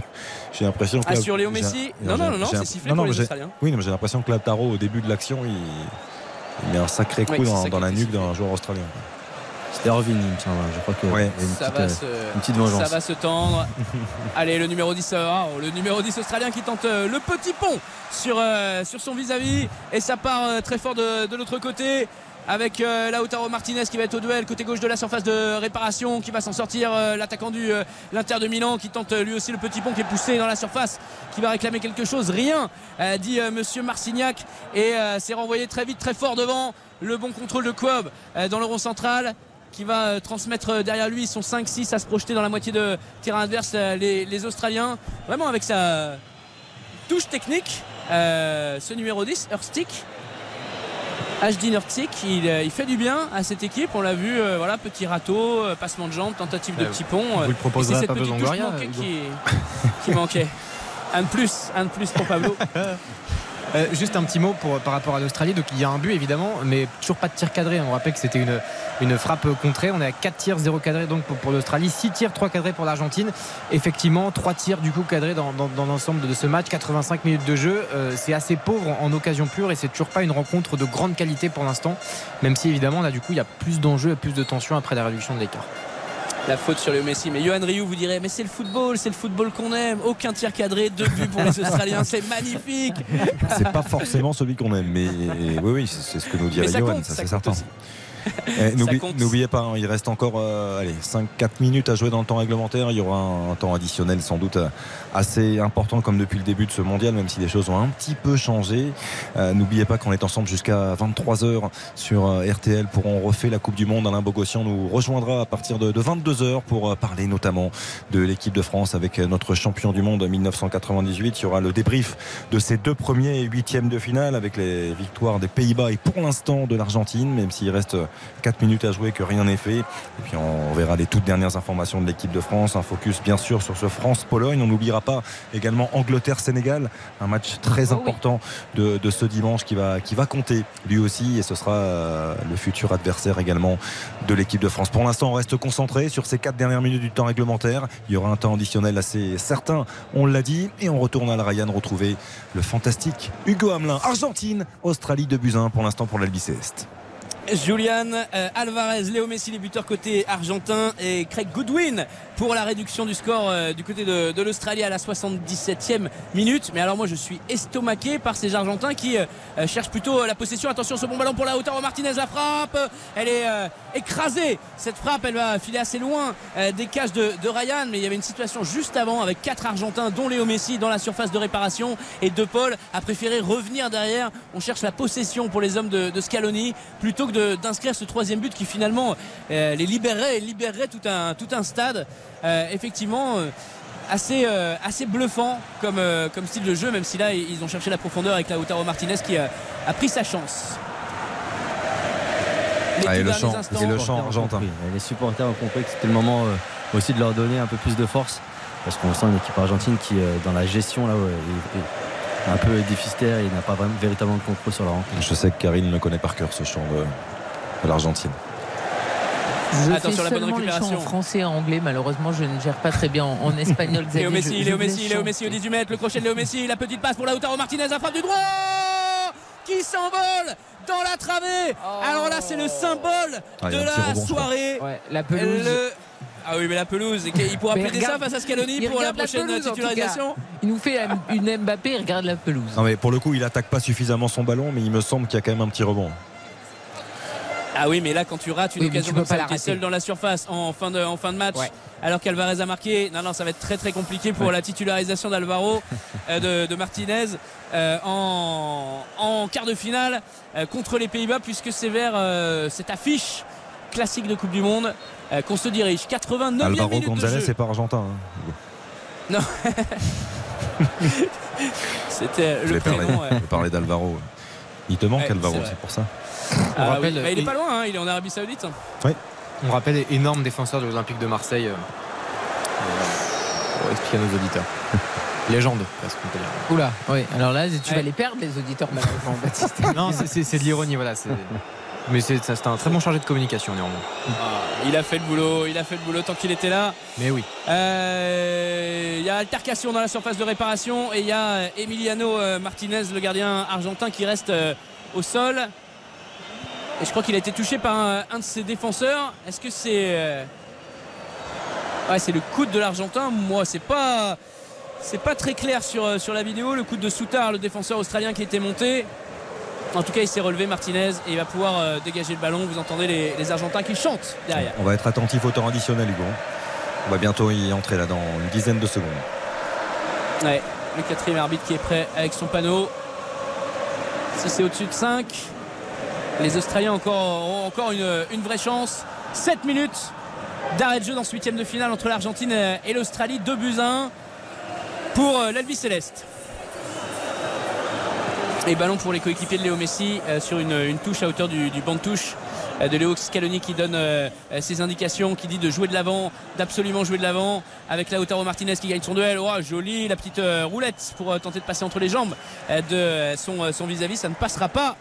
j'ai l'impression que. Ah, sur Léo Messi Non, non, non, non, j'ai- c'est sifflé non, pour non, les Australiens. Oui, mais j'ai l'impression que Lautaro, au début de l'action, il... il met un sacré coup Oui, dans, la nuque d'un joueur australien. C'était me semble. Je crois que Ouais. une, Ça petite, va, euh, se, une petite vengeance. ça va se tendre. Allez, le numéro 10, euh, le numéro 10 australien qui tente euh, le petit pont sur, sur son vis-à-vis. Et ça part très fort de, de l'autre côté. Avec euh, Lautaro Martinez qui va être au duel côté gauche de la surface de réparation qui va s'en sortir euh, l'attaquant du euh, l'Inter de Milan qui tente euh, lui aussi le petit pont qui est poussé dans la surface qui va réclamer quelque chose rien euh, dit euh, monsieur Marcignac et euh, c'est renvoyé très vite très fort devant le bon contrôle de Cobb euh, dans le rond central qui va euh, transmettre euh, derrière lui son 5-6 à se projeter dans la moitié de terrain adverse euh, les, les Australiens vraiment avec sa touche technique euh, ce numéro 10 Erstic HD Nurtic, il, il fait du bien à cette équipe. On l'a vu, euh, voilà, petit râteau, passement de jambes, tentative de Euh, petit pont. vous le proposerez cette petite touche manquée qui, qui manquait. Un de plus, un de plus pour Pablo. Euh, juste un petit mot par rapport à l'Australie. Donc il y a un but évidemment, mais toujours pas de tir cadré. On rappelle que c'était une, frappe contrée. On est à 4 tirs, 0 cadré donc pour, l'Australie. 6 tirs, 3 cadrés pour l'Argentine. Effectivement, 3 tirs du coup cadrés dans l'ensemble de ce match. 85 minutes de jeu. Euh, c'est assez pauvre en, en occasion pure et c'est toujours pas une rencontre de grande qualité pour l'instant. Même si évidemment là du coup il y a plus d'enjeux et plus de tension après la réduction de l'écart. La faute sur Léo Messi. Mais Johan Rioux vous dirait, mais c'est le football, c'est le football qu'on aime. Aucun tir cadré, deux buts pour les Australiens, c'est magnifique. C'est pas forcément celui qu'on aime, mais oui, oui, c'est ce que nous dirait Johan, ça ça c'est certain. aussi. Eh. N'oubliez pas, hein, il reste encore euh, allez, 5-4 minutes à jouer dans le temps réglementaire. Il y aura un, un temps additionnel sans doute euh, assez important comme depuis le début de ce mondial, même si les choses ont un petit peu changé. Euh, N'oubliez pas qu'on est ensemble jusqu'à 23h sur euh, RTL pour On refait la Coupe du Monde. Alain Bogossian nous rejoindra à partir de, 22h pour euh, parler notamment de l'équipe de France avec notre champion du monde 1998. Il y aura le débrief de ces deux premiers et huitièmes de finale avec les victoires des Pays-Bas et pour l'instant de l'Argentine, même s'il reste 4 minutes à jouer que rien n'est fait. Et puis on verra les toutes dernières informations de l'équipe de France. Un focus bien sûr sur ce France-Pologne. On n'oubliera pas également Angleterre-Sénégal, un match très Oh oui. important de, de ce dimanche qui va, qui va compter lui aussi et ce sera euh, le futur adversaire également de l'équipe de France. Pour l'instant, on reste concentré sur ces 4 dernières minutes du temps réglementaire. Il y aura un temps additionnel assez certain, on l'a dit, et on retourne à la Ryan retrouver le fantastique Hugo Hamelin. Argentine, Australie de Buzyn pour l'instant pour l'Albi Céleste. Julian euh, Alvarez, Léo Messi, les buteurs côté argentin et Craig Goodwin pour la réduction du score euh, du côté de, l'Australie à la 77e minute. Mais alors moi je suis estomaqué par ces Argentins qui euh, euh, cherchent plutôt la possession. Attention ce bon ballon pour la hauteur Martinez la frappe. Elle est écrasée. Cette frappe elle va filer assez loin des cages de, Ryan. Mais il y avait une situation juste avant avec quatre Argentins dont Léo Messi dans la surface de réparation et De Paul a préféré revenir derrière. On cherche la possession pour les hommes de, Scaloni plutôt que d'inscrire ce troisième but qui finalement les libérerait et libérerait tout un, tout un stade. Euh, effectivement. euh, Assez, euh, assez bluffant comme, euh, comme style de jeu, même si là ils ont cherché la profondeur avec Lautaro Martinez qui a, a pris sa chance. Les Ah, et le chant, instants. et le chant argentin. Les supporters ont compris que c'était le moment euh, aussi de leur donner un peu plus de force. Parce qu'on sent une équipe argentine qui, euh, dans la gestion, là, ouais, est, est un peu déficitaire et n'a pas vraiment, véritablement de contrôle sur la rencontre. Je sais que Karine le connaît par cœur ce chant de, de l'Argentine. Je Attention, fais la bonne les récupération. en français et en anglais. Malheureusement, je ne gère pas très bien en, en espagnol. Léo Messi, Je- Léo Messi, Léo. Messi au 18 mètres, le crochet de Léo Messi, la petite passe pour Lautaro Martinez, la frappe du droit qui s'envole dans la travée. Alors là, c'est le symbole Ah, il de la rebond, soirée. Ouais, la pelouse. Le- Ah oui, mais la pelouse, et qu'il pourra Mais plaider ça face à Scaloni il pour la la prochaine pelouse, cas. titularisation. Il nous fait une Mbappé, il regarde la pelouse. Non mais pour le coup, il attaque pas suffisamment son ballon, mais il me semble qu'il y a quand même un petit rebond. Ah oui, mais là, quand tu rates une Oui, occasion comme pas ça, tu es seul dans la surface en fin de, en fin de match, Ouais. alors qu'Alvarez a marqué. Non, non, ça va être très très compliqué pour la titularisation d'Alvaro, euh, de, de Martinez, euh, en, en quart de finale euh, contre les Pays-Bas, puisque c'est vers euh, cette affiche classique de Coupe du Monde euh, qu'on se dirige. 89 Alvaro c'est pas argentin. hein. C'était Je le vais parler, prénom. ouais. je parler d'Alvaro. Il te manque Ouais, Alvaro, c'est pour ça. Ah oui. rappelle, Bah, il est pas loin, hein, il est en Arabie Saoudite. On rappelle énorme défenseur de l'Olympique de Marseille. euh, euh, pour expliquer à nos auditeurs. Légende, presque, on peut dire. Oula, oui. Alors là, tu Ouais. vas les perdre, les auditeurs, malheureusement, Baptiste. Non, c'est- de l'ironie, voilà. Mais c'est ça, c'est un très bon chargé de communication, néanmoins. Ah, il a fait le boulot, il a fait le boulot tant qu'il était là. Mais oui. Euh, Il y a altercation dans la surface de réparation et il y a euh, Emiliano Martinez, le gardien argentin, qui reste au sol. Et je crois qu'il a été touché par un, un de ses défenseurs. Est-ce que c'est. euh, Ouais, c'est le coude de l'Argentin? Moi, c'est pas. C'est pas très clair sur, euh, sur la vidéo. Le coude de Soutard, le défenseur australien qui était monté. En tout cas, il s'est relevé Martinez et il va pouvoir euh, dégager le ballon. Vous entendez les, les Argentins qui chantent derrière. On va être attentif au temps additionnel, Hugo. On va bientôt y entrer là dans une dizaine de secondes. Ouais, le quatrième arbitre qui est prêt avec son panneau. Si c'est au-dessus de 5, les Australiens encore, ont encore une, vraie chance. 7 minutes d'arrêt de jeu dans ce huitième de finale entre l'Argentine et l'Australie. 2 buts à 1 pour euh, l'Albi Céleste. Et ballon pour les coéquipiers de Léo Messi euh, sur une, touche à hauteur du, banc de touche euh, de Léo Scaloni qui donne ses indications, qui dit de jouer de l'avant, d'absolument jouer de l'avant, avec Lautaro Martinez qui gagne son duel. Oh, joli, la petite roulette pour tenter de passer entre les jambes de son vis-à-vis. Ça ne passera pas.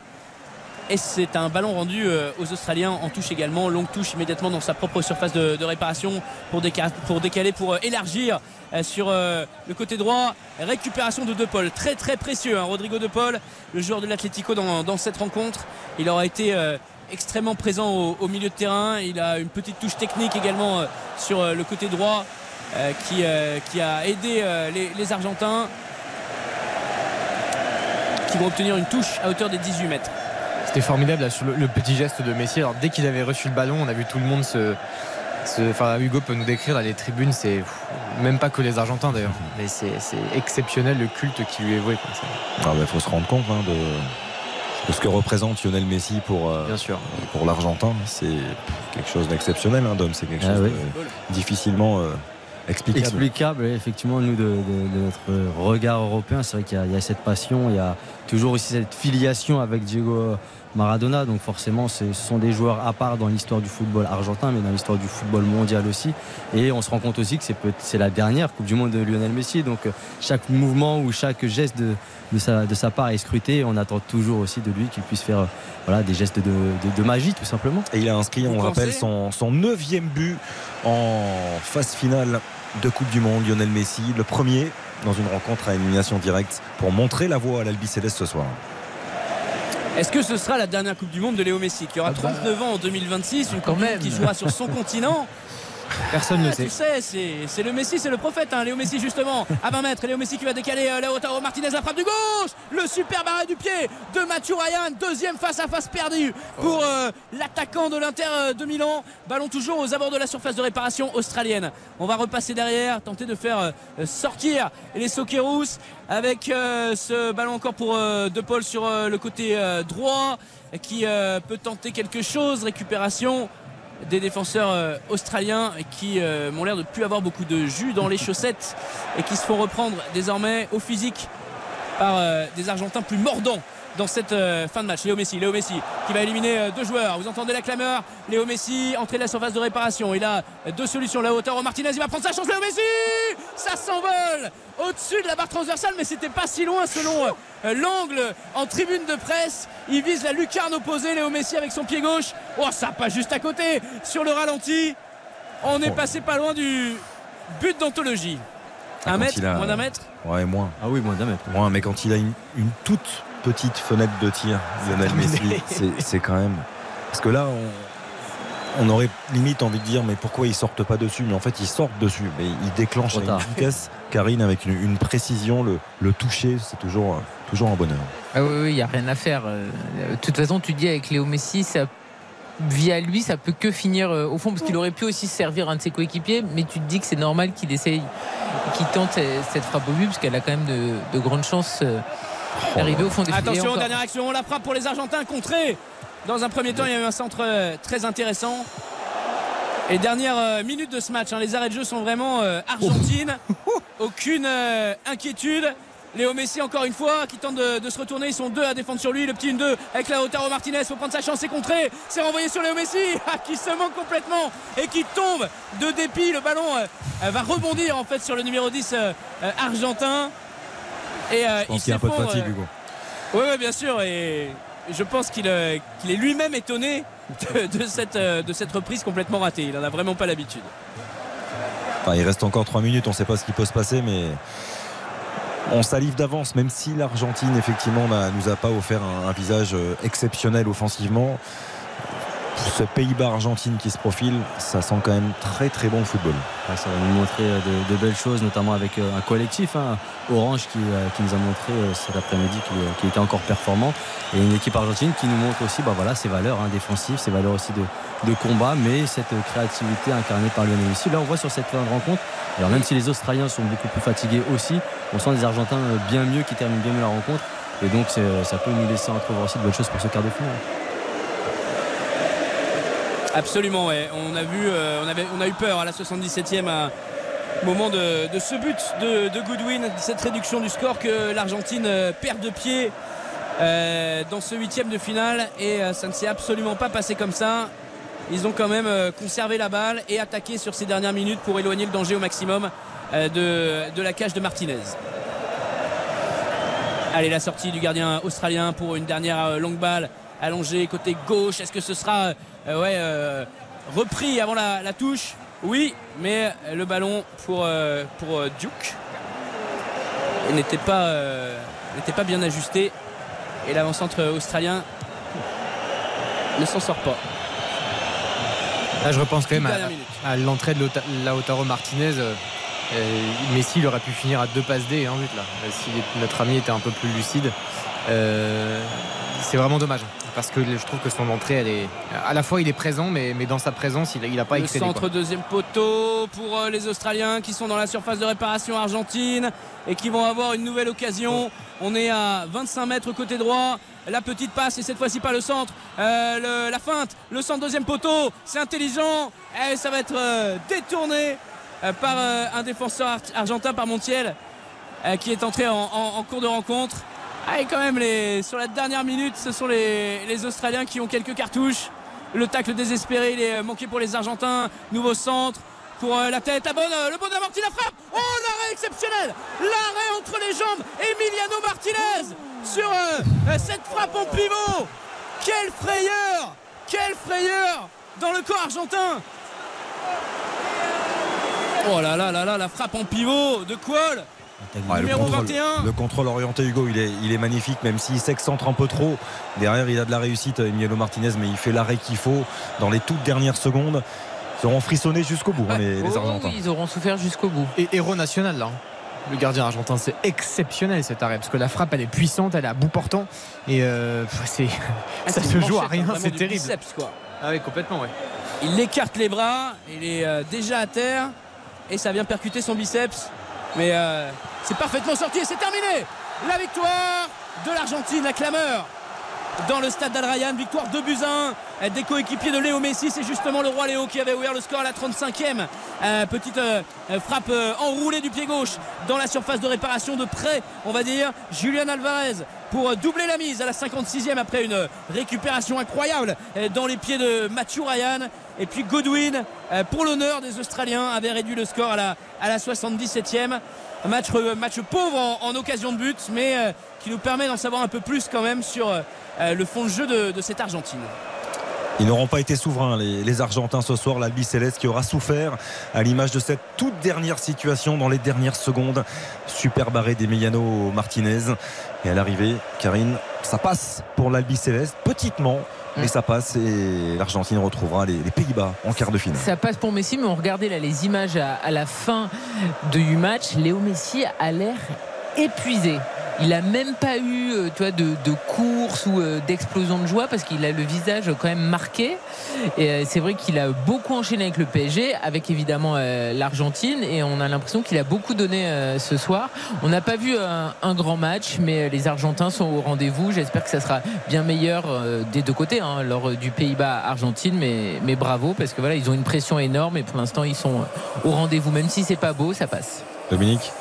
Et c'est un ballon rendu euh, aux Australiens en touche également. Longue touche immédiatement dans sa propre surface de, réparation pour, déca- pour décaler, pour euh, élargir euh, sur le côté droit. Récupération de De Paul. Très très précieux. hein, Rodrigo De Paul, le joueur de l'Atlético dans, cette rencontre. Il aura été extrêmement présent au, milieu de terrain. Il a une petite touche technique également sur le côté droit qui, a aidé les Argentins qui vont obtenir une touche à hauteur des 18 mètres. C'était formidable là, sur le, le petit geste de Messi. Alors dès qu'il avait reçu le ballon, on a vu tout le monde se. se- Enfin, Hugo peut nous décrire là, les tribunes, c'est même pas que les Argentins d'ailleurs, mais c'est exceptionnel le culte qui lui est voué. Il faut se rendre compte hein, de, de ce que représente Lionel Messi pour, euh, Bien sûr. pour l'Argentin. C'est quelque chose d'exceptionnel, hein, Dom. C'est quelque Ah chose oui. de difficilement euh, explicable. explicable, effectivement, nous, de, de- de notre regard européen. C'est vrai qu'il y, y a cette passion, il y a toujours aussi cette filiation avec Diego Maradona. Donc forcément, ce sont des joueurs à part dans l'histoire du football argentin, mais dans l'histoire du football mondial aussi. Et on se rend compte aussi que c'est peut- c'est la dernière Coupe du Monde de Lionel Messi. Donc euh, chaque mouvement ou chaque geste de, de sa, de sa part est scruté. Et on attend toujours aussi de lui qu'il puisse faire euh, voilà, des gestes de, de- de magie, tout simplement. Et il a inscrit, on Vous rappelle, son, son neuvième but en phase finale de Coupe du Monde. Lionel Messi, le premier dans une rencontre à élimination directe pour montrer la voie à l'Albi Céleste ce soir. Est-ce que ce sera la dernière Coupe du Monde de Léo Messi qui aura 39 ans en 2026, une Coupe qui jouera sur son continent Personne ne Ah, sait. Tu sais, c'est, le Messi, c'est le prophète, hein, Léo Messi justement, à 20 mètres. Léo Messi qui va décaler euh, Lautaro Martinez, la frappe du gauche, le super barré du pied de Mathieu Ryan, deuxième face à face perdu pour euh, l'attaquant de l'Inter euh, de Milan. Ballon toujours aux abords de la surface de réparation australienne. On va repasser derrière, tenter de faire euh, sortir les Soqueros avec euh, ce ballon encore pour euh, De Paul sur euh, le côté euh, droit qui euh, peut tenter quelque chose. Récupération des défenseurs euh, australiens qui euh, m'ont l'air de plus avoir beaucoup de jus dans les chaussettes et qui se font reprendre désormais au physique par euh, des Argentins plus mordants dans cette euh, fin de match. Léo Messi, Léo Messi qui va éliminer euh, deux joueurs. Vous entendez la clameur? Léo Messi, entrée de la surface de réparation. Il a euh, deux solutions. La hauteur au Martinez, il va prendre sa chance. Léo Messi, ça s'envole au-dessus de la barre transversale, mais c'était pas si loin selon euh, l'angle en tribune de presse. Il vise la lucarne opposée. Léo Messi avec son pied gauche. Oh, ça passe juste à côté sur le ralenti. On est passé pas loin du but d'anthologie. Ah, Un mètre, a- moins d'un mètre? Ouais, moins. Ah oui, moins d'un mètre. Moins, mais quand il a une, une toute petite fenêtre de tir, Lionel Messi, c'est- c'est quand même. Parce que là, on, on aurait limite envie de dire, mais pourquoi ils sortent pas dessus? Mais en fait, ils sortent dessus, mais ils déclenchent à une vitesse. Karine, avec une, une précision, le, le toucher, c'est toujours, toujours un bonheur. Ah oui, oui, il n'y a rien à faire. Euh, De toute façon, tu dis avec Léo Messi, ça, via lui, ça peut que finir euh, au fond, parce qu'il aurait pu aussi servir un de ses coéquipiers, mais tu te dis que c'est normal qu'il essaye, qu'il tente cette frappe au but, parce qu'elle a quand même de, de grandes chances euh, d'arriver au fond des. Attention, encore. dernière action, la frappe pour les Argentins contrée. Dans un premier temps, il y a eu un centre euh, très intéressant. Et dernière euh, minute de ce match, hein, les arrêts de jeu sont vraiment euh, argentines. Aucune euh, inquiétude. Léo Messi encore une fois qui tente de, de se retourner. Ils sont deux à défendre sur lui. Le petit 1-2 avec la Lautaro Martinez. Faut prendre sa chance. C'est contré. C'est renvoyé sur Léo Messi ah, qui se manque complètement et qui tombe de dépit. Le ballon euh, va rebondir en fait sur le numéro 10 euh, euh, argentin. Et euh, a un peu de fatigue, euh, Hugo. oui, bien sûr. Et je pense qu'il euh, est lui-même étonné de, de cette, euh, de cette reprise complètement ratée. Il n'en a vraiment pas l'habitude. Enfin, il reste encore 3 minutes, on ne sait pas ce qui peut se passer, mais on salive d'avance, même si l'Argentine, effectivement, nous a pas offert un, un visage exceptionnel offensivement. Ce Pays-Bas-Argentine qui se profile, ça sent quand même très très bon football. Ça va nous montrer euh, de, belles choses, notamment avec euh, un collectif, hein, Orange, qui, euh, qui nous a montré cet après-midi qu'il était encore performant. Et une équipe argentine qui nous montre aussi bah, voilà, ses valeurs hein, défensives, ses valeurs aussi de, combat, mais cette créativité incarnée par Lionel Messi. Là, on voit sur cette fin de rencontre, alors même si les Australiens sont beaucoup plus fatigués aussi, on sent des Argentins bien mieux qui terminent bien mieux la rencontre. Et donc, ça peut nous laisser entrevoir aussi de bonnes choses pour ce quart de finale. Absolument, euh, on, a eu peur à la 77e à- moment de, ce but de, de Goodwin, cette réduction du score que l'Argentine euh, perd de pied euh, dans ce huitième de finale et ça ne s'est absolument pas passé comme ça. Ils ont quand même conservé la balle et attaqué sur ces dernières minutes pour éloigner le danger au maximum de, de la cage de Martinez. Allez, la sortie du gardien australien pour une dernière longue balle allongée côté gauche. Est-ce que ce sera ouais, euh, repris avant la, la touche Oui, mais le ballon pour, euh, pour euh, Duke n'était pas, euh, n'était pas bien ajusté. Et l'avant-centre australien ne s'en sort pas. Là, je repense quand même à, à l'entrée de Lauta- Lautaro Martinez. euh, euh, Messi, il aurait pu finir à deux passes D et un but là. Euh, Si notre ami était un peu plus lucide. Euh, c'est vraiment dommage. Parce que je trouve que son entrée, elle est. À la fois, il est présent, mais, mais dans sa présence, il n'a pas Le centre quoi. deuxième poteau pour euh, les Australiens qui sont dans la surface de réparation argentine et qui vont avoir une nouvelle occasion. On est à 25 mètres côté droit. La petite passe et cette fois-ci pas le centre. Euh, le- la feinte, le centre deuxième poteau. C'est intelligent. Et ça va être euh, détourné euh, par un défenseur ar- argentin par Montiel qui est entré en, en- en cours de rencontre. Ah, et quand même, sur la dernière minute, ce sont les, Australiens qui ont quelques cartouches. Le tacle désespéré, il est manqué pour les Argentins. Nouveau centre pour euh, la tête. La bonne, le bon amorti, la frappe. Oh, l'arrêt exceptionnel. L'arrêt entre les jambes. Emiliano Martinez sur euh, euh, cette frappe en pivot. Quelle frayeur Quelle frayeur dans le corps argentin Oh là là là là, la frappe en pivot de Quol. Ouais, le, contrôle, 21. le contrôle orienté Hugo il est, il est magnifique même s'il s'excentre un peu trop derrière il a de la réussite Emiliano Martinez mais il fait l'arrêt qu'il faut dans les toutes dernières secondes ils auront frissonné jusqu'au bout hein, les, les Oh Argentins oui, ils auront souffert jusqu'au bout. Et héros national là. hein. Le gardien argentin, c'est exceptionnel cet arrêt parce que la frappe elle est puissante, elle est à bout portant et euh, c'est Ah, ça c'est se joue à rien, hein, vraiment c'est terrible. biceps, quoi. Ah oui, complètement, ouais. Il écarte les bras, il est euh, déjà à terre et ça vient percuter son biceps. Mais euh, c'est parfaitement sorti et c'est terminé. La victoire de l'Argentine, la clameur dans le stade d'Al Rayyan, victoire 2 buts à 1 des coéquipiers de Léo Messi. C'est justement le roi Léo qui avait ouvert le score à la 35e. Euh, petite euh, frappe euh, enroulée du pied gauche dans la surface de réparation de près, on va dire. Julian Alvarez pour doubler la mise à la 56e après une récupération incroyable dans les pieds de Matthew Ryan. Et puis Godwin, pour l'honneur des Australiens, avait réduit le score à la, à la 77e. Un match, match pauvre en, en occasion de but, mais qui nous permet d'en savoir un peu plus quand même sur le fond de jeu de, de cette Argentine. Ils n'auront pas été souverains, les, les Argentins, ce soir. L'Albi Céleste qui aura souffert à l'image de cette toute dernière situation dans les dernières secondes. Super barré d'Emiliano Martinez. Et à l'arrivée, Karine, ça passe pour l'Albi Céleste, petitement, mais ça passe et l'Argentine retrouvera les, les Pays-Bas en quart de finale. Ça passe pour Messi, mais on regardait là les images à, à la fin du match. Léo Messi a l'air épuisé. Il a même pas eu euh, tu vois, de, de course ou euh, d'explosion de joie parce qu'il a le visage quand même marqué. Et euh, c'est vrai qu'il a beaucoup enchaîné avec le PSG, avec évidemment l'Argentine, et on a l'impression qu'il a beaucoup donné ce soir. On n'a pas vu un, grand match, mais les Argentins sont au rendez-vous. J'espère que ça sera bien meilleur des deux côtés, hein, lors du Pays-Bas-Argentine, mais, mais bravo parce que voilà, ils ont une pression énorme et pour l'instant ils sont au rendez-vous. Même si c'est pas beau, ça passe. Dominique?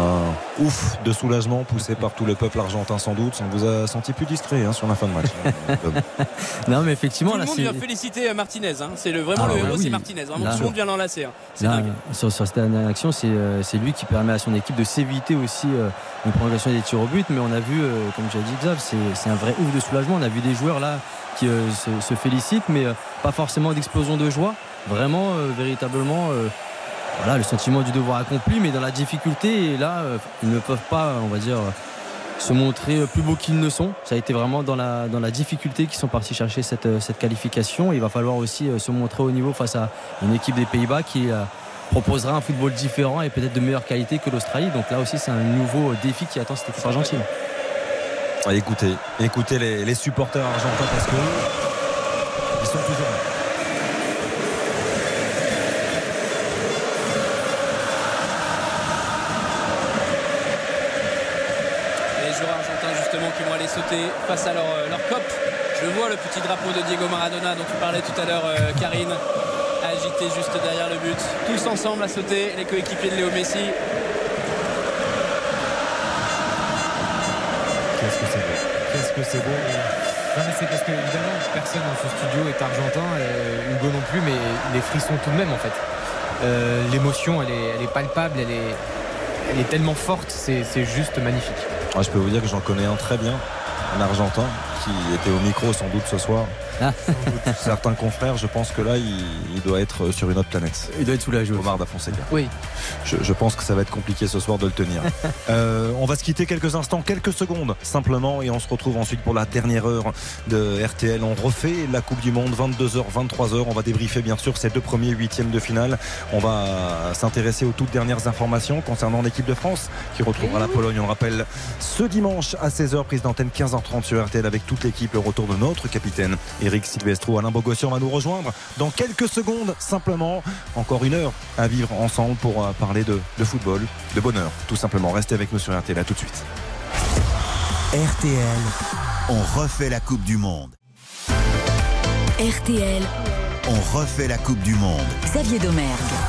Un ouf de soulagement poussé par tout le peuple argentin sans doute. On vous a senti plus discret hein, sur la fin de match. non mais effectivement Tout le là monde c'est vient féliciter euh, Martinez. hein. C'est le, vraiment Ah, le ouais, héros, oui. c'est Martinez. Vraiment, Là, tout le monde vient l'enlacer. hein. C'est Là, dingue. sur, sur cette dernière action, c'est euh, c'est lui qui permet à son équipe de s'éviter aussi euh, une prolongation des tirs au but. Mais on a vu, euh, comme j'ai dit, Xav, c'est c'est un vrai ouf de soulagement. On a vu des joueurs là qui euh, se, se félicitent, mais euh, pas forcément d'explosion de joie. Vraiment, euh, véritablement, euh, voilà, le sentiment du devoir accompli, mais dans la difficulté. Et là, euh, ils ne peuvent pas, on va dire, se montrer plus beaux qu'ils ne sont. Ça a été vraiment dans la, dans la difficulté qu'ils sont partis chercher cette, euh, cette qualification. Il va falloir aussi euh, se montrer au niveau face à une équipe des Pays-Bas qui euh, proposera un football différent et peut-être de meilleure qualité que l'Australie. Donc là aussi, c'est un nouveau défi qui attend cette équipe argentine. Écoutez, écoutez les, les supporters argentins parce que ils sont toujours là. Face à leur, leur cop. Je vois le petit drapeau de Diego Maradona dont tu parlais tout à l'heure euh, Karine agité juste derrière le but. Tous ensemble à sauter, les coéquipiers de Léo Messi. Qu'est-ce que c'est beau. Qu'est-ce que c'est beau. Non mais c'est parce que évidemment personne dans ce studio est argentin, euh, Hugo non plus, mais les frissons tout de même en fait. Euh, L'émotion elle est, elle est palpable, elle est, elle est tellement forte, c'est c'est juste magnifique. Ah, je peux vous dire que j'en connais un très bien, Argentin, qui était au micro sans doute ce soir. Ah. Certains confrères, je pense que là, il, il doit être sur une autre planète. Il doit être sous la joue. Omar da Fonseca. Oui. Je, je pense que ça va être compliqué ce soir de le tenir. Euh, on va se quitter quelques instants, quelques secondes simplement, et on se retrouve ensuite pour la dernière heure de RTL. On refait la Coupe du Monde, 22h, 23h. On va débriefer bien sûr ces deux premiers huitièmes de finale. On va s'intéresser aux toutes dernières informations concernant l'équipe de France qui retrouvera la Pologne. On le rappelle ce dimanche à 16h, prise d'antenne 15h30 sur RTL avec toute l'équipe. Le retour de notre capitaine Eric Silvestro. Alain Bogossian va nous rejoindre dans quelques secondes simplement. Encore une heure à vivre ensemble pour euh, parler de, de football, de bonheur, tout simplement. Restez avec nous sur RTL. À tout de suite. RTL, on refait la Coupe du Monde. RTL, On refait la Coupe du Monde. Xavier Domergue.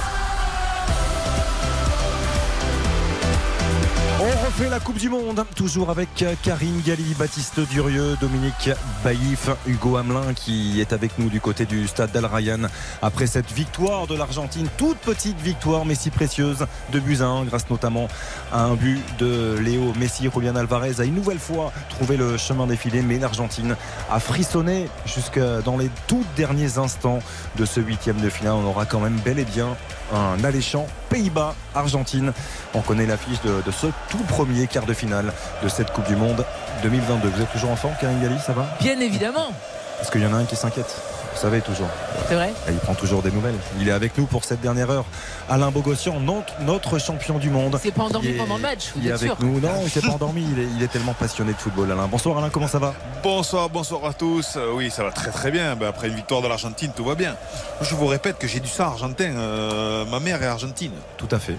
On refait la Coupe du Monde, toujours avec Karine Galli, Baptiste Durieux, Dominique Baïf, Hugo Hamelin qui est avec nous du côté du stade d'Al Rayyan après cette victoire de l'Argentine, toute petite victoire mais si précieuse de buts à 1 grâce notamment à un but de Léo Messi. Julian Alvarez a une nouvelle fois trouvé le chemin défilé mais l'Argentine a frissonné jusque dans les tout derniers instants de ce huitième de finale. On aura quand même bel et bien un alléchant Pays-Bas-Argentine. On connaît l'affiche de, de ce tout premier quart de finale de cette Coupe du Monde 2022. Vous êtes toujours en forme, Karine Galli, ça va? Bien évidemment. Parce qu'il y en a un qui s'inquiète? Vous savez toujours. C'est vrai Et il prend toujours des nouvelles. Il est avec nous pour cette dernière heure. Alain Bogossian, notre, notre champion du monde. C'est pas endormi Il est- pendant le match, vous Il est avec sûr nous. Non, il s'est pas endormi. Il est, il est tellement passionné de football, Alain. Bonsoir, Alain. Comment ça va? Bonsoir, bonsoir à tous. Euh, oui, ça va très très bien. Ben, après une victoire de l'Argentine, tout va bien. Je vous répète que j'ai du sang argentin. Euh, ma mère est argentine. Tout à fait.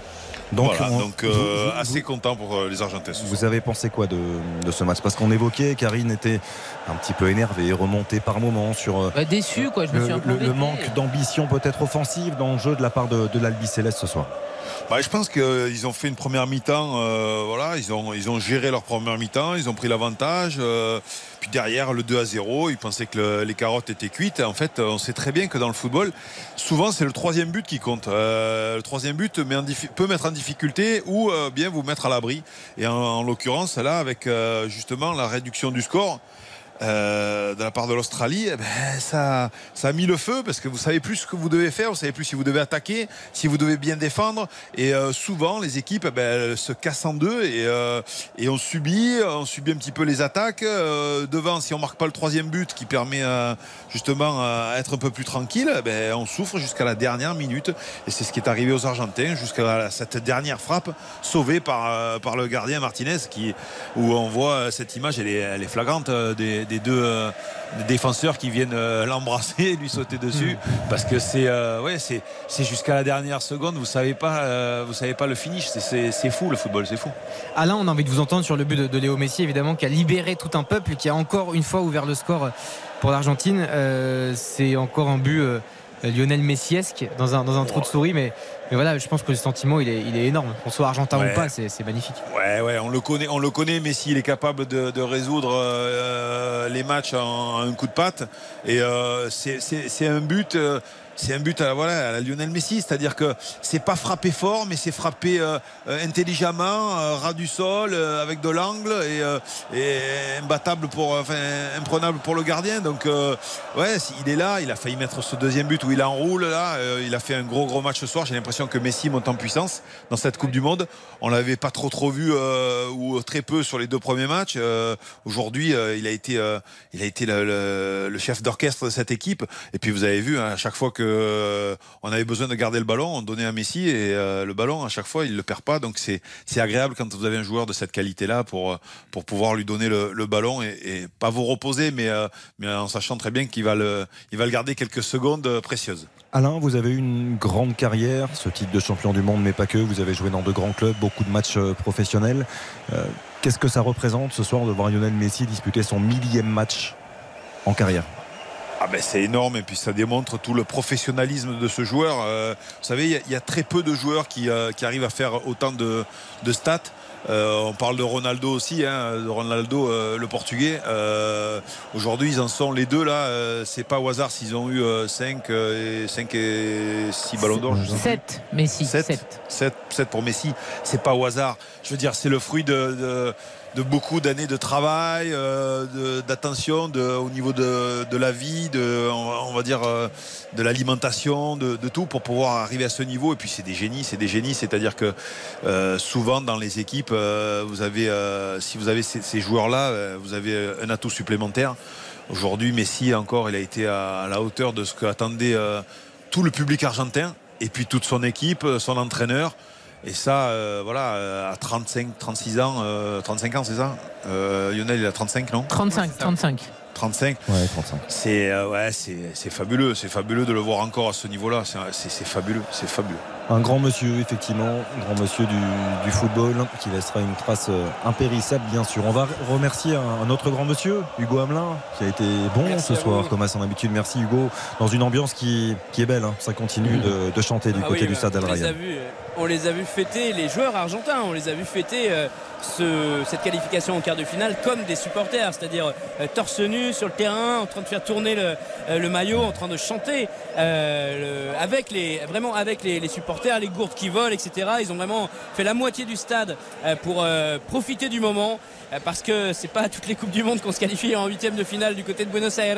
Donc, Voilà, on- donc euh, vous- vous- assez content pour euh, les Argentins. soir. Vous avez pensé quoi de, de ce match? Parce qu'on évoquait, Karine était un petit peu énervée, remontée par moments sur euh, Bah, déçu quoi, je me le, suis un peu le- le embêté. manque d'ambition peut-être offensive dans le jeu de la part de, de l'Albi Céleste ce soir. Bah, je pense qu'ils ont fait une première mi-temps. euh, voilà, ils ont, ils ont géré leur première mi-temps. Ils ont pris l'avantage. euh, puis derrière, le 2 à 0, ils pensaient que le- les carottes étaient cuites. En fait, on sait très bien que dans le football, souvent, c'est le troisième but qui compte. Euh, le troisième but peut mettre en difficulté ou euh, bien vous mettre à l'abri. Et en, en l'occurrence, là, avec euh, justement la réduction du score. Euh, de la part de l'Australie, eh ben, ça, a mis le feu parce que vous savez plus ce que vous devez faire, vous savez plus si vous devez attaquer, si vous devez bien défendre. Et euh, souvent, les équipes eh ben, se cassent en deux et, euh, et on subit, on subit un petit peu les attaques. Devant, si on marque pas le troisième but qui permet justement à être un peu plus tranquille, eh ben, on souffre jusqu'à la dernière minute. Et c'est ce qui est arrivé aux Argentins jusqu'à cette dernière frappe sauvée par, le gardien Martinez où on voit cette image, elle est, elle flagrante des deux euh, défenseurs qui viennent euh, l'embrasser et lui sauter dessus parce que c'est euh, ouais, c'est c'est jusqu'à la dernière seconde, vous savez pas vous savez pas le finish, C'est- fou le football, c'est fou. Alain, on a envie de vous entendre sur le but de, de Léo Messi, évidemment, qui a libéré tout un peuple, qui a encore une fois ouvert le score pour l'Argentine. C'est encore un but Lionel Messiesque dans un, dans un trou de souris, mais, mais voilà, je pense que le sentiment, il est, il est énorme. Qu'on soit argentin Ouais. ou pas, c'est c'est magnifique. Ouais, ouais, on le connaît, on le connaît. Messi, il est capable de, de résoudre euh, les matchs en, en un coup de patte. Et euh, c'est- c'est c'est un but. euh, c'est un but à, voilà, à la Lionel Messi, c'est-à-dire que c'est pas frappé fort, mais c'est frappé euh, euh, intelligemment, euh, ras du sol, avec de l'angle et, imbattable pour, imprenable pour le gardien. Donc, ouais, il est là. Il a failli mettre ce deuxième but où il enroule là. Il a fait un gros gros match ce soir. J'ai l'impression que Messi monte en puissance dans cette Coupe du Monde. On l'avait pas trop trop vu ou très peu sur les deux premiers matchs. Aujourd'hui, il a été, il a été le chef d'orchestre de cette équipe. Et puis vous avez vu hein, à chaque fois que euh, on avait besoin de garder le ballon, on donnait à Messi et euh, le ballon à chaque fois il le perd pas. Donc c'est agréable quand vous avez un joueur de cette qualité là pour euh, pouvoir lui donner le, ballon et, pas vous reposer, mais mais en sachant très bien qu'il va le garder quelques secondes précieuses. Alain, vous avez eu une grande carrière, ce titre de champion du monde, mais pas que. Vous avez joué dans de grands clubs, beaucoup de matchs professionnels. Qu'est-ce que ça représente ce soir de voir Lionel Messi disputer son millième match en carrière? Ah ben c'est énorme et puis ça démontre tout le professionnalisme de ce joueur. Euh, vous savez, il y a- il y, a très peu de joueurs qui, euh, qui arrivent à faire autant de, de stats. Euh, on parle de Ronaldo aussi, hein, de Ronaldo, euh, le portugais. Euh, Aujourd'hui, ils en sont les deux là. c'est pas au hasard s'ils ont eu 5 et, 5 et 6 ballons d'or. je sais plus. 7, Messi. 7, 7, pour Messi. C'est pas au hasard. Je veux dire, c'est le fruit de, de- de beaucoup d'années de travail, euh, d'attention au niveau de, la vie, de, on, va- dire euh, de l'alimentation, de, tout pour pouvoir arriver à ce niveau. Et puis c'est des génies, c'est des génies. C'est-à-dire que euh, souvent dans les équipes, si vous avez ces, joueurs-là, vous avez un atout supplémentaire. Aujourd'hui, Messi encore, il a été à, à la hauteur de ce qu'attendait tout le public argentin et puis toute son équipe, son entraîneur. Et ça, euh, voilà, euh, à 35, 36 ans, euh, 35 ans, c'est ça? Euh, Lionel, il a 35, non? 35, 35. 35 Ouais, 35. C'est euh, ouais, c'est c'est fabuleux, c'est fabuleux de le voir encore à ce niveau-là. C'est- fabuleux, c'est fabuleux. Un grand monsieur, effectivement, un grand monsieur du, du football qui laissera une trace euh, impérissable, bien sûr. On va remercier un, un autre grand monsieur, Hugo Hamelin, qui a été bon Merci ce soir, vous. comme à son habitude. Merci Hugo, dans une ambiance qui, qui est belle. hein. Ça continue de, de chanter du Ah côté oui, du stade Al on les a Rayyan. vus, euh, on les a vus fêter les joueurs argentins, on les a vus fêter euh, ce- cette qualification en quart de finale comme des supporters, c'est-à-dire euh, torse nu sur le terrain, en train de faire tourner le, euh, maillot, en train de chanter euh, avec les vraiment avec les, supporters, les gourdes qui volent, etc. Ils ont vraiment fait la moitié du stade pour profiter du moment. Euh, Parce que c'est pas toutes les coupes du monde qu'on se qualifie en huitième de finale du côté de Buenos Aires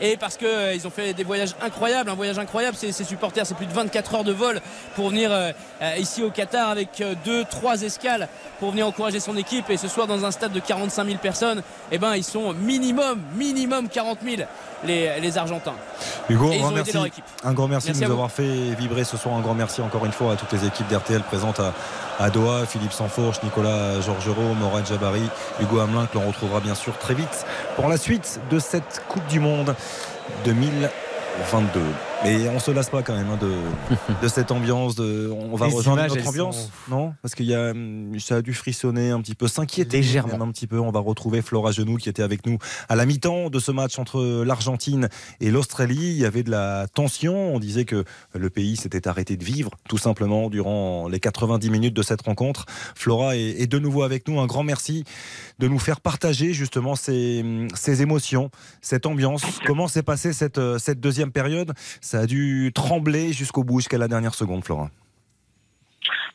et parce que euh, ils ont fait des voyages incroyables, un voyage incroyable. Ces, ces supporters, c'est plus de 24 heures de vol pour venir euh, ici au Qatar avec deux, trois escales pour venir encourager son équipe. Et ce soir, dans un stade de 45 000 personnes, eh ben, ils sont minimum, minimum 40 000 les, les Argentins. Hugo, un grand merci. leur équipe. Un grand merci, Merci de nous avoir fait vibrer ce soir. Un grand merci encore une fois à toutes les équipes d'RTL présentes à, à Doha, Philippe Sanfourche, Nicolas Georgerot, Morad Jabari, Hugo Hamelin, que l'on retrouvera bien sûr très vite pour la suite de cette Coupe du Monde 2022. Mais on se lasse pas quand même hein, de, de cette ambiance. De, on va Les rejoindre images, notre ambiance, sont- non? Parce qu'il y a, ça a dû frissonner un petit peu, s'inquiéter Légèrement. un petit peu. On va retrouver Flora Genoux qui était avec nous à la mi-temps de ce match entre l'Argentine et l'Australie. Il y avait de la tension. On disait que le pays s'était arrêté de vivre, tout simplement, durant les 90 minutes de cette rencontre. Flora est, est de nouveau avec nous. Un grand merci de nous faire partager justement ces, ces émotions, cette ambiance. Comment s'est passée cette, cette deuxième période? Ça a dû trembler jusqu'au bout, jusqu'à la dernière seconde, Flora.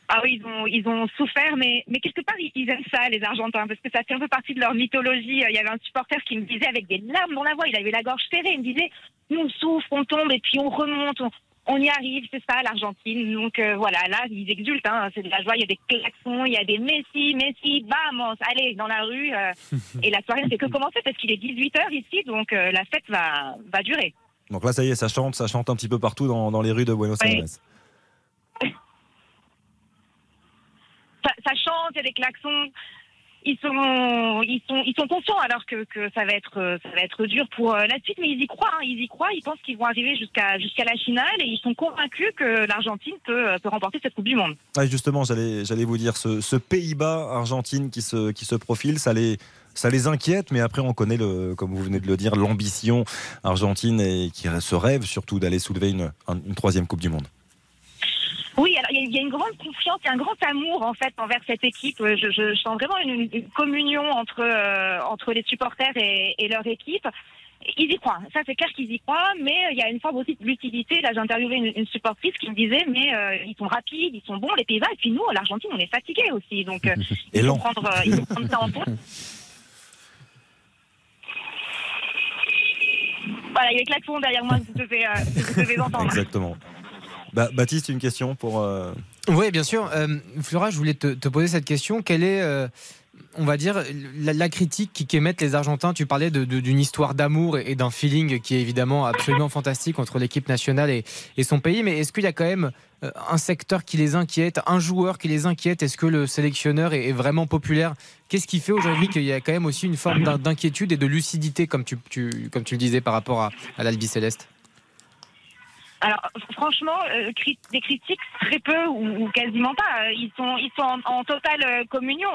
Ah oui, ils ont, ils ont souffert, mais, mais quelque part, ils, ils aiment ça, les Argentins, parce que ça fait un peu partie de leur mythologie. Il y avait un supporter qui me disait avec des larmes dans la voix, il avait la gorge serrée, il me disait, nous on souffre, on tombe, et puis on remonte, on, on y arrive, c'est ça l'Argentine. Donc euh, voilà, là, ils exultent, hein, c'est de la joie, il y a des klaxons, il y a des Messi, Messi, vamos, allez, dans la rue. euh, et la soirée ne fait que commencer, parce qu'il est 18h ici, donc euh, la fête va, va durer. Donc là, ça y est, ça chante, ça chante un petit peu partout dans, dans les rues de Buenos Oui. Aires. ça, ça chante, il y a des klaxons. Ils sont, ils sont, ils sont conscients alors que, que ça va être, ça va être dur pour euh, la suite, mais ils y croient, hein, ils y croient. Ils pensent qu'ils vont arriver jusqu'à, jusqu'à la finale et ils sont convaincus que l'Argentine peut, euh, peut remporter cette Coupe du Monde. Ouais, justement, j'allais, j'allais vous dire, ce, ce Pays-Bas-Argentine qui se, qui se profile, ça les, ça les inquiète, mais après, on connaît, le, comme vous venez de le dire, l'ambition argentine et qui se rêve surtout d'aller soulever une, un- une troisième Coupe du Monde. Oui, alors il y, a- une grande confiance, il y a un grand amour en fait envers cette équipe. Euh, Je, je, je sens vraiment une, une communion entre euh, entre les supporters et, et leur équipe. Ils y croient, ça c'est clair qu'ils y croient, mais euh, il y a une forme aussi de lucidité. Là, j'ai interviewé une, une supportrice qui me disait, mais euh, ils sont rapides, ils sont bons, les Pays-Bas, et puis nous, l'Argentine, on est fatigués aussi, donc euh, il, faut prendre, euh, il faut prendre ça en compte. Voilà, il y a les klaxons derrière moi que vous devez, euh, que vous devez entendre. Exactement. Bah, Baptiste, une question pour. euh, Oui, bien sûr. Euh, Flora, je voulais te, te poser cette question. Quelle est, euh, on va dire, la, la critique qu'émettent les Argentins Tu parlais d'une histoire d'amour et, d'un feeling qui est évidemment absolument fantastique entre l'équipe nationale et, son pays. Mais est-ce qu'il y a quand même euh, un secteur qui les inquiète, un joueur qui les inquiète? Est-ce que le sélectionneur est, vraiment populaire? Qu'est-ce qui fait aujourd'hui qu'il y a quand même aussi une forme d'in- d'inquiétude et de lucidité, comme tu, le disais, par rapport à, l'Albi Céleste? Alors franchement, euh, des critiques très peu ou, quasiment pas. Ils sont, ils sont en, totale euh, communion.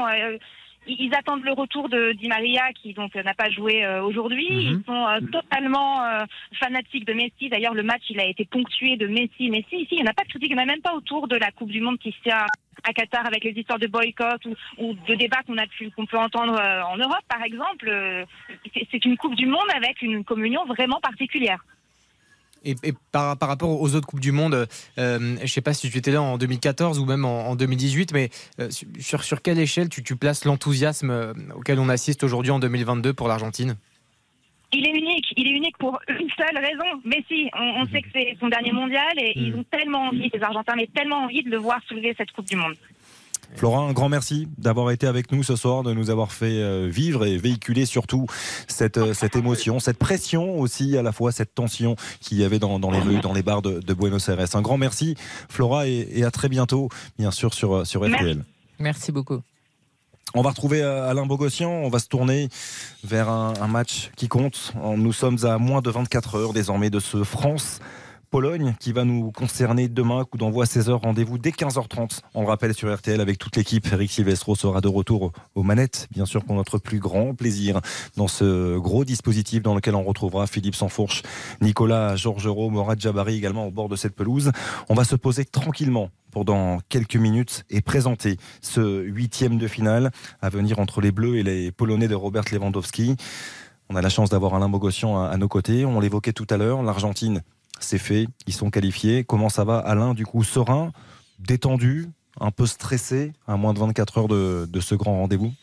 Ils attendent le retour de Di Maria qui donc n'a pas joué euh, aujourd'hui. Ils sont euh, totalement euh, fanatiques de Messi. D'ailleurs, le match il a été ponctué de Messi, Messi. Ici, il n'y en a pas de critique, il n'y en a même pas autour de la Coupe du Monde qui se tient à Qatar avec les histoires de boycott ou, ou de débats qu'on a pu qu'on peut entendre euh, en Europe, par exemple. C'est une Coupe du Monde avec une communion vraiment particulière. Et, et par, par rapport aux autres Coupes du Monde, euh, je ne sais pas si tu étais là en 2014 ou même en, en 2018, mais euh, sur, sur quelle échelle tu, tu places l'enthousiasme euh, auquel on assiste aujourd'hui en 2022 pour l'Argentine? Il est unique, il est unique pour une seule raison. Messi, on, on sait que c'est son dernier mondial et ils ont tellement envie, les Argentins, mais tellement envie de le voir soulever cette Coupe du Monde. Florent, un grand merci d'avoir été avec nous ce soir, de nous avoir fait euh, vivre et véhiculer surtout cette, euh, cette émotion, cette pression aussi, à la fois cette tension qu'il y avait dans, dans les rues, dans les bars de, de Buenos Aires. Un grand merci, Flora, et, et à très bientôt, bien sûr, sur, sur RTL. Merci beaucoup. On va retrouver euh, Alain Bogossian, on va se tourner vers un, un match qui compte. Nous sommes à moins de 24 heures désormais de ce France. Pologne qui va nous concerner demain, coup d'envoi 16h, rendez-vous dès 15h30. On le rappelle sur RTL avec toute l'équipe. Eric Silvestro sera de retour aux manettes, bien sûr pour notre plus grand plaisir dans ce gros dispositif dans lequel on retrouvera Philippe Sansfourche, Nicolas Georgerot, Morad Jabari également au bord de cette pelouse. On va se poser tranquillement pendant quelques minutes et présenter ce huitième de finale à venir entre les Bleus et les Polonais de Robert Lewandowski. On a la chance d'avoir Alain Bogossian à, à nos côtés. On l'évoquait tout à l'heure, l'Argentine, c'est fait, ils sont qualifiés. Comment ça va Alain, du coup, serein, détendu, un peu stressé à moins de 24 heures de, ce grand rendez-vous?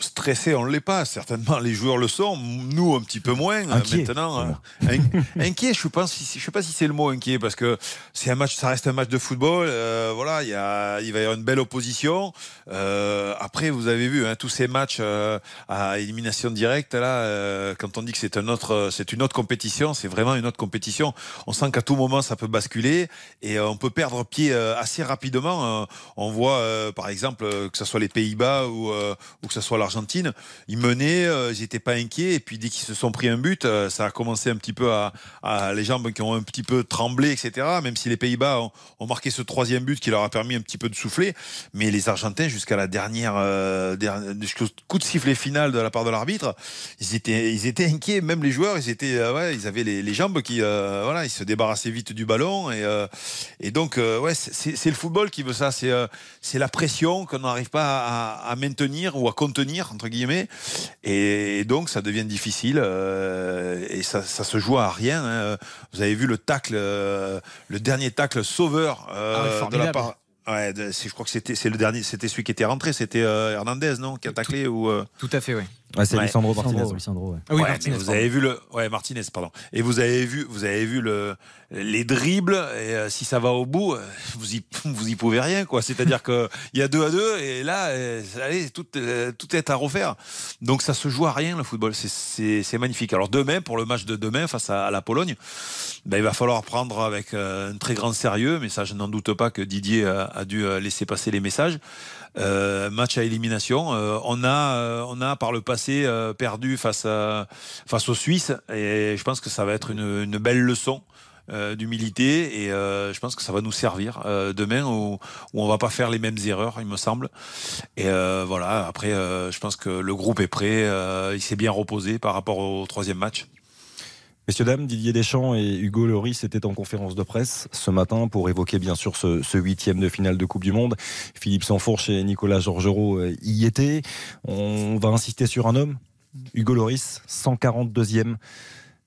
Stressé, on ne l'est pas. Certainement, les joueurs le sont. Nous, un petit peu moins. euh, Inquiet. Maintenant, hein. In- inquiet, je ne sais pas si, je sais pas si c'est le mot inquiet, parce que c'est un match, ça reste un match de football. euh, voilà, il y a, il va y avoir une belle opposition. Euh, après, vous avez vu hein, tous ces matchs euh, à élimination directe là. quand on dit que c'est un autre, c'est une autre compétition, c'est vraiment une autre compétition. On sent qu'à tout moment, ça peut basculer et on peut perdre pied assez rapidement. On voit, par exemple, que ce soit les Pays-Bas ou, ou que ce soit l'Argentine, ils menaient, euh, ils n'étaient pas inquiets. Et puis dès qu'ils se sont pris un but, euh, ça a commencé un petit peu à, les jambes qui ont un petit peu tremblé, etc. Même si les Pays-Bas ont, marqué ce troisième but qui leur a permis un petit peu de souffler, mais les Argentins jusqu'à la dernière, euh, dernière- jusqu'au coup de sifflet final de la part de l'arbitre, ils étaient, ils étaient inquiets. Même les joueurs, ils étaient, ouais, ils avaient les, jambes qui, voilà, ils se débarrassaient vite du ballon et, donc, ouais, c'est le football qui veut ça. C'est la pression qu'on n'arrive pas à maintenir ou à contenir entre guillemets, et, donc ça devient difficile euh, et ça, ça se joue à rien. hein. Vous avez vu le tacle, euh, le dernier tacle sauveur euh, Ah de la part. Ouais, je crois que c'était c'est le dernier, c'était celui qui était rentré, c'était Hernandez, non, qui a taclé ou. Tout à fait, oui. Ouais, c'est Ouais. Lisandro Martinez. Lisandro, Lisandro, ouais. Ah oui, Ouais, Martinez, mais vous pardon. avez vu le ouais Martinez pardon et vous avez vu vous avez vu le les dribbles et euh, si ça va au bout euh, vous y vous y pouvez rien quoi c'est-à-dire que il y a deux à deux et là euh, allez tout euh, tout est à refaire donc ça se joue à rien le football c'est c'est c'est magnifique alors demain pour le match de demain face à, à la Pologne ben, il va falloir prendre avec euh, un très grand sérieux mais ça je n'en doute pas que Didier a, a dû laisser passer les messages euh, match à élimination. Euh, on a, euh, on a par le passé perdu face aux Suisses. Et je pense que ça va être une, belle leçon. d'humilité. Et je pense que ça va nous servir demain où, où on va pas faire les mêmes erreurs il me semble. Et voilà. Après je pense que le groupe est prêt. Il s'est bien reposé par rapport au troisième match Messieurs, dames, Didier Deschamps et Hugo Lloris étaient en conférence de presse ce matin pour évoquer bien sûr ce, huitième de finale de Coupe du Monde. Philippe Sansfourche et Nicolas Georgerot euh, y étaient. On va insister sur un homme, Hugo Lloris, 142e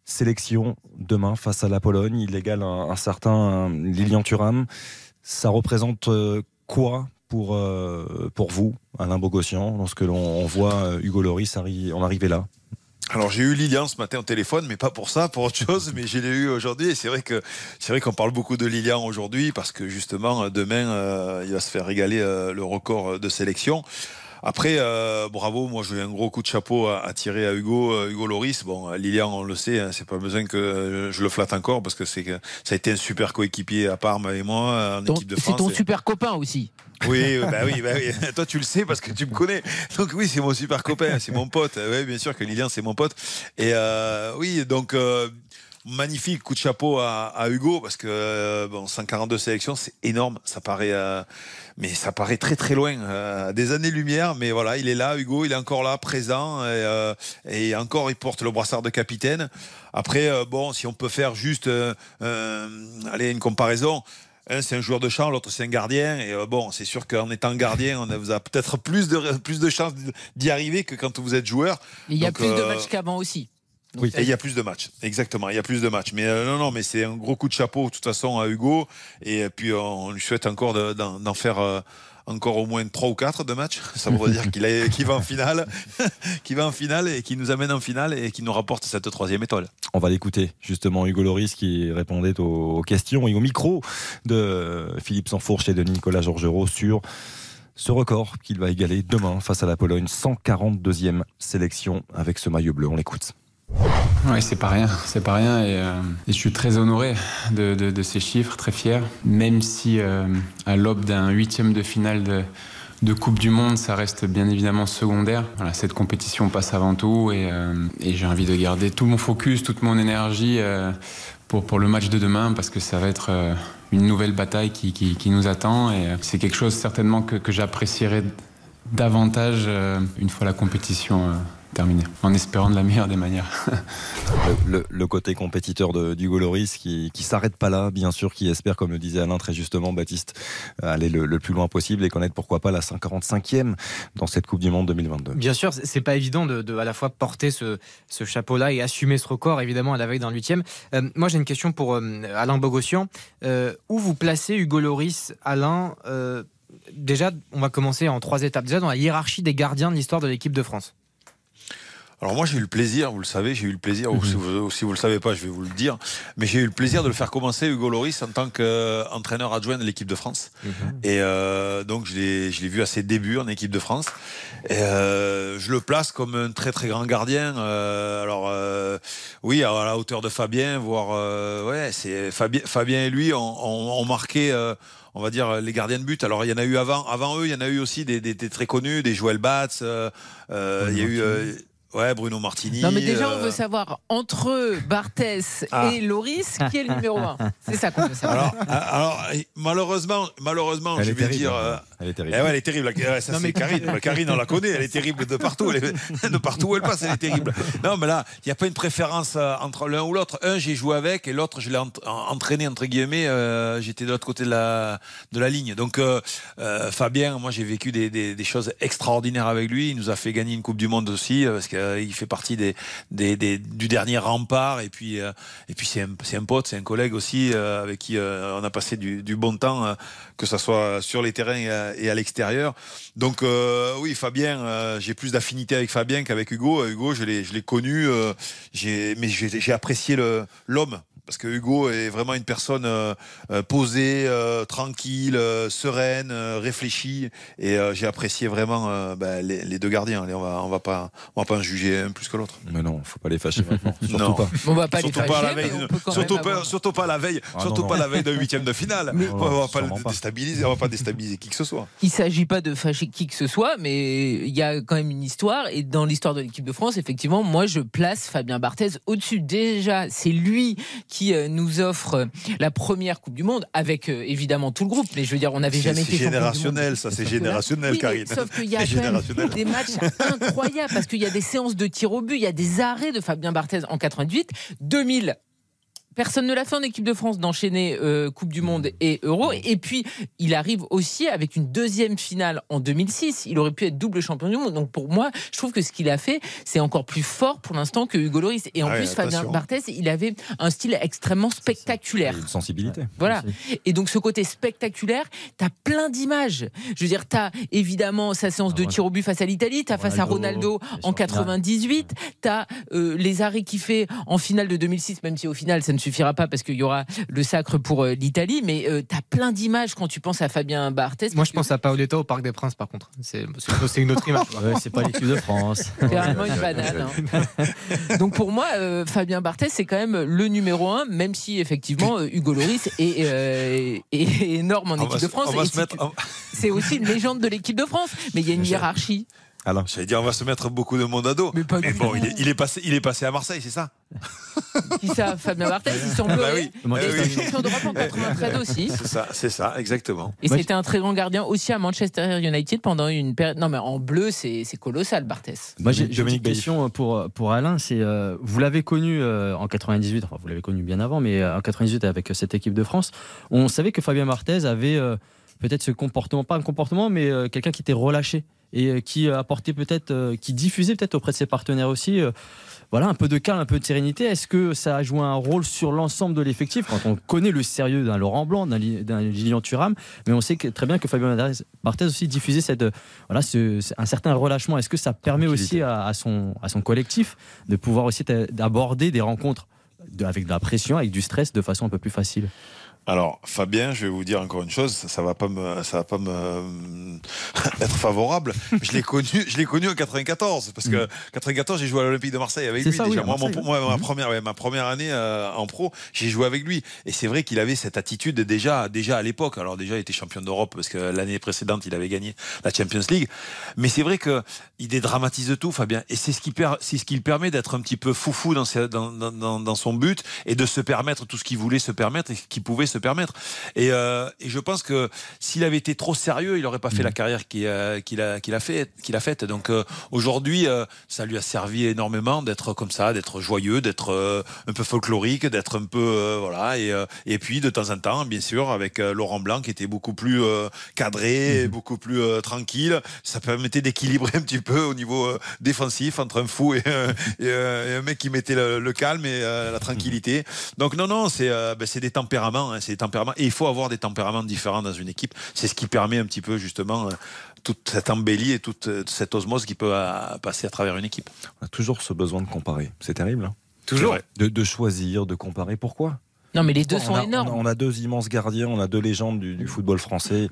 sélection demain face à la Pologne. Il égale un, certain Lilian Thuram. Ça représente euh, quoi pour, euh, pour vous, Alain Bogossian, lorsque l'on on voit Hugo Lloris arri- en arriver là? Alors j'ai eu Lilian ce matin au téléphone, mais pas pour ça, pour autre chose, mais je l'ai eu aujourd'hui. Et c'est vrai que c'est vrai qu'on parle beaucoup de Lilian aujourd'hui parce que justement demain euh, il va se faire régaler euh, le record de sélection. Après, euh, bravo, moi j'ai un gros coup de chapeau à, à tirer à Hugo, euh, Hugo Loris. Bon, euh, Lilian, on le sait, hein, c'est pas besoin que je le flatte encore parce que c'est que ça a été un super coéquipier à Parme et moi en Ton- équipe de C'est France. ton Et- super copain aussi. oui, bah oui, bah oui. Toi, tu le sais parce que tu me connais. Donc oui, c'est mon super copain, c'est mon pote. Oui, bien sûr que Lilian, c'est mon pote. Et euh, oui, donc. Magnifique coup de chapeau à, à Hugo parce que euh, bon, 142 sélections, c'est énorme. Ça paraît, euh, mais ça paraît très très loin, euh, des années-lumière. Mais voilà, il est là, Hugo, il est encore là, présent, et, euh, et encore il porte le brassard de capitaine. Après, euh, bon, si on peut faire juste, euh, euh, allez, une comparaison. Un, c'est un joueur de champ, l'autre, c'est un gardien. Et bon, c'est sûr qu'en étant gardien, on a, vous a peut-être plus de, plus de chances d'y arriver que quand vous êtes joueur. Il y a Donc, plus de matchs qu'avant aussi. Oui, et il y a plus de matchs, exactement. Il y a plus de matchs. Mais euh, non, non, mais c'est un gros coup de chapeau de toute façon à Hugo. Et puis on lui souhaite encore de- d'en faire euh, encore au moins 3 ou 4 de matchs. Ça voudrait dire qu'il va en finale, qu'il va en finale et qu'il nous amène en finale et qu'il nous rapporte cette troisième étoile. On va l'écouter, justement, Hugo Loris qui répondait aux, aux questions et au micro de Philippe Sanfourche et de Nicolas Georgerot sur ce record qu'il va égaler demain face à la Pologne. 142e sélection avec ce maillot bleu. On l'écoute. Oui, c'est pas rien, c'est pas rien et, euh, je suis très honoré de, ces chiffres, très fier. Même si euh, à l'aube d'un huitième de finale de, Coupe du Monde, ça reste bien évidemment secondaire. Cette compétition passe avant tout et, euh, et j'ai envie de garder tout mon focus, toute mon énergie pour, le match de demain parce que ça va être une nouvelle bataille qui, nous attend et c'est quelque chose certainement que, que j'apprécierai davantage une fois la compétition terminée, en espérant de la meilleure des manières. Le, le- le côté compétiteur de- d'Hugo Loris qui, qui s'arrête pas là, bien sûr, qui espère, comme le disait Alain très justement, Baptiste, aller le, le plus loin possible et connaître pourquoi pas la 145e dans cette Coupe du Monde 2022. Bien sûr, c'est pas évident de, de à la fois porter ce, ce chapeau-là et assumer ce record, évidemment, à la veille d'un huitième. Euh, moi, j'ai une question pour euh, Alain Bogossian. Euh, où vous placez Hugo Loris, Alain euh, Déjà, on va commencer en trois étapes. Déjà, dans la hiérarchie des gardiens de l'histoire de l'équipe de France. Alors moi j'ai eu le plaisir, vous le savez, j'ai eu le plaisir, ou si vous, si vous le savez pas, je vais vous le dire, mais j'ai eu le plaisir de le faire commencer Hugo Loris en tant qu'entraîneur adjoint de l'équipe de France. Et euh, donc je l'ai, vu à ses débuts en équipe de France. Et euh, je le place comme un très très grand gardien. Euh, alors euh, oui, à la hauteur de Fabien, voire euh, ouais, c'est Fabien, Fabien et lui ont, ont- ont marqué. euh, on va dire les gardiens de but. Alors il y en a eu avant, avant eux, il y en a eu aussi des, des- des très connus, des Joël Batz. euh, il y a eu euh, ouais Bruno Martini. Non, mais déjà, on euh, veut savoir entre Barthès Ah. et Loris, qui est le numéro un C'est ça qu'on veut savoir. Alors, euh, alors, malheureusement, malheureusement, Elle je vais terrible, dire. Elle est terrible. eh ouais, elle est terrible. Ouais, ça, Non, mais- Karine. Karine, on la connaît. Elle est terrible de partout. Elle est- de partout où elle passe, elle est terrible. Non, mais là, il n'y a pas une préférence euh, entre l'un ou l'autre. Un, j'ai joué avec, et l'autre, je l'ai ent- entraîné entre guillemets. euh, J'étais de l'autre côté de la de la ligne. Donc, euh, euh, Fabien, moi, j'ai vécu des, des, des choses extraordinaires avec lui. Il nous a fait gagner une Coupe du Monde aussi, parce qu'il fait partie des, des, des- du dernier rempart. Et puis, euh, et puis, c'est un, pote, c'est un collègue aussi euh, avec qui euh, on a passé du, du bon temps, euh, que ça soit sur les terrains et à, l'extérieur. Donc euh, oui, Fabien, euh, j'ai plus d'affinité avec Fabien qu'avec Hugo. Euh, Hugo, je l'ai, je l'ai connu, j'ai, mais j'ai, apprécié l'homme. Parce que Hugo est vraiment une personne euh, euh, posée, euh, tranquille, euh, sereine, euh, réfléchie, et euh, j'ai apprécié vraiment euh, ben, les, les deux gardiens. Allez, on va, on va pas, on va pas en juger un plus que l'autre. Mais non, faut pas les fâcher maintenant. Surtout Non. pas. On va pas les surtout pas à la fâcher, veille, on surtout pas, avoir- surtout pas la veille, Ah, surtout non, pas non. la veille d'un huitième de finale. Mais- on va pas le pas. déstabiliser, on va pas déstabiliser qui que ce soit. Il ne s'agit pas de fâcher qui que ce soit, mais il y a quand même une histoire. Et dans l'histoire de l'équipe de France, effectivement, moi, je place Fabien Barthez au-dessus. Déjà, c'est lui qui euh, nous offre euh, la première Coupe du Monde, avec euh, évidemment tout le groupe. Mais je veux dire, on n'avait C'est- jamais été champion du monde. générationnel, ça, c'est générationnel, Oui, Karine. Sauf qu'il y a quand même des matchs incroyables, parce qu'il y a des séances de tir au but, il y a des arrêts de Fabien Barthez en 88, 2000. Personne ne l'a fait en équipe de France d'enchaîner euh, Coupe du Monde et Euro. Et puis, il arrive aussi avec une deuxième finale en 2006. Il aurait pu être double champion du monde. Donc, pour moi, je trouve que ce qu'il a fait, c'est encore plus fort pour l'instant que Hugo Loris. Et en Ah ouais, plus, Fabien. Barthez, il avait un style extrêmement spectaculaire. Une sensibilité. Voilà. Et donc ce côté spectaculaire, t'as plein d'images. Je veux dire, t'as évidemment sa séance de tir au but face à l'Italie, t'as face à Ronaldo en 98, t'as euh, les arrêts qu'il fait en finale de 2006, même si au final ça ne suffira pas parce qu'il y aura le sacre pour euh, l'Italie, mais euh, t'as plein d'images quand tu penses à Fabien Barthez. Moi, je pense à Paoletta au Parc des Princes, par contre. C'est une autre image. Ouais, c'est pas l'équipe de France. C'est vraiment une banane. hein. Donc pour moi, euh, Fabien Barthez, c'est quand même le numéro un, même si effectivement Hugo Loris est, euh, est énorme en On équipe de France. mettre- tu- C'est aussi une légende de l'équipe de France, mais il y a une hiérarchie. Alors, J'allais dire, on va se mettre beaucoup de monde à dos. Mais pas Mais du bon, tout. il est, il est passé, il est passé à Marseille, c'est ça Qui ça Fabien Barthez, ils sont Ah bah bleus. oui. Et champion d'Europe en 93 aussi. C'est ça, c'est ça, exactement. Et c'était un très grand gardien aussi à Manchester United pendant une période. Non, mais en bleu, c'est colossal, Barthez. Moi, j'ai une question pour, pour Alain. C'est euh, vous l'avez connu euh, en 98, enfin vous l'avez connu bien avant, mais euh, en 98 avec euh, cette équipe de France, on savait que Fabien Marthez avait euh, peut-être ce comportement, pas un comportement, mais euh, quelqu'un qui était relâché et euh, qui euh, apportait peut-être, euh, qui diffusait peut-être auprès de ses partenaires aussi. voilà, un peu de calme, un peu de sérénité. Est-ce que ça a joué un rôle sur l'ensemble de l'effectif? Quand on connaît le sérieux d'un Laurent Blanc, d'un Li- d'un Lilian Thuram, mais on sait que, très bien que Fabien Marthez aussi diffusait cette, voilà, ce- un certain relâchement. Est-ce que ça permet aussi à, à son, à son collectif de pouvoir aussi d'aborder des rencontres de- avec de la pression, avec du stress de façon un peu plus facile? Alors, Fabien, je vais vous dire encore une chose, ça va pas me, ça va pas me être favorable. Je l'ai connu, je l'ai connu en 94 parce que 94, j'ai joué à l'Olympique de Marseille avec lui. ça, déjà. oui, moi, mon- Marseille, moi, ma Mhm. première, ouais, ma première année euh, en pro, j'ai joué avec lui. Et c'est vrai qu'il avait cette attitude déjà, déjà à l'époque. Alors déjà, il était champion d'Europe parce que l'année précédente, il avait gagné la Champions League. Mais c'est vrai que il dédramatise tout, Fabien. Et c'est ce qui, c'est ce qui le permet d'être un petit peu foufou dans, ses- dans, dans- dans- dans son but et de se permettre tout ce qu'il voulait se permettre et qu'il pouvait se permettre. Et, euh, et je pense que s'il avait été trop sérieux, il n'aurait pas fait la carrière qu'il a, qu'il a, qu'il a, fait, qu'il a faite. Donc euh, aujourd'hui, euh, ça lui a servi énormément d'être comme ça, d'être joyeux, d'être euh, un peu folklorique, d'être un peu euh, voilà. Et, euh, et puis de temps en temps, bien sûr, avec euh, Laurent Blanc qui était beaucoup plus euh, cadré, beaucoup plus euh, tranquille, ça permettait d'équilibrer un petit peu au niveau euh, défensif entre un fou et, euh, et, euh, et un mec qui mettait le, le calme et euh, la tranquillité. Donc non, non, c'est euh, ben, c'est des tempéraments, hein, c'est des tempéraments. Et il faut avoir des tempéraments différents dans une équipe. C'est ce qui permet un petit peu justement euh, toute cette embellie et toute euh, cette osmose qui peut euh, passer à travers une équipe. on a toujours ce besoin de comparer. C'est terrible. hein. Toujours. De, de choisir, de comparer. Pourquoi? Non, mais les deux On sont a- énormes. On a, on a deux immenses gardiens, on a deux légendes du, du football français.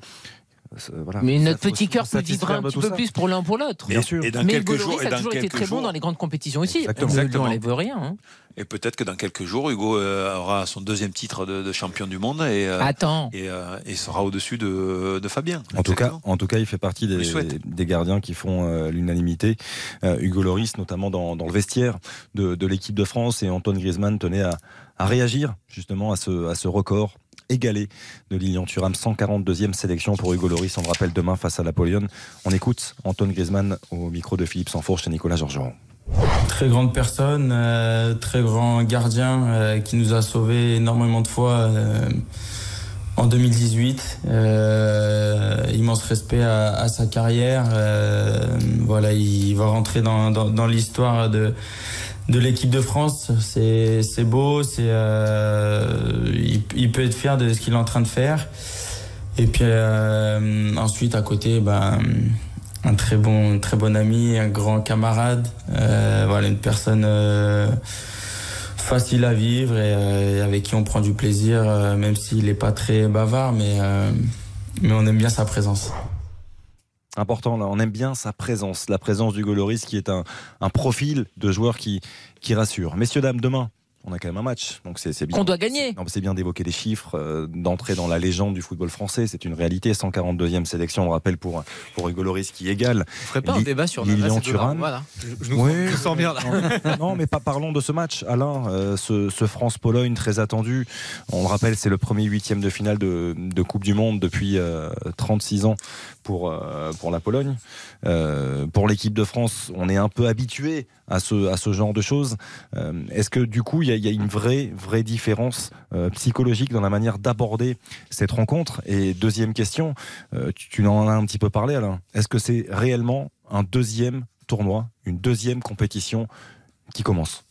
Voilà. Mais notre petit cœur peut vibrer un petit peu ça. plus pour l'un pour l'autre. Bien sûr. Et dans Mais quelques Hugo jours, et a dans toujours été très bon jours, dans les grandes compétitions aussi. Exactement. On ne lui Exactement. enlève rien. hein. Et peut-être que dans quelques jours, Hugo euh, aura son deuxième titre de, de champion du monde et, euh, Attends. et, euh, et sera au-dessus de, de Fabien. En tout, cas, en tout cas, il fait partie des, gardiens qui font euh, l'unanimité. Euh, Hugo Loris, notamment dans, dans le vestiaire de, de l'équipe de France, et Antoine Griezmann tenait à, à réagir justement à ce, à ce record égalé de Lilian Thuram, 142e sélection pour Hugo Loris. On le rappelle demain face à Napoléon. On écoute Antoine Griezmann au micro de Philippe Sanfourche et Nicolas Georgerand. Très grande personne, euh, très grand gardien euh, qui nous a sauvés énormément de fois euh, en 2018. Euh, immense respect à, sa carrière. Voilà, il va rentrer dans l'histoire de de l'équipe de France. C'est beau, euh, il, peut être fier de ce qu'il est en train de faire. Et puis euh, ensuite à côté, ben un très bon, très bon ami, un grand camarade, euh, voilà une personne facile à vivre et, avec qui on prend du plaisir, même s'il n'est pas très bavard, mais on aime bien sa présence. Important, là, on aime bien sa présence, la présence d'Hugo Loris qui est un, un profil de joueur qui, qui rassure. Messieurs, dames, demain, on a quand même un match, donc c'est c'est bien. Qu'on doit gagner. C'est bien d'évoquer les chiffres, euh, d'entrer dans la légende du football français. C'est une réalité. 142e sélection, on le rappelle, pour, pour Hugo Loris qui égale. On ferait pas un débat sur Lilian Thuram. Voilà. Je, je nous, Oui, sens bien là. non, non, mais pas parlons de ce match, Alain. Euh, ce ce France-Pologne très attendu. On le rappelle, c'est le premier huitième de finale de, de Coupe du Monde depuis euh, 36 ans pour, euh, pour la Pologne. Euh, pour l'équipe de France, on est un peu habitué à ce, genre de choses. Euh, Est-ce que du coup, il y, a- une vraie, vraie différence psychologique dans la manière d'aborder cette rencontre? Et deuxième question, tu en as un petit peu parlé, Alain. Est-ce que c'est réellement un deuxième tournoi, une deuxième compétition qui commence?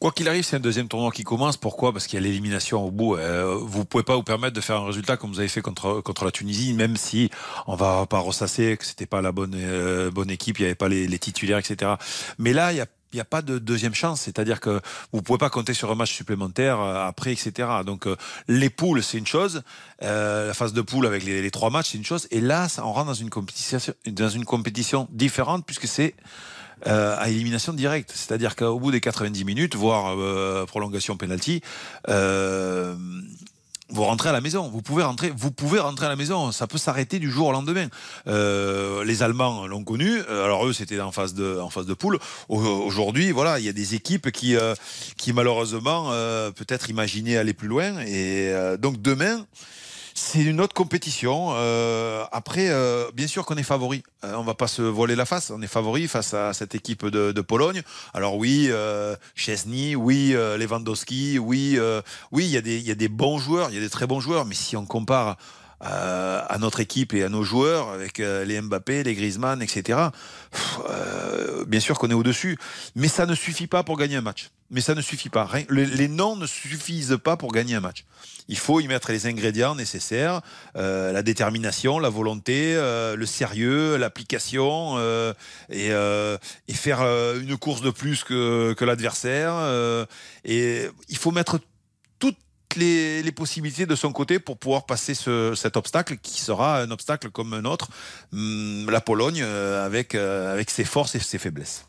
Quoi qu'il arrive, c'est un deuxième tournoi qui commence. Pourquoi? Parce qu'il y a l'élimination au bout. Euh, vous pouvez pas vous permettre de faire un résultat comme vous avez fait contre contre la Tunisie, même si on va pas ressasser que c'était pas la bonne euh, bonne équipe, il y avait pas les, titulaires, etc. Mais là, il y a n'y a pas de deuxième chance, c'est-à-dire que vous pouvez pas compter sur un match supplémentaire euh, après, etc. Donc les poules, c'est une chose, la phase de poule avec les, trois matchs, c'est une chose, et là, on rentre dans une compétition, dans une compétition différente puisque c'est euh, à élimination directe. C'est-à-dire qu'au bout des 90 minutes, voire euh, prolongation penalty, euh, vous rentrez à la maison. Vous pouvez rentrer, vous pouvez rentrer à la maison. Ça peut s'arrêter du jour au lendemain. Euh, les Allemands l'ont connu. Euh, alors eux, c'était en phase de, en phase de poule. Au- Aujourd'hui, voilà, il y a des équipes qui, euh, qui malheureusement, euh, peut-être imaginaient aller plus loin. Et euh, donc demain. C'est une autre compétition. Euh, après, euh, bien sûr qu'on est favori. Euh, on va pas se voiler la face. On est favori face à cette équipe de, Pologne. Alors oui, euh, Chesney, oui, Lewandowski, oui, oui, il y y a des bons joueurs, il y a des très bons joueurs. Mais si on compare euh, à notre équipe et à nos joueurs avec euh, les Mbappé, les Griezmann, etc. euh, bien sûr qu'on est au-dessus, mais ça ne suffit pas pour gagner un match. Mais ça ne suffit pas. Les, noms ne suffisent pas pour gagner un match. Il faut y mettre les ingrédients nécessaires, la détermination, la volonté, le sérieux, l'application, et, faire une course de plus que, que l'adversaire. et il faut mettre les, possibilités de son côté pour pouvoir passer ce- cet obstacle qui sera un obstacle comme un autre, Hum, la Pologne euh, euh, avec ses forces et ses faiblesses.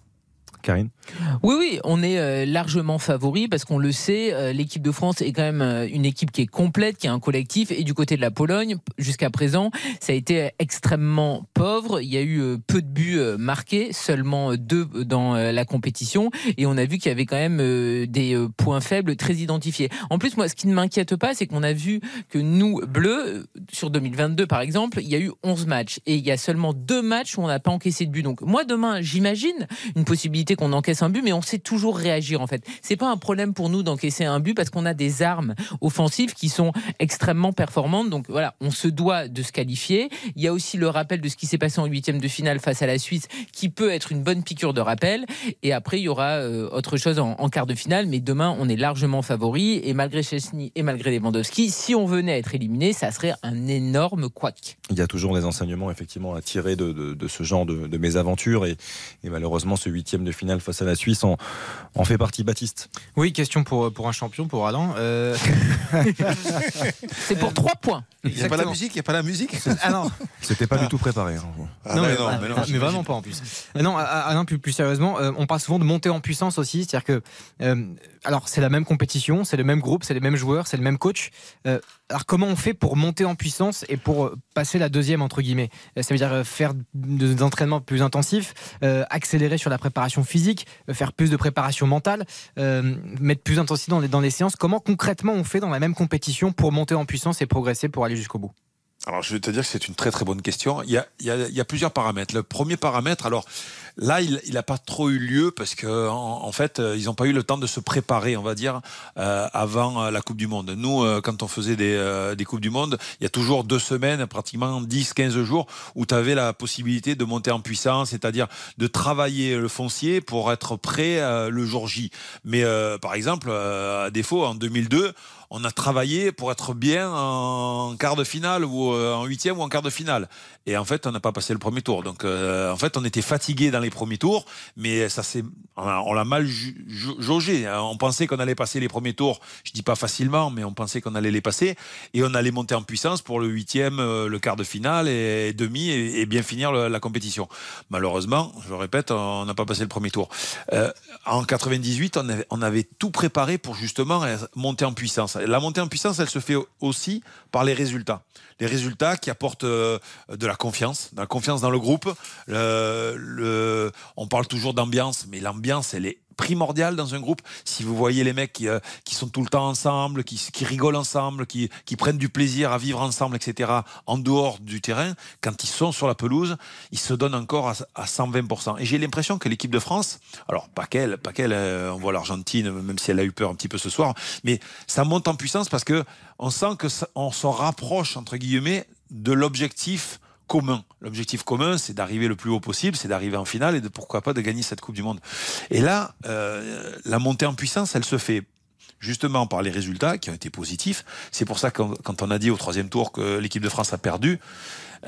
Oui, oui, on est euh, largement favori parce qu'on le sait, euh, l'équipe de France est quand même euh, une équipe qui est complète, qui a un collectif. Et du côté de la Pologne, jusqu'à présent, ça a été extrêmement pauvre. Il y a eu peu de buts marqués, seulement deux dans la compétition. Et on a vu qu'il y avait quand même des points faibles très identifiés. En plus, moi, ce qui ne m'inquiète pas, c'est qu'on a vu que nous, Bleus, sur 2022 par exemple, il y a eu 11 matchs. Et il y a seulement deux matchs où on n'a pas encaissé de but. Donc moi, demain, j'imagine une possibilité qu'on encaisse un but, mais on sait toujours réagir en fait. C'est pas un problème pour nous d'encaisser un but parce qu'on a des armes offensives qui sont extrêmement performantes. Donc voilà, on se doit de se qualifier. Il y a aussi le rappel de ce qui s'est passé en huitième de finale face à la Suisse, qui peut être une bonne piqûre de rappel. Et après, il y aura euh, autre chose en, quart de finale. Mais demain, on est largement favori. Et malgré Chesney et malgré Lewandowski, si on venait à être éliminé, ça serait un énorme couac. Il y a toujours des enseignements effectivement à tirer de ce genre de, de mésaventures et, et malheureusement ce huitième de finale face à la Suisse en, en fait partie Baptiste. Oui, question pour, pour un champion, pour Alain. Euh, C'est pour trois points. Il n'y a pas la musique, il n'y a pas la musique. Ah non. C'était pas du tout préparé. hein. Ah, non, mais mais, non, ah, mais non, mais vraiment pas en plus. Euh, non, Alain, plus, plus sérieusement, euh, on parle souvent de monter en puissance aussi. C'est-à-dire que, euh, alors, c'est la même compétition, c'est le même groupe, c'est les mêmes joueurs, c'est le même coach. Euh, alors, comment on fait pour monter en puissance et pour euh, passer la deuxième, entre guillemets? Euh, Ça veut dire euh, faire de- des entraînements plus intensifs, euh, accélérer sur la préparation physique, euh, faire plus de préparation mentale, euh, mettre plus d'intensité dans les, dans les séances. Comment concrètement on fait dans la même compétition pour monter en puissance et progresser pour aller jusqu'au bout? Alors, je vais te dire que c'est une très très bonne question. Il y a, il y a- il y a plusieurs paramètres. Le premier paramètre, alors là, il n'a pas trop eu lieu parce que en, fait, euh, ils n'ont pas eu le temps de se préparer, on va dire, euh, avant euh, la Coupe du Monde. Nous, euh, quand on faisait des, euh, des Coupes du Monde, il y a toujours deux semaines, pratiquement 10-15 jours, où tu avais la possibilité de monter en puissance, c'est-à-dire de travailler le foncier pour être prêt euh, le jour J. Mais par exemple, à défaut, en 2002, on a travaillé pour être bien en quart de finale ou euh, en huitième ou en quart de finale. Et en fait, on n'a pas passé le premier tour. Donc, euh, en fait, on était fatigué dans les premiers tours, mais ça c'est, on l'a mal jaugé. On pensait qu'on allait passer les premiers tours. Je dis pas facilement, mais on pensait qu'on allait les passer et on allait monter en puissance pour le huitième, euh, le quart de finale et, demi et, bien finir la compétition. Malheureusement, je le répète, on n'a pas passé le premier tour. Euh, en 98, on avait, on avait tout préparé pour justement euh, monter en puissance. La montée en puissance, elle se fait aussi par les résultats. Les résultats qui apportent euh, de la confiance, de la confiance dans le groupe. Le- le- on parle toujours d'ambiance, mais l'ambiance, elle est primordiale dans un groupe. Si vous voyez les mecs qui, euh, qui sont tout le temps ensemble, qui, qui rigolent ensemble, qui, qui prennent du plaisir à vivre ensemble, etc., en dehors du terrain, quand ils sont sur la pelouse, ils se donnent encore à, à 120%. Et j'ai l'impression que l'équipe de France, alors pas qu'elle, pas qu'elle, euh, on voit l'Argentine, même si elle a eu peur un petit peu ce soir, mais ça monte en puissance parce que on sent que ça- on se rapproche entre guillemets de l'objectif commun. L'objectif commun, c'est d'arriver le plus haut possible, c'est d'arriver en finale et de pourquoi pas de gagner cette Coupe du Monde. Et là, euh, la montée en puissance, elle se fait justement par les résultats qui ont été positifs. C'est pour ça que quand on a dit au troisième tour que l'équipe de France a perdu,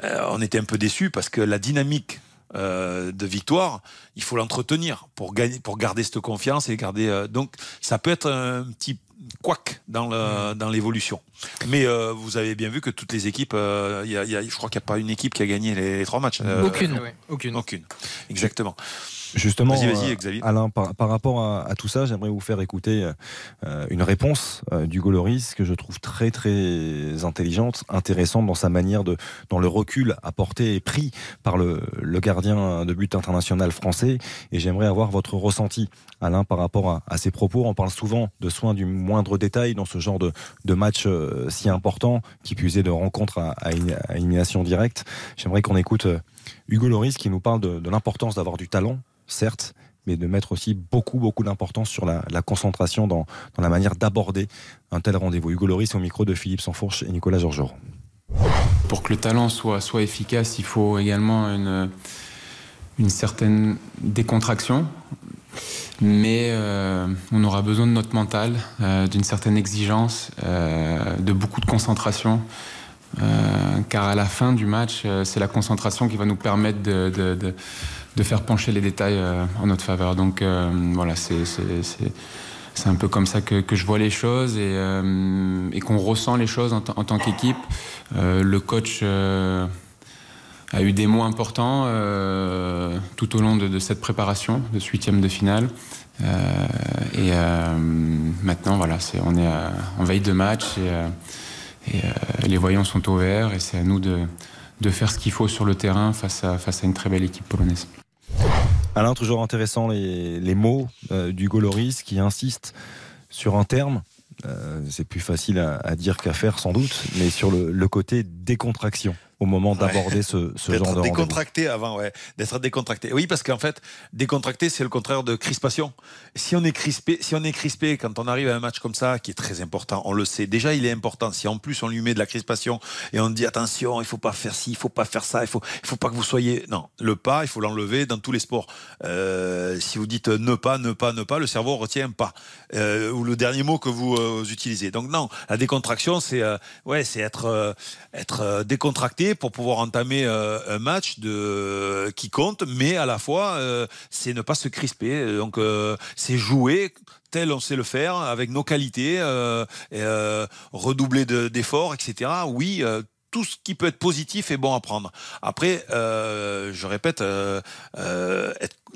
euh, on était un peu déçus parce que la dynamique euh, de victoire, il faut l'entretenir pour gagner, pour garder cette confiance et garder. euh, donc, ça peut être un petit couac dans le, dans l'évolution. Mais euh, vous avez bien vu que toutes les équipes, euh, il y a- il y a- je crois qu'il n'y a pas une équipe qui a gagné les, les trois matchs. Euh, Aucune. Ouais, aucune. Aucune. Exactement. Justement, euh. Alain, par, par rapport à, à tout ça, j'aimerais vous faire écouter euh, une réponse euh, d'Hugo Loris que je trouve très très intelligente, intéressante dans sa manière de, dans le recul apporté et pris par le, le gardien de but international français. Et j'aimerais avoir votre ressenti, Alain, par rapport à, à ces propos. On parle souvent de soins du moindre détail dans ce genre de, de match euh, si important, qui est de rencontre à, à, à élimination directe. J'aimerais qu'on écoute Hugo Loris qui nous parle de, de l'importance d'avoir du talent certes, mais de mettre aussi beaucoup, beaucoup d'importance sur la, concentration dans, dans, la manière d'aborder un tel rendez-vous. Hugo Loris au micro de Philippe Sanfourche et Nicolas Georgerot. Pour que le talent soit, soit efficace, il faut également une, une certaine décontraction. Mais euh, on aura besoin de notre mental, euh, d'une certaine exigence, euh, de beaucoup de concentration. car à la fin du match, c'est la concentration qui va nous permettre de de faire pencher les détails euh, en notre faveur. Donc euh, voilà, c'est un peu comme ça que, je vois les choses et, euh, et qu'on ressent les choses en, tant qu'équipe. le coach a eu des mots importants tout au long de, cette préparation de ce huitième de finale. et maintenant, voilà, on est en veille de match et, et les voyants sont au vert et c'est à nous de, de faire ce qu'il faut sur le terrain face à, face à une très belle équipe polonaise. Alain, toujours intéressant les, les mots euh, d'Hugo Loris qui insiste sur un terme. Euh, c'est plus facile à, à dire qu'à faire sans doute, mais sur le, le côté décontraction au moment d'aborder ouais. ce, ce genre de décontracté avant, ouais, d'être décontracté. Oui, parce qu'en fait, décontracté, c'est le contraire de crispation. Si on est crispé, si on est crispé quand on arrive à un match comme ça, qui est très important, on le sait. Déjà, il est important. Si en plus on lui met de la crispation et on dit attention, il faut pas faire ci, il faut pas faire ça, il faut, il faut pas que vous soyez. Non, le pas, il faut l'enlever dans tous les sports. Euh, si vous dites ne pas, ne pas, ne pas, le cerveau retient pas. Euh, ou le dernier mot que vous, euh, utilisez. Donc non, la décontraction, c'est ouais, c'est être être décontracté pour pouvoir entamer euh, un match de, qui compte, mais à la fois, euh, c'est ne pas se crisper. Donc, euh, c'est jouer tel on sait le faire, avec nos qualités, redoubler d'efforts, etc. Oui tout ce qui peut être positif est bon à prendre. Après, je répète,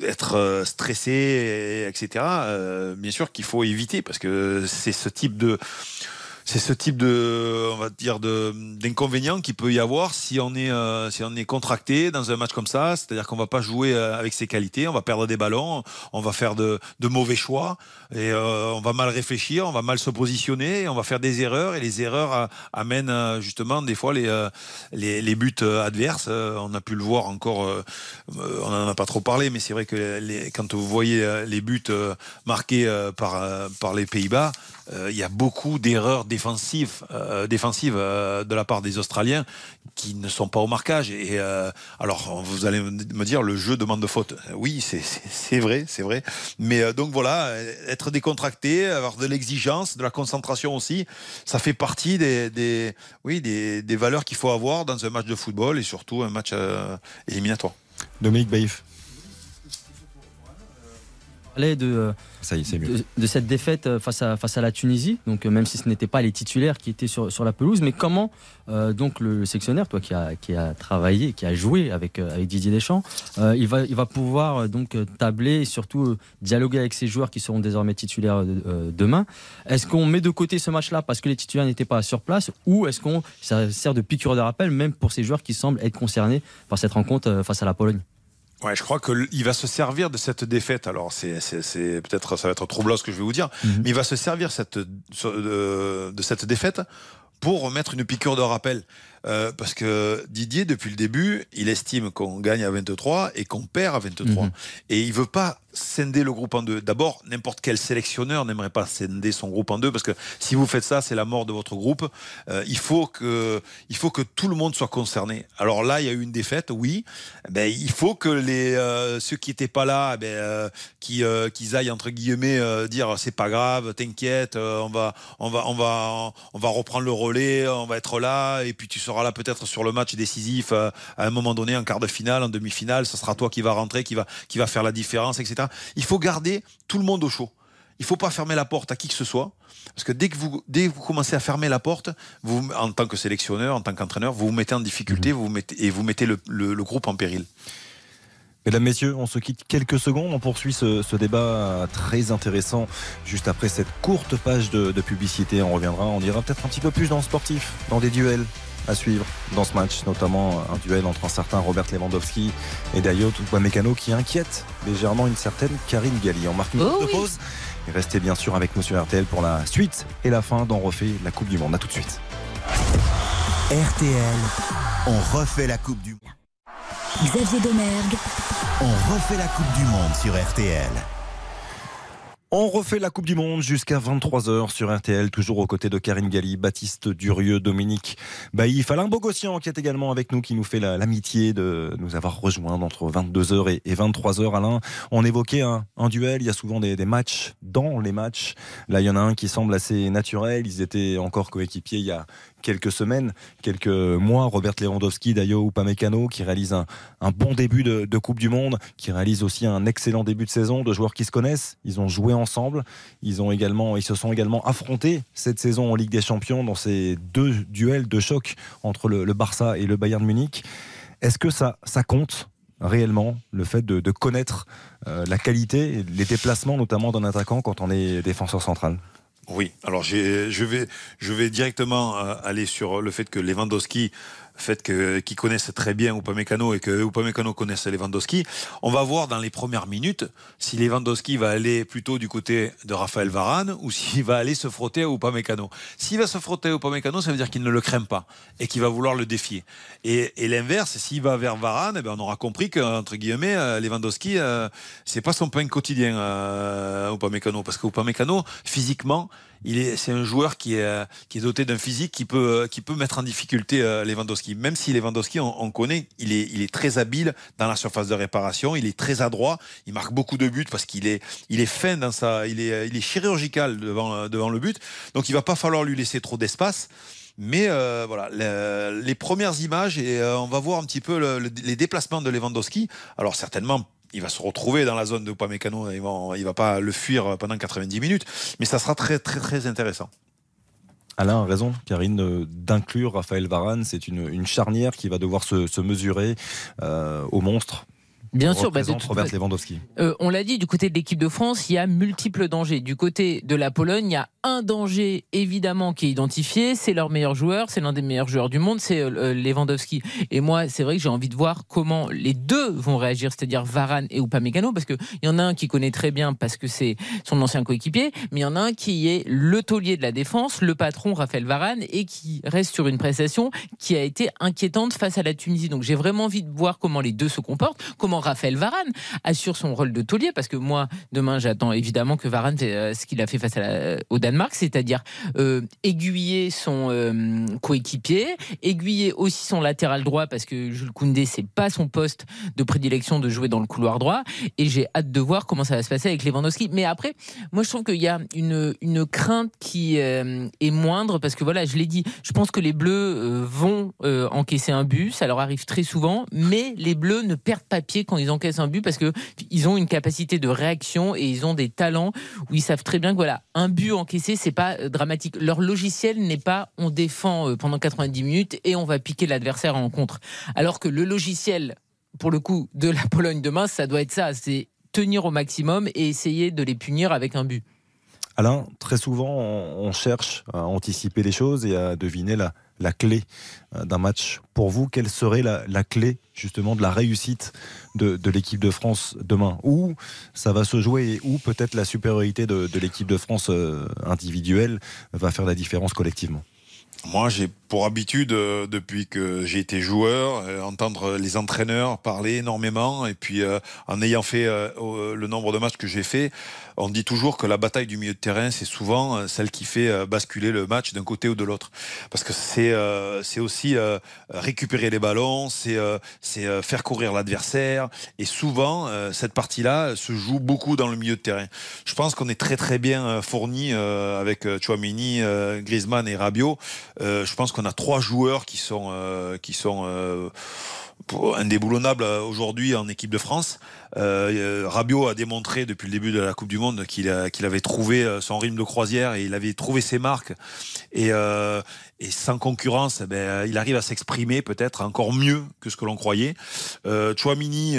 être, stressé, etc. bien sûr qu'il faut éviter parce que c'est ce type de c'est ce type de, on va dire, d'inconvénient qu'il peut y avoir si on est, euh, si on est contracté dans un match comme ça. C'est-à-dire qu'on va pas jouer euh, avec ses qualités, on va perdre des ballons, on va faire de mauvais choix et euh, on va mal réfléchir, on va mal se positionner, on va faire des erreurs et les erreurs euh, amènent euh, justement des fois les, les, buts adverses. on a pu le voir encore, on en a pas trop parlé, mais c'est vrai que quand vous voyez les buts marqués par, par les Pays-Bas, il y a beaucoup d'erreurs défensives, défensives de la part des Australiens qui ne sont pas au marquage. Et alors, vous allez me dire, le jeu demande de faute. Oui, c'est vrai, c'est vrai. Mais donc voilà, être décontracté, avoir de l'exigence, de la concentration aussi, ça fait partie des, des oui, des, des valeurs qu'il faut avoir dans un match de football et surtout un match euh, éliminatoire. Dominique Baïf parlait de, Ça y est, de, de, cette défaite face à, face à la Tunisie, donc même si ce n'était pas les titulaires qui étaient sur, sur la pelouse, mais comment euh, donc le, le, sectionnaire, toi qui a, qui a travaillé, qui a joué avec, avec Didier Deschamps, euh, il, va, il va pouvoir donc tabler et surtout dialoguer avec ses joueurs qui seront désormais titulaires euh, demain. Est-ce qu'on met de côté ce match-là parce que les titulaires n'étaient pas sur place ou est-ce qu'on ça sert de piqûre de rappel même pour ces joueurs qui semblent être concernés par cette rencontre face à la Pologne? Ouais, je crois qu'il va se servir de cette défaite. Alors, c'est peut-être ça va être troublant ce que je vais vous dire, mm -hmm. mais il va se servir cette, de, de cette défaite pour remettre une piqûre de rappel. Euh, parce que Didier, depuis le début, il estime qu'on gagne à 23 et qu'on perd à 23. Mmh. Et il veut pas scinder le groupe en deux. D'abord, n'importe quel sélectionneur n'aimerait pas scinder son groupe en deux parce que si vous faites ça, c'est la mort de votre groupe. Euh, il faut que, il faut que tout le monde soit concerné. Alors là, il y a eu une défaite, oui. Ben, il faut que les euh, ceux qui étaient pas là, ben, euh, qui qu'ils aillent entre guillemets dire c'est pas grave, t'inquiète, on va, on va, on va, on va reprendre le relais, on va être là et puis tu seras là peut-être sur le match décisif à un moment donné, en quart de finale, en demi-finale, ce sera toi qui va rentrer, qui va, qui va faire la différence, etc. Il faut garder tout le monde au chaud. Il ne faut pas fermer la porte à qui que ce soit. Parce que dès que vous, dès que vous commencez à fermer la porte, vous, en tant que sélectionneur, en tant qu'entraîneur, vous vous mettez en difficulté vous mettez, et vous mettez le, le, le, groupe en péril. Mesdames, Messieurs, on se quitte quelques secondes. On poursuit ce, ce débat très intéressant juste après cette courte page de, de, publicité. On reviendra, on ira peut-être un petit peu plus dans le sportif, dans des duels à suivre dans ce match, notamment un duel entre un certain Robert Lewandowski et Dayot Upamecano qui inquiète légèrement une certaine Karine Galli. On marque une Oh oui. pause et restez bien sûr avec nous sur RTL pour la suite et la fin d'On refait la Coupe du Monde. A tout de suite. RTL, on refait la Coupe du Monde. Xavier Domergue, On refait la Coupe du Monde sur RTL. On refait la Coupe du Monde jusqu'à 23h sur RTL, toujours aux côtés de Karine Galli, Baptiste Durieux, Dominique Baïf, Alain Bogossian qui est également avec nous, qui nous fait la- l'amitié de nous avoir rejoints entre 22h et, et 23h. Alain, on évoquait un, un duel, il y a souvent des, des matchs dans les matchs. Là, il y en a un qui semble assez naturel. Ils étaient encore coéquipiers il y a quelques semaines, quelques mois. Robert Lewandowski, Dayo Upamecano, qui réalise un, bon début de, Coupe du Monde, qui réalise aussi un excellent début de saison, de joueurs qui se connaissent. Ils ont joué ensemble. Ils ont également, ils se sont également affrontés cette saison en Ligue des Champions dans ces deux duels de choc entre le, Barça et le Bayern Munich. Est-ce que ça, compte réellement le fait de, connaître euh, la qualité, les déplacements notamment d'un attaquant quand on est défenseur central? Oui, alors je vais, je vais directement euh, aller sur le fait que Lewandowski, fait que qu'ils connaissent très bien Upamecano et que Upamecano connaisse Lewandowski. On va voir dans les premières minutes si Lewandowski va aller plutôt du côté de Raphaël Varane ou s'il va aller se frotter à Upamecano. S'il va se frotter à Upamecano, ça veut dire qu'il ne le craint pas et qu'il va vouloir le défier. Et, et l'inverse, s'il va vers Varane, eh ben on aura compris que entre guillemets euh, Lewandowski, euh, c'est pas son pain quotidien euh, Upamecano parce que Upamecano physiquement il est, c'est un joueur qui est, euh, qui est doté d'un physique qui peut, euh, qui peut mettre en difficulté euh, Lewandowski. Même si Lewandowski, on, on connaît, il est, il est très habile dans la surface de réparation, il est très adroit, il marque beaucoup de buts parce qu'il est, il est fin dans sa, il est, il est chirurgical devant, devant le but. Donc il va pas falloir lui laisser trop d'espace. Mais euh, voilà, le- les premières images et euh, on va voir un petit peu le- le- les déplacements de Lewandowski. Alors certainement, il va se retrouver dans la zone de Upamecano. Il va, il va pas le fuir pendant 90 minutes, mais ça sera très très très intéressant. Alain a raison, Karine, euh, d'inclure Raphaël Varane. C'est une, charnière qui va devoir se, se mesurer euh, au monstre. Bien sûr, bah, de représente toute Robert Lewandowski. Euh, on l'a dit, du côté de l'équipe de France, il y a multiples dangers. Du côté de la Pologne, il y a un danger évidemment qui est identifié, c'est leur meilleur joueur, c'est l'un des meilleurs joueurs du monde, c'est euh, Lewandowski. Et moi, c'est vrai que j'ai envie de voir comment les deux vont réagir, c'est-à-dire Varane et Upamecano, parce qu'il y en a un qui connaît très bien parce que c'est son ancien coéquipier, mais il y en a un qui est le taulier de la défense, le patron Raphaël Varane, et qui reste sur une prestation qui a été inquiétante face à la Tunisie. Donc j'ai vraiment envie de voir comment les deux se comportent, comment Raphaël Varane assure son rôle de taulier, parce que moi, demain, j'attends évidemment que Varane fait euh, ce qu'il a fait face au Danemark, c'est-à-dire euh, aiguiller son euh, coéquipier, aiguiller aussi son latéral droit, parce que Jules Koundé, c'est pas son poste de prédilection de jouer dans le couloir droit, et j'ai hâte de voir comment ça va se passer avec Lewandowski. Mais après, moi, je trouve qu'il y a une, une crainte qui est moindre, parce que voilà, je l'ai dit, je pense que les Bleus vont encaisser un but, ça leur arrive très souvent, mais les Bleus ne perdent pas pied quand ils encaissent un but, parce que ils ont une capacité de réaction et ils ont des talents où ils savent très bien que voilà, un but encaissé, c'est pas euh, dramatique. Leur logiciel n'est pas on défend euh, pendant 90 minutes et on va piquer l'adversaire en contre. Alors que le logiciel, pour le coup, de la Pologne demain, ça doit être ça, c'est tenir au maximum et essayer de les punir avec un but. Alain, très souvent, on, on cherche à anticiper les choses et à deviner la, la clé euh, d'un match. Pour vous, quelle serait la, clé justement de la réussite de, l'équipe de France demain? Où ça va se jouer et où peut-être la supériorité de, l'équipe de France euh, individuelle va faire la différence collectivement? Moi, j'ai pour habitude, euh, depuis que j'ai été joueur, entendre les entraîneurs parler énormément. Et puis, en ayant fait le nombre de matchs que j'ai fait, on dit toujours que la bataille du milieu de terrain, c'est souvent euh, celle qui fait euh, basculer le match d'un côté ou de l'autre. Parce que c'est euh, aussi euh, récupérer les ballons, c'est euh, euh, faire courir l'adversaire. Et souvent, cette partie-là se joue beaucoup dans le milieu de terrain. Je pense qu'on est très très bien fourni avec Chouamini, Griezmann et Rabiot. Je pense qu'on a trois joueurs qui sont qui sont indéboulonnables aujourd'hui en équipe de France. Euh, Rabiot a démontré depuis le début de la Coupe du Monde qu'il avait trouvé son rythme de croisière et il avait trouvé ses marques. Et, et sans concurrence, eh ben, il arrive à s'exprimer peut-être encore mieux que ce que l'on croyait. Euh, Chouamini,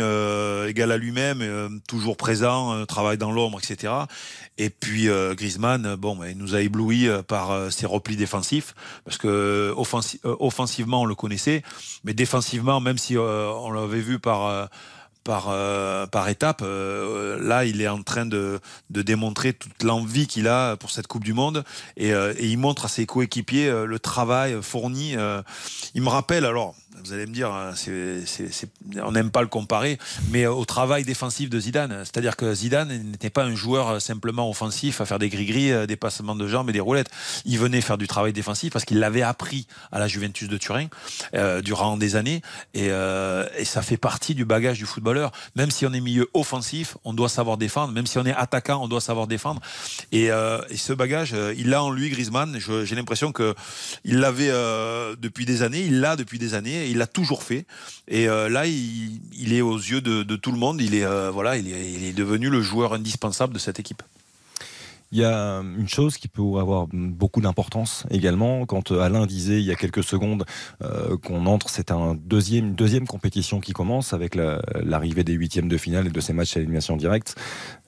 égal à lui-même, toujours présent, travaille dans l'ombre, etc. Et puis Griezmann, bon, ben, il nous a ébloui par ses replis défensifs, parce que offensivement on le connaissait, mais défensivement, même si on l'avait vu par par, euh, par étape. Euh, là, il est en train de, de démontrer toute l'envie qu'il a pour cette Coupe du Monde et, euh, et il montre à ses coéquipiers le travail fourni. il me rappelle, alors, vous allez me dire, hein, on n'aime pas le comparer, mais au travail défensif de Zidane. C'est-à-dire que Zidane n'était pas un joueur simplement offensif à faire des gris-gris, euh, des passements de jambes et des roulettes. Il venait faire du travail défensif parce qu'il l'avait appris à la Juventus de Turin euh, durant des années et, euh, ça fait partie du bagage du footballeur. Même si on est milieu offensif, on doit savoir défendre. Même si on est attaquant, on doit savoir défendre. Et, et ce bagage, il l'a en lui, Griezmann. J'ai l'impression que il l'avait depuis des années, il l'a depuis des années il l'a toujours fait. Et euh, là, il, est aux yeux de, tout le monde. Il est, euh, voilà, il est, devenu le joueur indispensable de cette équipe. Il y a une chose qui peut avoir beaucoup d'importance également. Quand euh, Alain disait il y a quelques secondes qu'on entre, c'est un deuxième, une deuxième compétition qui commence avec l'arrivée des huitièmes de finale et de ces matchs à élimination directe.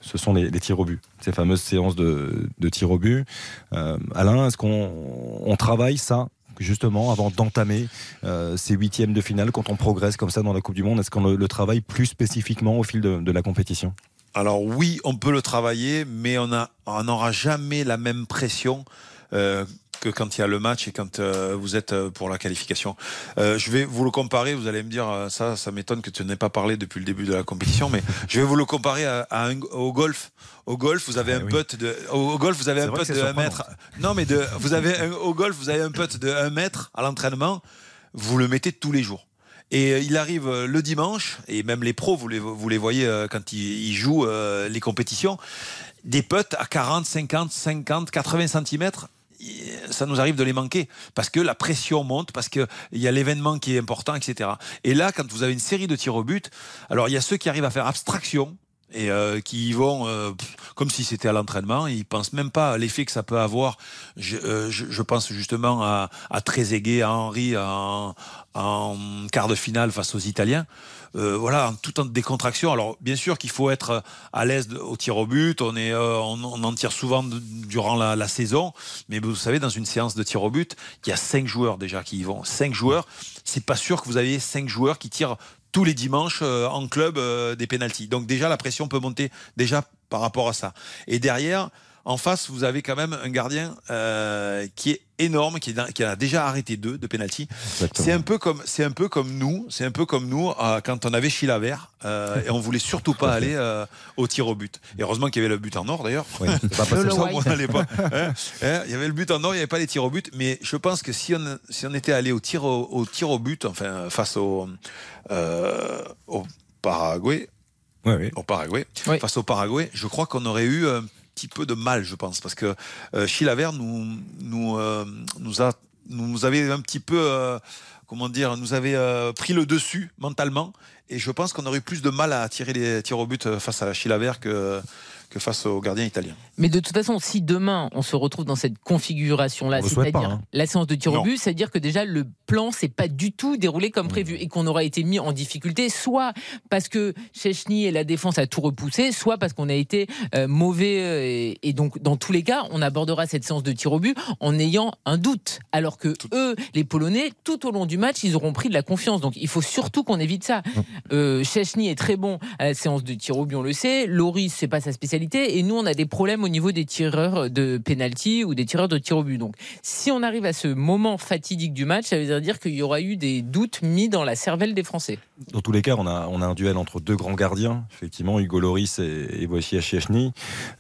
Ce sont les, tirs au but, ces fameuses séances de, tirs au but. Alain, est-ce qu'on travaille ça justement avant d'entamer euh, ces huitièmes de finale quand on progresse comme ça dans la Coupe du Monde Est-ce qu'on le, travaille plus spécifiquement au fil de, la compétition? Alors oui, on peut le travailler, mais on n'aura jamais la même pression euh, que quand il y a le match et quand euh, vous êtes pour la qualification. je vais vous le comparer, vous allez me dire, ça, ça m'étonne que tu n'aies pas parlé depuis le début de la compétition, mais je vais vous le comparer à, au golf. Au golf, vous avez ah un putt de. Au, golf, vous avez un putt de 1 mètre. Non, mais de, vous avez au golf, vous avez un putt de 1 mètre à l'entraînement. Vous le mettez tous les jours. Et euh, il arrive euh, le dimanche, et même les pros, vous les, vous les voyez euh, quand ils, jouent les compétitions, des putts à 40, 50, 50, 80 cm ça nous arrive de les manquer parce que la pression monte, parce qu'il y a l'événement qui est important, etc. Et là, quand vous avez une série de tirs au but, alors il y a ceux qui arrivent à faire abstraction et euh, qui y vont euh, comme si c'était à l'entraînement. Ils pensent même pas à l'effet que ça peut avoir. Je, euh, je, pense justement à, à Trezeguet, à Henri en, en, quart de finale face aux Italiens. Voilà, tout en décontraction. Alors, bien sûr qu'il faut être à l'aise au tir au but. On, est, on, en tire souvent durant la, saison. Mais vous savez, dans une séance de tir au but, il y a cinq joueurs déjà qui y vont. Cinq joueurs. C'est pas sûr que vous ayez cinq joueurs qui tirent tous les dimanches euh, en club euh, des pénalties. Donc déjà la pression peut monter déjà par rapport à ça. Et derrière, en face, vous avez quand même un gardien euh, qui est énorme, qui, qui, a déjà arrêté deux de penalty. C'est un peu comme c'est un peu comme nous, c'est un peu comme nous euh, quand on avait Chilavert euh, et on voulait surtout pas aller euh, au tir au but. Et heureusement qu'il y avait le but en or d'ailleurs. Oui, pas ça, on pas. Hein, hein, il y avait le but en or, il n'y avait pas les tirs au but. Mais je pense que si on si on était allé au tir au, tir au but, enfin face au, au Paraguay. Au Paraguay, face au Paraguay, je crois qu'on aurait eu petit peu de mal, je pense, parce que euh, Chilavert nous, nous, euh, nous, a, nous avait un petit peu, euh, comment dire, nous avait euh, pris le dessus mentalement, et je pense qu'on aurait eu plus de mal à tirer les tirs au but face à Chilavert que que face aux gardiens italiens. Mais de toute façon, si demain on se retrouve dans cette configuration-là, c'est-à-dire hein. la séance de tir au but, c'est-à-dire que déjà le plan s'est pas du tout déroulé comme prévu et qu'on aura été mis en difficulté, soit parce que Chechny et la défense a tout repoussé, soit parce qu'on a été euh, mauvais euh, et, donc dans tous les cas, on abordera cette séance de tir au but en ayant un doute, alors que eux, les Polonais, tout au long du match, ils auront pris de la confiance. Donc il faut surtout qu'on évite ça. Euh, Chechny est très bon à la séance de tir au but, on le sait. Loris, c'est pas sa spécialité et nous, on a des problèmes au niveau des tireurs de penalty ou des tireurs de tir au but. Donc, si on arrive à ce moment fatidique du match, ça veut dire qu'il y aura eu des doutes mis dans la cervelle des Français. Dans tous les cas, on a, on a un duel entre deux grands gardiens, effectivement, Hugo Loris et, et Wojciech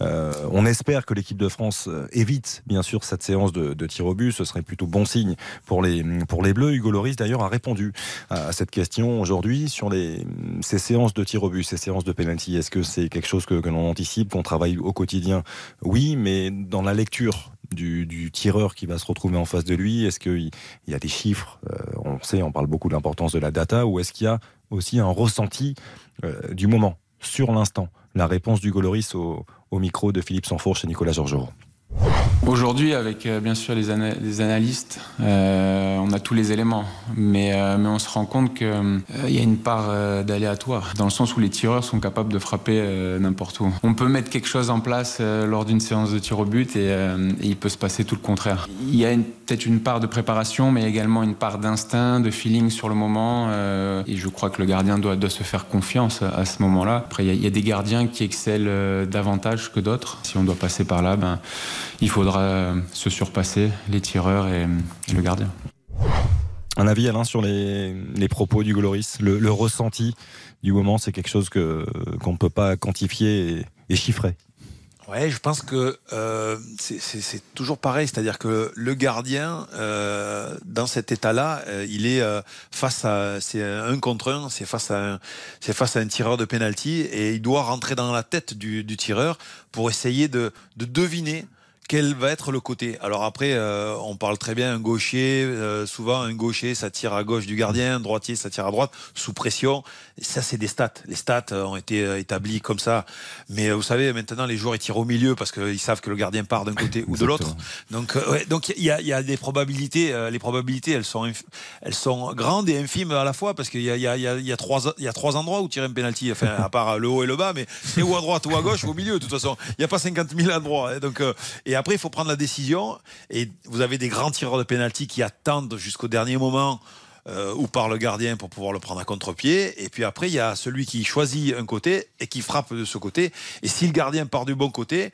euh, on espère que l'équipe de France euh, évite, bien sûr, cette séance de, de, tir au but. Ce serait plutôt bon signe pour les, pour les Bleus. Hugo Loris, d'ailleurs, a répondu à, cette question aujourd'hui sur les, ces séances de tir au but, ces séances de penalty. Est-ce que c'est quelque chose que, que l'on anticipe? Qu'on travaille au quotidien, oui, mais dans la lecture du, tireur qui va se retrouver en face de lui, est-ce qu'il y a des chiffres euh, On sait, on parle beaucoup de l'importance de la data, ou est-ce qu'il y a aussi un ressenti euh, du moment sur l'instant? La réponse du Goloris au, micro de Philippe Sanfour chez Nicolas Georgerot. Aujourd'hui, avec euh, bien sûr les, ana les analystes, euh, on a tous les éléments, mais, euh, on se rend compte qu'il y a une part d'aléatoire, dans le sens où les tireurs sont capables de frapper n'importe où. On peut mettre quelque chose en place lors d'une séance de tir au but et, il peut se passer tout le contraire. Il y a peut-être une part de préparation, mais également une part d'instinct, de feeling sur le moment, et je crois que le gardien doit, se faire confiance à, ce moment-là. Après, il y, il y, a des gardiens qui excellent davantage que d'autres. Si on doit passer par là, ben, il faudra se surpasser, les tireurs et, et le gardien. Un avis, Alain, sur les, les propos du Goloris le, le, ressenti du moment, c'est quelque chose que, qu'on ne peut pas quantifier et, et chiffrer. Ouais, je pense que euh, c'est toujours pareil, c'est-à-dire que le gardien, euh, dans cet état-là, euh, il est euh, face à, c'est un contre un, c'est face à, un, c'est face à un tireur de penalty et il doit rentrer dans la tête du, du tireur pour essayer de, de deviner quel va être le côté? Alors après, euh, on parle très bien un gaucher. Euh, souvent, un gaucher, ça tire à gauche du gardien, un droitier, ça tire à droite, sous pression. Et ça, c'est des stats. Les stats ont été euh, établis comme ça. Mais vous savez, maintenant, les joueurs ils tirent au milieu parce qu'ils savent que le gardien part d'un côté ou de l'autre. Donc, ouais, donc il y a, y a, des probabilités. les probabilités, elles sont, elles sont grandes et infimes à la fois parce qu'il y a, y, a, y, a, y, a trois, y a trois endroits où tirer un penalty. Enfin, à part le haut et le bas, mais c'est ou à droite ou à gauche ou au milieu. De toute façon, il n'y a pas 50 000 endroits. Hein, donc, et après, il faut prendre la décision. Et vous avez des grands tireurs de pénalty qui attendent jusqu'au dernier moment. Euh, ou par le gardien pour pouvoir le prendre à contre-pied. Et puis après, il y a celui qui choisit un côté et qui frappe de ce côté. Et si le gardien part du bon côté,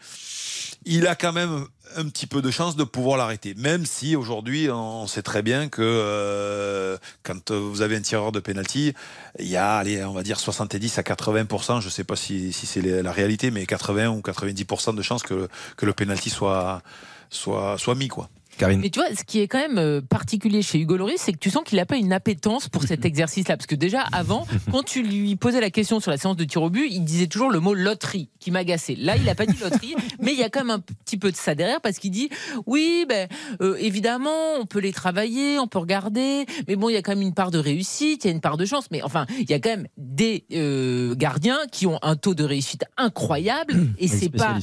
il a quand même un petit peu de chance de pouvoir l'arrêter. Même si aujourd'hui, on sait très bien que euh, quand vous avez un tireur de penalty, il y a, va dire 70 à 80% je ne sais pas si, c'est la réalité, mais 80 ou 90% de chances que, le penalty soit, soit, soit mis. Quoi. Karine. Mais tu vois, ce qui est quand même euh, particulier chez Hugo Loris, c'est que tu sens qu'il n'a pas une appétence pour cet exercice-là. Parce que déjà, avant, quand tu lui posais la question sur la séance de tir au but, il disait toujours le mot loterie, qui m'agaçait. Là, il n'a pas dit loterie, mais il y a quand même un petit peu de ça derrière, parce qu'il dit oui, ben, euh, évidemment, on peut les travailler, on peut regarder, mais bon, il y a quand même une part de réussite, il y a une part de chance. Mais enfin, il y a quand même des euh, gardiens qui ont un taux de réussite incroyable, et c'est pas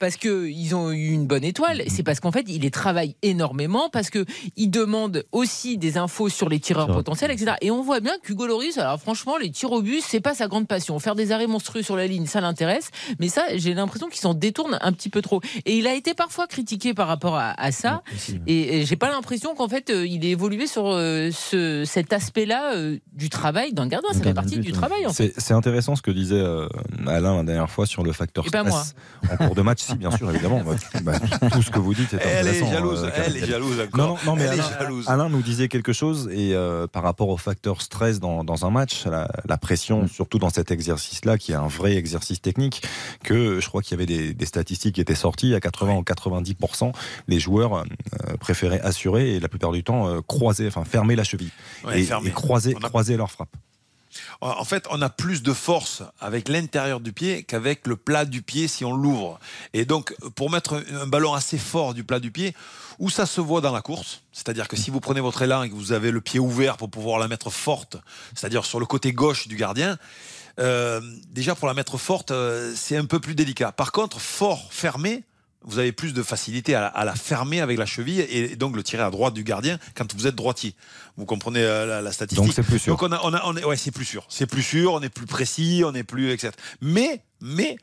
parce qu'ils ont eu une bonne étoile, c'est parce qu'en fait, il les travaille énormément, parce qu'il demande aussi des infos sur les tireurs potentiels, etc. Et on voit bien qu'Hugo Loris, alors franchement, les tirs au but, c'est pas sa grande passion. Faire des arrêts monstrueux sur la ligne, ça l'intéresse, mais ça, j'ai l'impression qu'il s'en détourne un petit peu trop. Et il a été parfois critiqué par rapport à, à ça, et, et j'ai pas l'impression qu'en fait, euh, il ait évolué sur euh, ce, cet aspect-là euh, du travail d'un gardien. Ça fait partie du travail, en fait. C'est intéressant ce que disait euh, Alain la dernière fois sur le facteur stress moi. en cours de match bien sûr, évidemment. bah, tout ce que vous dites est elle intéressant. Est jalouse, euh, elle est jalouse encore. Non, non, mais elle Alain, est jalouse. Alain nous disait quelque chose et euh, par rapport au facteur stress dans, dans un match, la, la pression, surtout dans cet exercice-là, qui est un vrai exercice technique, que je crois qu'il y avait des, des, statistiques qui étaient sorties à 80 ou 90 les joueurs euh, préféraient assurer et la plupart du temps euh, croiser, enfin fermer la cheville Ouais, et, croiser, a- croiser leur frappe. En fait, on a plus de force avec l'intérieur du pied qu'avec le plat du pied si on l'ouvre. Et donc, pour mettre un ballon assez fort du plat du pied, où ça se voit dans la course, c'est-à-dire que si vous prenez votre élan et que vous avez le pied ouvert pour pouvoir la mettre forte, c'est-à-dire sur le côté gauche du gardien, euh, déjà pour la mettre forte, euh, c'est un peu plus délicat. Par contre, fort, fermé, vous avez plus de facilité à la, à la fermer avec la cheville et, donc le tirer à droite du gardien quand vous êtes droitier. Vous comprenez euh, la, la, statistique. Donc c'est plus sûr. Donc on a, on a, on est, ouais, c'est plus sûr. C'est plus sûr, on est plus précis, on est plus etc. Mais, mais,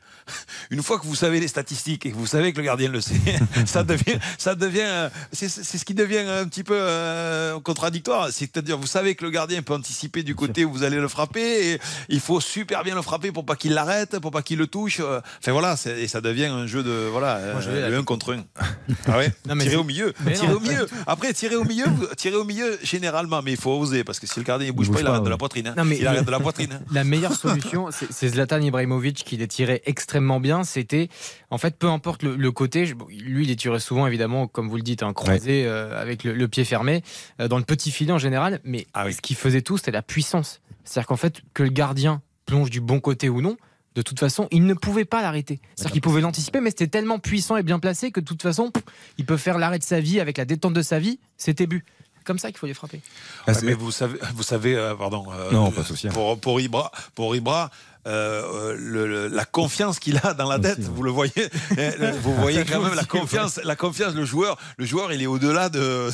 une fois que vous savez les statistiques et que vous savez que le gardien le sait, ça devient, ça devient, euh, c'est ce qui devient un petit peu euh, contradictoire. C'est-à-dire, vous savez que le gardien peut anticiper du côté où vous allez le frapper et il faut super bien le frapper pour pas qu'il l'arrête, pour pas qu'il le touche. Enfin voilà, et ça devient un jeu de voilà, Moi, je euh, le la- un contre un. Ah ouais? Non, tirer au milieu, tirer non. au milieu. Après, tirer au milieu, tirer au milieu généralement, mais il faut oser parce que si le gardien il bouge, bouge pas, il arrête de la poitrine. hein. Non, mais il arrête de la poitrine. hein. La meilleure solution, c'est Zlatan Ibrahimovic qui les tirait extrêmement bien. C'était, en fait, peu importe le, le côté, bon, lui, il les tirait souvent, évidemment, comme vous le dites, un croisé euh, avec le, le pied fermé, euh, dans le petit filet en général. Mais ce qui faisait tout, c'était la puissance. C'est-à-dire qu'en fait, que le gardien plonge du bon côté ou non, de toute façon, il ne pouvait pas l'arrêter. C'est-à-dire qu'il pouvait l'anticiper, mais c'était tellement puissant et bien placé que de toute façon, il peut faire l'arrêt de sa vie avec la détente de sa vie, c'était but. Comme ça qu'il faut les frapper. Ouais, mais vous savez, vous savez euh, pardon. euh, Non, pas souci. Pour, pour Ibra, pour Ibra euh, le- le- la confiance qu'il a dans la tête, vous le voyez, euh, vous voyez quand même la confiance, la confiance. Le joueur, le joueur, il est au-delà de,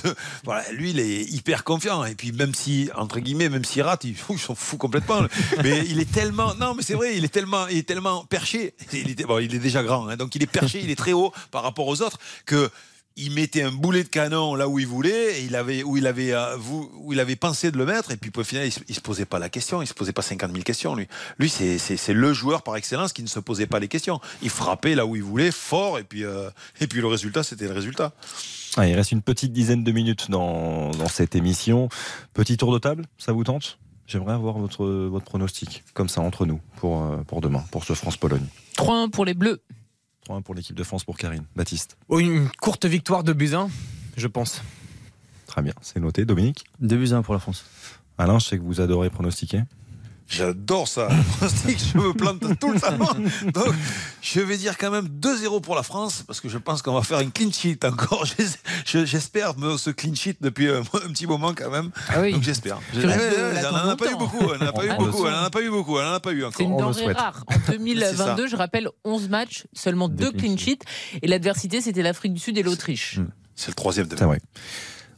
voilà, lui, il est hyper confiant. Et puis même si, entre guillemets, même s'il rate, il, il s'en fout complètement. Mais il est tellement, non, mais c'est vrai, il est tellement, il est tellement perché. Il, était- bon, il est déjà grand, hein, donc il est perché, il est très haut par rapport aux autres que il mettait un boulet de canon là où il voulait, et il avait, où, il avait, euh, où il avait pensé de le mettre, et puis au final, il se, il se posait pas la question, il se posait pas 50 000 questions, lui. Lui, c'est c'est- c'est le joueur par excellence qui ne se posait pas les questions. Il frappait là où il voulait, fort, et puis, euh, et puis le résultat, c'était le résultat. Ah, il reste une petite dizaine de minutes dans, dans cette émission. Petit tour de table, ça vous tente? J'aimerais avoir votre, votre pronostic, comme ça, entre nous, pour, euh, pour demain, pour ce France-Pologne. 3-1 pour les Bleus. 3-1 pour l'équipe de France pour Karine. Baptiste. Oh, une courte victoire de Buzyn, je pense. Très bien, c'est noté. Dominique 2 buts à 1 pour la France. Alain, je sais que vous adorez pronostiquer. J'adore ça. Je me plante tout le temps. Donc, je vais dire quand même 2-0 pour la France, parce que je pense qu'on va faire une clean sheet encore. J'es- je- J'espère ce clean sheet depuis un petit moment quand même. Ah oui. Donc j'espère. Elle n'en a pas eu beaucoup. Elle n'en a pas eu beaucoup. Elle n'en a pas eu beaucoup. Elle n'en a pas eu encore. C'est une denrée rare. En C'est 2022, je rappelle 11 matchs, seulement 2 clean sheets. Et l'adversité, c'était l'Afrique du Sud et l'Autriche. C'est le troisième de vrai.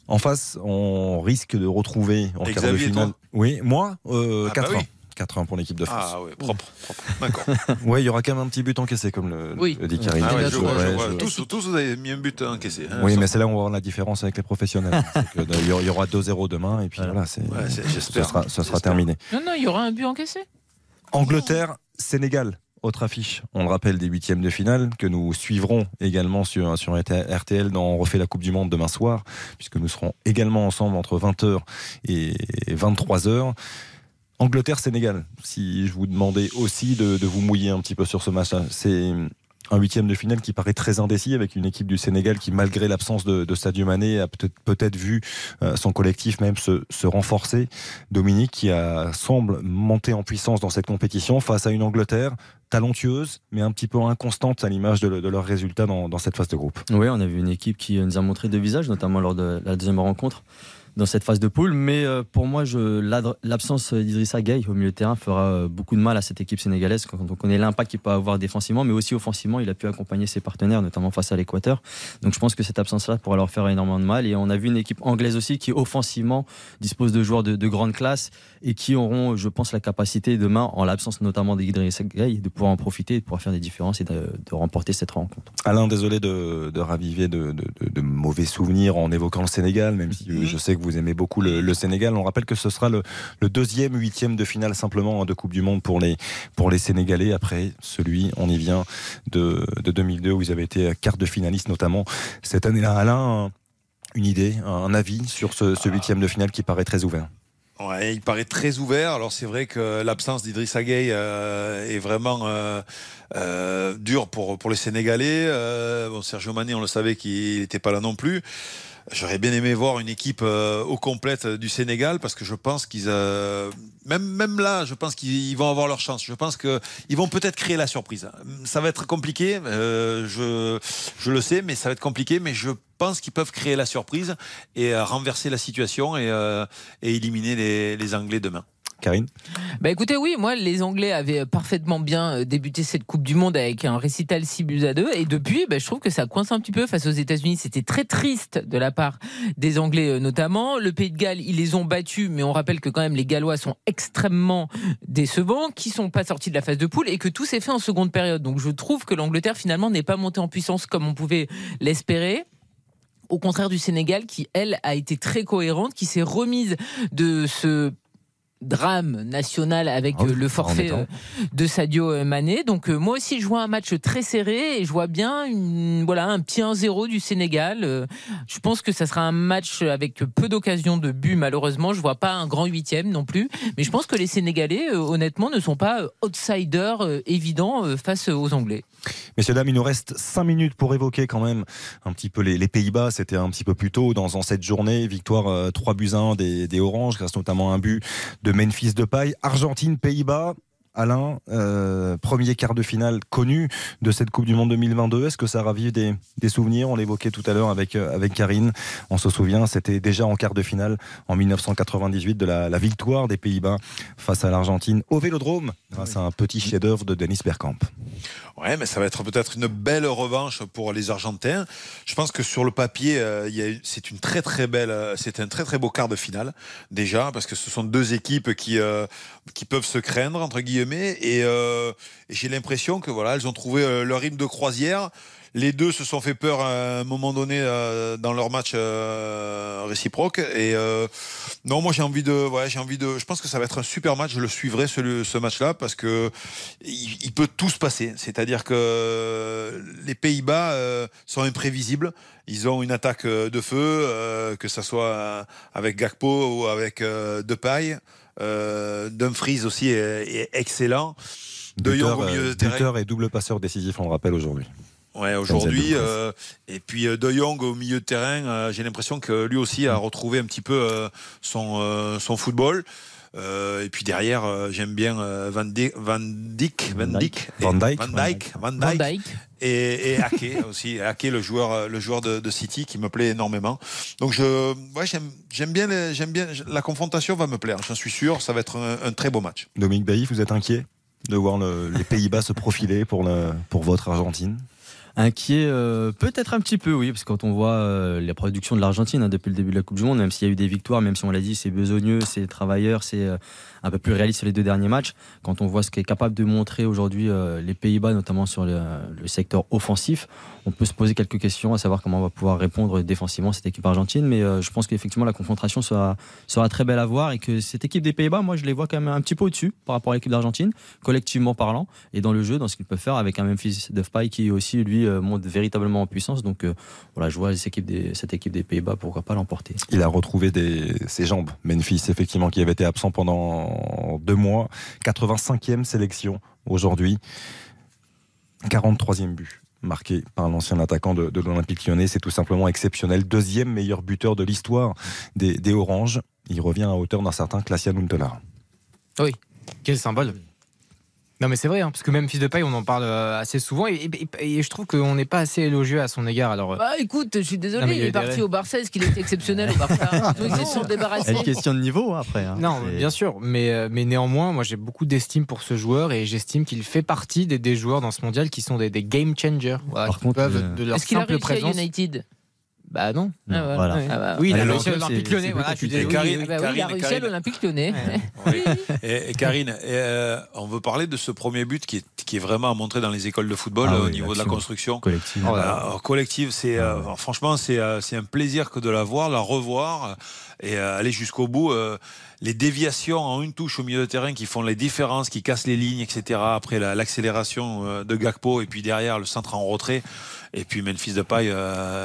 En face, on risque de retrouver en quart de Xavier, finale. Oui, moi, euh, Ah bah 4-1. oui. 4-1 pour l'équipe de France. Ah ouais, propre. propre. D'accord. Ouais, il y aura quand même un petit but encaissé, comme le, Oui. le dit Karine. Ah ouais, je Je- vois, je ouais, vois. je- Tous, tous, vous avez mis un but encaissé. hein, Oui, mais c'est là où on va voir la différence avec les professionnels. Euh, Il y aura- il y aura 2-0 demain, et puis voilà, c'est, Ouais, c'est- ce j'espère. sera, ce sera terminé. Non, non, il y aura un but encaissé. Angleterre, Sénégal, autre affiche. On le rappelle des huitièmes de finale que nous suivrons également sur, sur RTL dans On refait la Coupe du Monde demain soir, puisque nous serons également ensemble entre 20h et 23h. Angleterre-Sénégal, si je vous demandais aussi de, vous mouiller un petit peu sur ce match, c'est un huitième de finale qui paraît très indécis avec une équipe du Sénégal qui, malgré l'absence de, de Sadio a peut-être vu euh, son collectif même se, renforcer. Dominique qui semble monter en puissance dans cette compétition face à une Angleterre talentueuse, mais un petit peu inconstante à l'image de, de leurs résultats dans, dans cette phase de groupe. Oui, on a vu une équipe qui nous a montré deux visages, notamment lors de la deuxième rencontre dans cette phase de poule. Mais euh, pour moi, je- l'absence d'Idrissa Gueye au milieu de terrain fera euh, beaucoup de mal à cette équipe sénégalaise quand on connaît l'impact qu'il peut avoir défensivement, mais aussi offensivement. Il a pu accompagner ses partenaires, notamment face à l'Équateur. Donc je pense que cette absence-là pourra leur faire énormément de mal. Et on a vu une équipe anglaise aussi qui, offensivement, dispose de joueurs de, de grande classe et qui auront, je pense, la capacité demain, en l'absence notamment d'Idrissa Gueye, de pouvoir en profiter, de pouvoir faire des différences et de, de remporter cette rencontre. Alain, désolé de, de raviver de, de- de- de mauvais souvenirs en évoquant le Sénégal, même si je sais que vous aimez beaucoup le, Sénégal. On rappelle que ce sera le, deuxième huitième de finale simplement hein, de Coupe du Monde pour les, pour les Sénégalais. Après celui, on y vient, de, de 2002 où ils avaient été quart de finaliste notamment cette année-là. Alain, une idée, un avis sur ce, huitième de finale qui paraît très ouvert? Il paraît très ouvert. Alors c'est vrai que l'absence d'Idrissa Gueye euh, est vraiment euh, euh, dure pour, pour les Sénégalais. Sergio Mané, on le savait qu'il n'était pas là non plus. J'aurais bien aimé voir une équipe euh, au complète du Sénégal parce que je pense qu'ils, euh, même même là, je pense qu'ils vont avoir leur chance. Je pense que ils vont peut-être créer la surprise. Ça va être compliqué, euh, je je le sais, mais ça va être compliqué. Mais je pense qu'ils peuvent créer la surprise et euh, renverser la situation et, euh, et éliminer les, les Anglais demain. Karine Bah écoutez, oui, moi, les Anglais avaient parfaitement bien euh, débuté cette Coupe du Monde avec un récital 6 buts à 2. Et depuis, bah, je trouve que ça coince un petit peu face aux États-Unis. C'était très triste de la part des Anglais euh, notamment. Le Pays de Galles, ils les ont battus, mais on rappelle que quand même les Gallois sont extrêmement décevants, qui sont pas sortis de la phase de poule et que tout s'est fait en seconde période. Donc je trouve que l'Angleterre finalement n'est pas montée en puissance comme on pouvait l'espérer. Au contraire du Sénégal, qui elle a été très cohérente, qui s'est remise de ce drame national avec Ah euh, le forfait euh, de Sadio Mané. Donc euh, moi aussi je vois un match très serré et je vois bien une, voilà un petit 1-0 du Sénégal. Euh, Je pense que ça sera un match avec peu d'occasions de but malheureusement. Je vois pas un grand huitième non plus, mais je pense que les Sénégalais euh, honnêtement ne sont pas euh, outsiders euh, évidents euh, face aux Anglais. Messieurs, dames, il nous reste 5 minutes pour évoquer quand même un petit peu les, les Pays-Bas. C'était un petit peu plus tôt dans, dans cette journée. Victoire euh, 3 buts à 1 des, des Oranges, grâce notamment à un but de Memphis Depay. Argentine, Pays-Bas. Alain, euh, premier quart de finale connu de cette Coupe du Monde 2022. Est-ce que ça ravive des, des souvenirs? On l'évoquait tout à l'heure avec, euh, avec Karine. On se souvient, c'était déjà en quart de finale en 1998 de la, la victoire des Pays-Bas face à l'Argentine au Vélodrome grâce à un petit chef-d'œuvre de Dennis Bergkamp. Ouais, mais ça va être peut-être une belle revanche pour les Argentins. Je pense que sur le papier, euh, c'est une très très belle, c'est un très très beau quart de finale déjà parce que ce sont deux équipes qui qui peuvent se craindre entre guillemets et, euh, et j'ai l'impression que voilà, elles ont trouvé euh, leur rythme de croisière. Les deux se sont fait peur à un moment donné euh, dans leur match réciproque et non, moi j'ai envie de, ouais, j'ai envie de. Je pense que ça va être un super match. Je le suivrai ce, match-là parce que il, peut tout se passer. C'est-à-dire que les Pays-Bas sont imprévisibles. Ils ont une attaque de feu, que ça soit avec Gakpo ou avec Depay. Euh, Dumfries aussi est, est excellent. De Jong au milieu euh, de terrain. buteur et double passeur décisif, on le rappelle aujourd'hui. Ouais, aujourd'hui. Euh, et puis De Jong au milieu de terrain, euh, j'ai l'impression que lui aussi a retrouvé un petit peu euh, son, euh, son football. Euh, et puis derrière, euh, j'aime bien euh, Van, Dijk, Van Dijk, Van Dijk, Van Dijk. Van Dijk, Van Van Dijk, Dijk. Et, et Ake aussi, Ake le joueur, le joueur de, de City qui me plaît énormément. Donc je, ouais, j'aime, j'aime bien, les- j'aime bien la confrontation va me plaire. J'en suis sûr, ça va être un, un très beau match. Dominique Bailly, vous êtes inquiet de voir le- les Pays-Bas se profiler pour, le, pour votre Argentine? Inquiet, euh, peut-être un petit peu, oui, parce que quand on voit euh, la production de l'Argentine hein, depuis le début de la Coupe du Monde, même s'il y a eu des victoires, même si on l'a dit, c'est besogneux, c'est travailleur, c'est euh, un peu plus réaliste sur les deux derniers matchs. Quand on voit ce qu'est capable de montrer aujourd'hui euh, les Pays-Bas, notamment sur le, secteur offensif, on peut se poser quelques questions, à savoir comment on va pouvoir répondre défensivement cette équipe argentine. Mais euh, je pense qu'effectivement la confrontation sera, sera très belle à voir et que cette équipe des Pays-Bas, moi, je les vois quand même un petit peu au-dessus par rapport à l'équipe d'Argentine, collectivement parlant, et dans le jeu, dans ce qu'ils peuvent faire avec un Memphis Depay qui aussi lui euh, monte véritablement en puissance. Donc voilà, je vois cette équipe des, Pays-Bas, pourquoi pas l'emporter. Il a retrouvé ses jambes. Memphis, effectivement, qui avait été absent pendant deux mois. 85e sélection aujourd'hui. 43e but marqué par l'ancien attaquant de, l'Olympique lyonnais. C'est tout simplement exceptionnel. Deuxième meilleur buteur de l'histoire des, Oranges. Il revient à hauteur d'un certain Klaasian Huntelaar. Oui, quel symbole. Non mais c'est vrai, hein, parce que même fils de paille, on en parle euh, assez souvent et, et- et je trouve qu'on n'est pas assez élogieux à son égard. Alors, euh, Bah écoute, je suis désolé, il est parti au Barça, est-ce qu'il était exceptionnel au Barça? Ils se sont débarrassés. une question de niveau hein, après. hein. Non, bien sûr, mais, euh, mais néanmoins, moi j'ai beaucoup d'estime pour ce joueur et j'estime qu'il fait partie des, des joueurs dans ce mondial qui sont des, des game changers. Voilà, Par qui contre, peuvent, euh, de leur Est-ce qu'il a réussi présence. à United? Bah non. Ah, ouais. Voilà. Ah, bah, Oui, il a réussi à l'Olympique lyonnais. Voilà. Karine, bah oui, il a Karine, réussi à l'Olympique lyonnais. Oui. Et, et Karine, et, euh, on veut parler de ce premier but qui est, qui est vraiment à montrer dans les écoles de football Ah euh, au oui, niveau de la construction. collective. Collective, c'est euh, franchement c'est euh, c'est un plaisir que de la voir, la revoir et euh, aller jusqu'au bout. Euh, les déviations en une touche au milieu de terrain qui font les différences, qui cassent les lignes, etc. Après la- l'accélération euh, de Gakpo et puis derrière le centre en retrait et puis Memphis de paille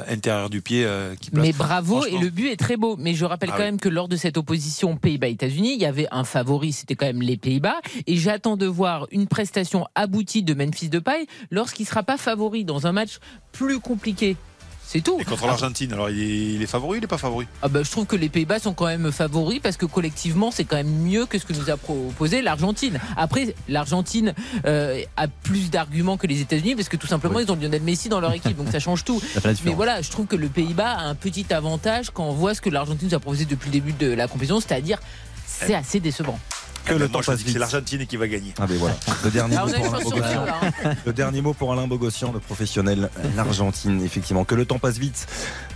intérieur du pied euh, qui place. Mais bravo, et le but est très beau. Mais je rappelle Ah quand oui. même que lors de cette opposition Pays-Bas-États-Unis, il y avait un favori, c'était quand même les Pays-Bas. Et j'attends de voir une prestation aboutie de Memphis Depay lorsqu'il ne sera pas favori dans un match plus compliqué. C'est tout. Et contre l'Argentine, alors il est, il est favori, il n'est pas favori? Ah bah, je trouve que les Pays-Bas sont quand même favoris parce que collectivement, c'est quand même mieux que ce que nous a proposé l'Argentine. Après, l'Argentine euh, a plus d'arguments que les États-Unis parce que tout simplement, ils ont Lionel Messi dans leur équipe, donc ça change tout. Ça Mais voilà, je trouve que le Pays-Bas a un petit avantage quand on voit ce que l'Argentine nous a proposé depuis le début de la compétition, c'est-à-dire c'est assez décevant. Que Eh le ben, temps passe vite. c'est l'Argentine qui va gagner. Ah ben voilà. Le dernier, Ah, mot pour Alain Bogossian. hein. Le dernier mot pour Alain Bogossian, le professionnel, l'Argentine, effectivement. Que le temps passe vite.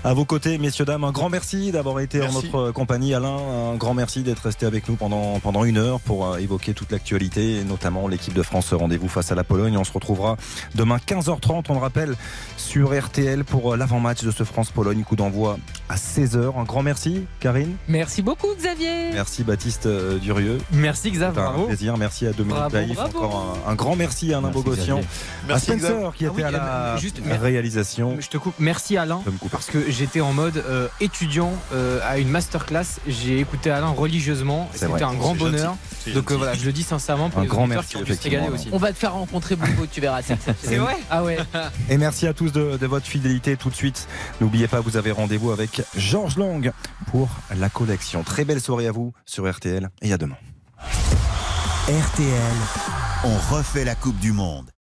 À vos côtés, messieurs, dames, un grand merci d'avoir été Merci. en notre compagnie. Alain, un grand merci d'être resté avec nous pendant, pendant une heure pour euh, évoquer toute l'actualité, et notamment l'équipe de France rendez-vous face à la Pologne. On se retrouvera demain 15h30, on le rappelle, sur RTL pour euh, l'avant-match de ce France-Pologne. Coup d'envoi à 16h. Un grand merci, Karine. Merci beaucoup, Xavier. Merci, Baptiste euh, Durieux. Merci Xav, C'était un bravo. plaisir. Merci à Dominique Bravo, bravo. Encore un, un grand merci à Alain Merci, Bogossian. Xavier. À Merci, Spencer Xav. qui Ah était oui, à la euh, juste, réalisation. Je te coupe. Merci Alain. Je me coupe. Parce que j'étais en mode euh, étudiant euh, à une masterclass. J'ai écouté Alain religieusement. C'était un grand bonheur. Donc euh, voilà, je le dis sincèrement pour Un les grand merci, qui ont dû se régaler effectivement, aussi. On va te faire rencontrer Bobo, tu verras. C'est vrai Ah ouais. Et merci à tous de, de votre fidélité tout de suite. N'oubliez pas, vous avez rendez-vous avec Georges Lang pour la collection. Très belle soirée à vous sur RTL et à demain. RTL, On refait la Coupe du Monde.